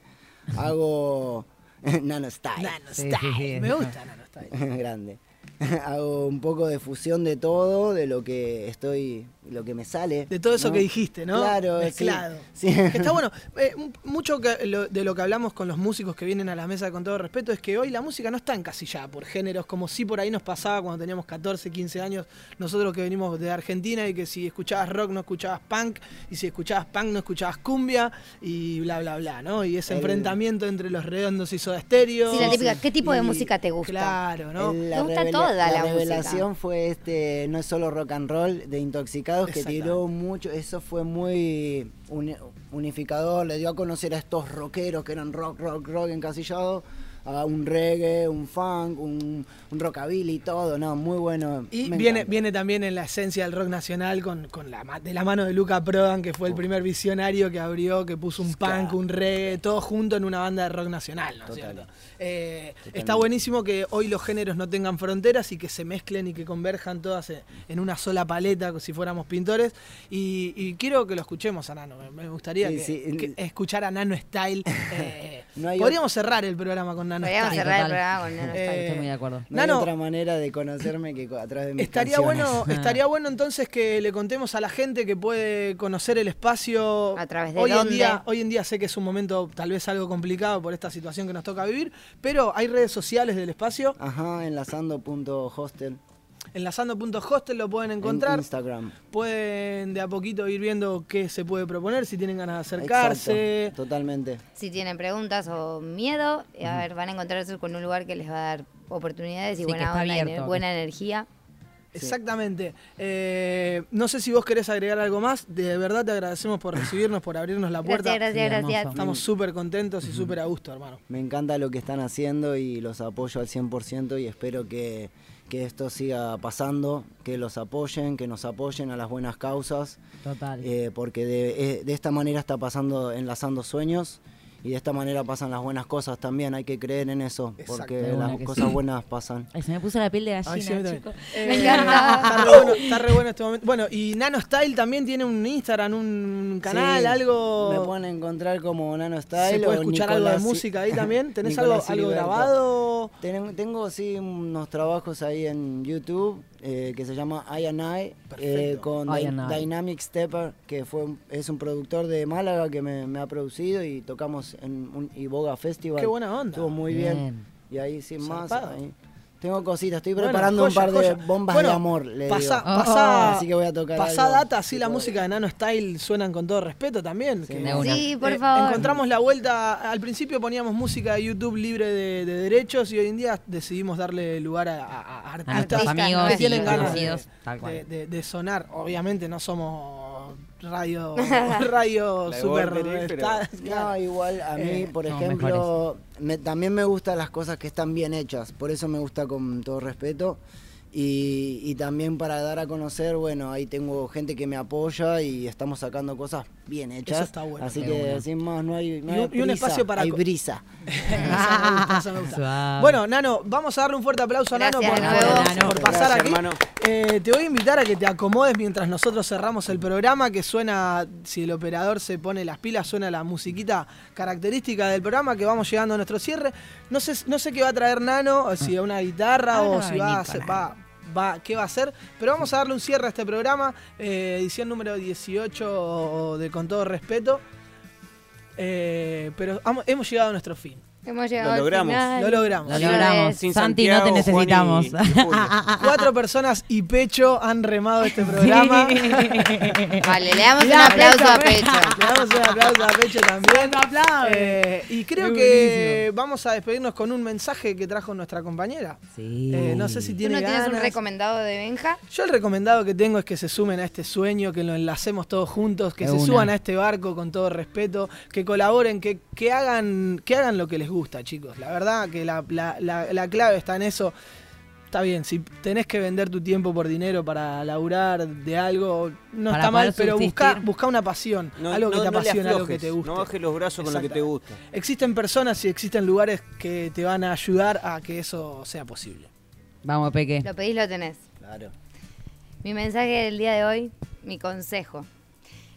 Hago *laughs* Nano Style. Nano Sí, Style. sí, sí. Me gusta Nano Style. *laughs* Grande. *laughs* hago un poco de fusión de todo, de lo que estoy, lo que me sale. De todo eso ¿no? que dijiste, ¿no? Claro, Mezclado. *laughs* sí. Está bueno. Eh, mucho que lo- de lo que hablamos con los músicos que vienen a la mesa con todo respeto es que hoy la música no está encasillada por géneros, como si por ahí nos pasaba cuando teníamos 14, 15 años, nosotros que venimos de Argentina y que si escuchabas rock no escuchabas punk, y si escuchabas punk no escuchabas cumbia, y bla, bla, bla, ¿no? Y ese El- enfrentamiento entre los redondos y Soda Stereo. Sí, la típica, ¿qué tipo de Y- música te gusta? Claro, ¿no? Me gusta toda la revelación fue este, no es solo rock and roll de Intoxicados, que tiró mucho, eso fue muy uni- unificador, le dio a conocer a estos rockeros que eran rock, rock, rock encasillados, a un reggae, un funk, un, un rockabilly, todo, no, muy bueno. Y viene, viene también en la esencia del rock nacional con, con la, de la mano de Luca Prodan, que fue el primer visionario que abrió, que puso un punk, un reggae, todo junto en una banda de rock nacional, ¿no es cierto? Eh, está buenísimo que hoy los géneros no tengan fronteras y que se mezclen y que converjan todas en- una sola paleta, como si fuéramos pintores. Y, y quiero que lo escuchemos a Nano. Me- Me gustaría Sí, que, sí. que escuchar a Nano Style. *laughs* eh, No hay podríamos cerrar el programa con Nano Podríamos cerrar el programa con Nano Style. Eh, Estoy muy de acuerdo. No hay Nano, otra manera de conocerme que a través de mis Estaría canciones. bueno, estaría bueno entonces que le contemos a la gente que puede conocer el espacio. A través de hoy en dónde. día, hoy en día sé que es un momento tal vez algo complicado por esta situación que nos toca vivir, pero hay redes sociales del espacio. Ajá, enlazando.hostel. Enlazando.hostel lo pueden En encontrar. Instagram. Pueden de a poquito ir viendo qué se puede proponer, si tienen ganas de acercarse. Exacto, totalmente. Si tienen preguntas o miedo, a ver, van a encontrarse con un lugar que les va a dar oportunidades y Sí, buena onda, y abierto. buena energía. Exactamente. Eh, no sé si vos querés agregar algo más. De verdad te agradecemos por recibirnos, por abrirnos la puerta. Gracias, gracias, gracias. Estamos súper contentos y súper a gusto, hermano. Me encanta lo que están haciendo y los apoyo al 100% y espero que, que esto siga pasando, que los apoyen, que nos apoyen a las buenas causas, Total. eh, porque de, eh, de esta manera está pasando, enlazando sueños y de esta manera pasan las buenas cosas también, hay que creer en eso, porque las cosas sí. buenas pasan. Ay, se me puso la piel de Ay, gallina, sí, a mí también. chicos. Eh, Me encanta. Está re, bueno, está re bueno este momento. Bueno, y Nano Style también tiene un Instagram, un canal, Sí, algo. Me pueden encontrar como Nano Style. ¿Se puede o escuchar algo de música ahí *laughs* también? ¿Tenés algo, Nicolás algo Siliberto. grabado? Tengo, tengo sí unos trabajos ahí en YouTube eh, que se llama I and I, eh, con I and I. Dynamic Stepper, que fue un- es un productor de Málaga que me, me ha producido y tocamos en un Iboga Festival. Qué buena onda. Estuvo muy bien. Bien. Y ahí sin más. Zarpado. ahí. Tengo cositas, estoy Bueno, preparando un joya, par de joya. bombas Bueno, de amor. Le Pasá, digo. pasá, Así que voy a tocar pasá algo. data, así la música de Nano Style suenan con todo respeto también. que- De una. Sí, por Eh, favor. Encontramos la vuelta, al principio poníamos música de YouTube libre de, de derechos y hoy en día decidimos darle lugar a, a- artistas amigos que tienen ganas de, conocidos, tal cual. de- de- de sonar. Obviamente no somos radio, *laughs* radio super... Pero- *laughs* No, igual a mí, Eh, por no, ejemplo, me- también me gustan las cosas que están bien hechas, por eso me gusta con todo respeto. Y, y también para dar a conocer, bueno, ahí tengo gente que me apoya y estamos sacando cosas bien hechas. Eso está bueno. Así que sin más, no hay, no Y hay un- y un prisa, espacio para hay brisa. *laughs* Eso me gusta, eso me gusta. Suave. Bueno, Nano, vamos a darle un fuerte aplauso a Nano Gracias, por, Nano. por- Nano. por pasar Gracias, aquí. hermano. Eh, te voy a invitar a que te acomodes mientras nosotros cerramos el programa, que suena, si el operador se pone las pilas, suena la musiquita característica del programa, que vamos llegando a nuestro cierre. No sé, no sé qué va a traer Nano, si a una guitarra Ahora o si va a va, qué va a hacer, pero vamos a darle un cierre a este programa, eh, edición número 18 de Con todo respeto. Eh, pero hemos llegado a nuestro fin. Hemos llegado al logramos. final. Lo logramos. Lo logramos. Sin Santi, no te Santiago, Juan y- necesitamos. y. Cuatro personas y Pecho han remado este programa. *laughs* Vale, le damos un aplauso a Pecho. Le damos un aplauso a Pecho también. Eh, y creo que vamos a despedirnos con un mensaje que trajo nuestra compañera. Sí. Eh, no sé si ¿Tú tiene no tienes un ganas. recomendado de Benja? Yo el recomendado que tengo es que se sumen a este sueño, que lo enlacemos todos juntos, que De se una. suban a este barco con todo respeto, que colaboren, que, que hagan, que hagan lo que les gusta, chicos. La verdad que la, la- la- la clave está en eso. Está bien, si tenés que vender tu tiempo por dinero para laburar de algo, no Para está mal, poder pero busca, subsistir. busca una pasión, No, algo que no- te no le algo que aflojes, te guste. No bajes los brazos con lo que te gusta. Existen personas y existen lugares que te van a ayudar a que eso sea posible. Vamos, Peque. Lo pedís, lo tenés. Claro. Mi mensaje del día de hoy, mi consejo.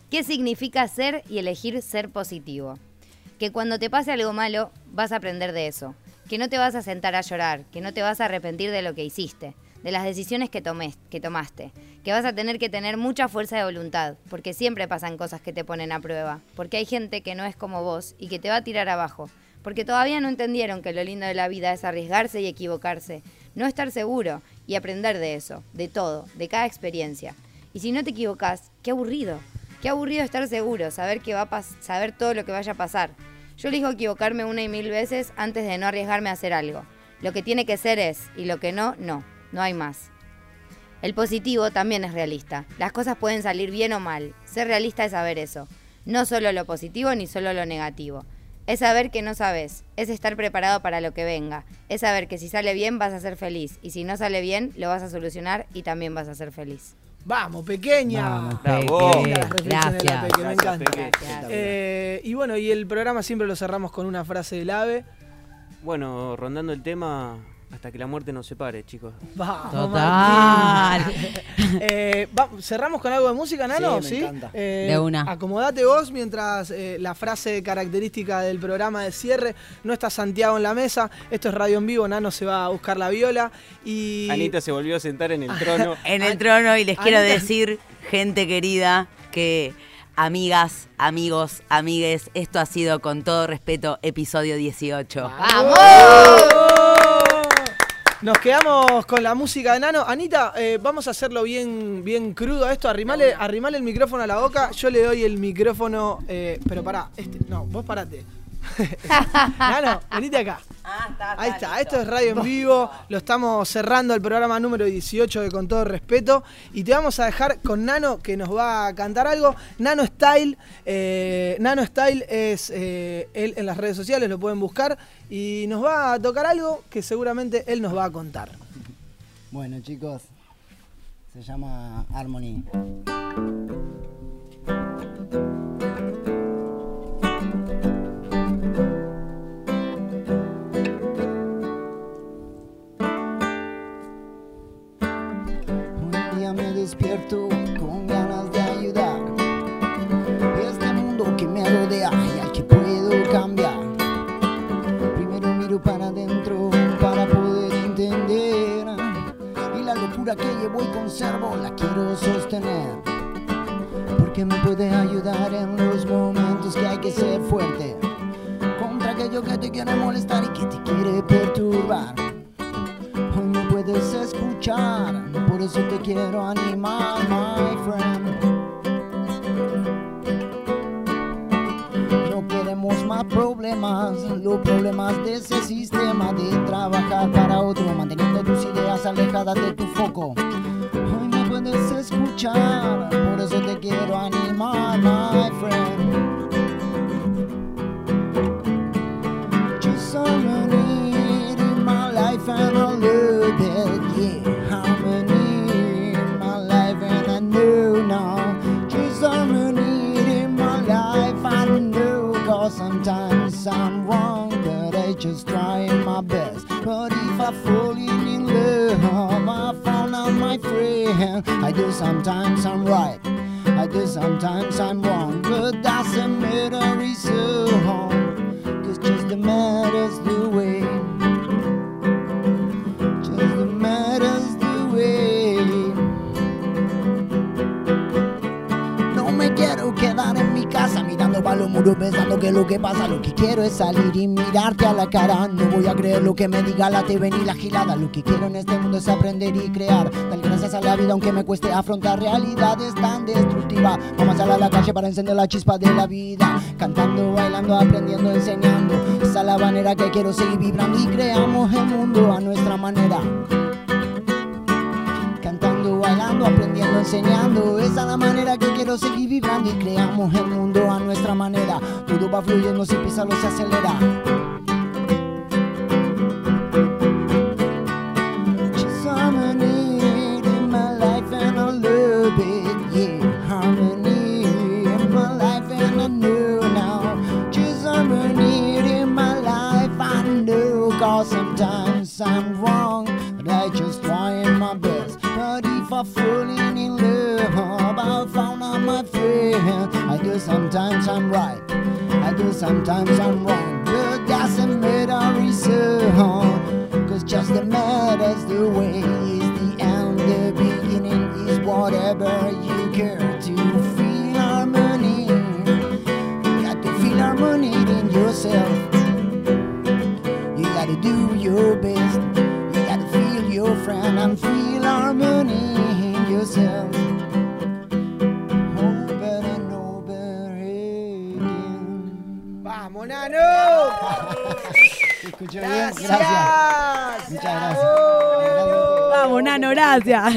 ¿Qué significa ser y elegir ser positivo? Que cuando te pase algo malo, vas a aprender de eso. que no te vas a sentar a llorar, que no te vas a arrepentir de lo que hiciste, de las decisiones que, que tomaste, que vas a tener que tener mucha fuerza de voluntad, porque siempre pasan cosas que te ponen a prueba, porque hay gente que no es como vos y que te va a tirar abajo, porque todavía no entendieron que lo lindo de la vida es arriesgarse y equivocarse, no estar seguro y aprender de eso, de todo, de cada experiencia. Y si no te equivocas, qué aburrido. Qué aburrido estar seguro, saber va a saber todo lo que vaya a pasar. Yo elijo equivocarme una y mil veces antes de no arriesgarme a hacer algo. Lo que tiene que ser es, y lo que no, no. No hay más. El positivo también es realista. Las cosas pueden salir bien o mal. Ser realista es saber eso. No solo lo positivo ni solo lo negativo. Es saber que no sabes. Es estar preparado para lo que venga. Es saber que si sale bien vas a ser feliz. Y si no sale bien, lo vas a solucionar y también vas a ser feliz. Vamos, pequeña. Vamos, la Gracias. Peque, me Gracias, encanta. Peque. Eh, y bueno, y el programa siempre lo cerramos con una frase del ave. Bueno, rondando el tema hasta que la muerte nos separe, chicos. Vamos, Total. *laughs* Eh, va- ¿Cerramos con algo de música, Nano? Sí, me encanta. Eh, De una. Acomodate vos mientras eh, la frase característica del programa de cierre. No está Santiago en la mesa. Esto es radio en vivo. Nano se va a buscar la viola. Y. Anita se volvió a sentar en el trono. *laughs* En el trono y les quiero Anita- decir, gente querida, que amigas, amigos, amigues, esto ha sido con todo respeto episodio 18. Nos quedamos con la música de Nano. Anita, eh, vamos a hacerlo bien, bien crudo a esto. Arrimale, arrimale el micrófono a la boca. Yo le doy el micrófono. eh, pero pará, este, no, vos parate. *laughs* Nano, venite acá. Ahí está, esto es radio en vivo. Lo estamos cerrando el programa número 18 de Con todo respeto. Y te vamos a dejar con Nano que nos va a cantar algo. Nano Style. eh, Nano Style es eh, él en las redes sociales, lo pueden buscar. Y nos va a tocar algo que seguramente él nos va a contar. Bueno, chicos, se llama Harmony. Despierto con ganas de ayudar. Este mundo que me rodea y al que puedo cambiar. Primero miro para adentro para poder entender. Y la locura que llevo y conservo la quiero sostener. Porque me puede ayudar en los momentos que hay que ser fuerte. Contra aquello que te quiere molestar y que te quiere perturbar. Hoy me puedes escuchar, por eso te quiero animar, my friend. No queremos más problemas, los problemas de ese sistema de trabajar para otro, manteniendo tus ideas alejadas de tu foco. Hoy me puedes escuchar, por eso te quiero animar, my friend. Just harmony in my life and just trying my best. But if I fall in love, I found out my friend. I do sometimes I'm right. I do sometimes I'm wrong, but doesn't matter, it's so Cause just the matters the way. Just the matters the way. No me quiero quedar en mi casa mirando para los muros pensando que lo que pasa. Lo que quiero es salir y mirarte a la cara. No voy a creer lo que me diga la TV ni la gilada. Lo que quiero en este mundo es aprender y crear. Dar gracias a la vida aunque me cueste afrontar realidades tan destructivas. Vamos a salir a la calle para encender la chispa de la vida. Cantando, bailando, aprendiendo, enseñando. Esa es la manera que quiero seguir vibrando y creamos el mundo a nuestra manera. Aprendiendo, enseñando. Esa es la manera que quiero seguir vibrando y creamos el mundo a nuestra manera. Todo va fluyendo, sin pisarlo se acelera. I do sometimes I'm right. I do sometimes I'm wrong, but doesn't matter, it's Cause just the matters the way is the end, the beginning is whatever you care to feel harmony. You got to feel harmony in yourself. You gotta do your best. You gotta feel your friend and feel harmony in yourself. Nano! ¿Se *laughs* escuchó bien? Gracias. Gracias. Muchas gracias. Vamos, Nano, gracias.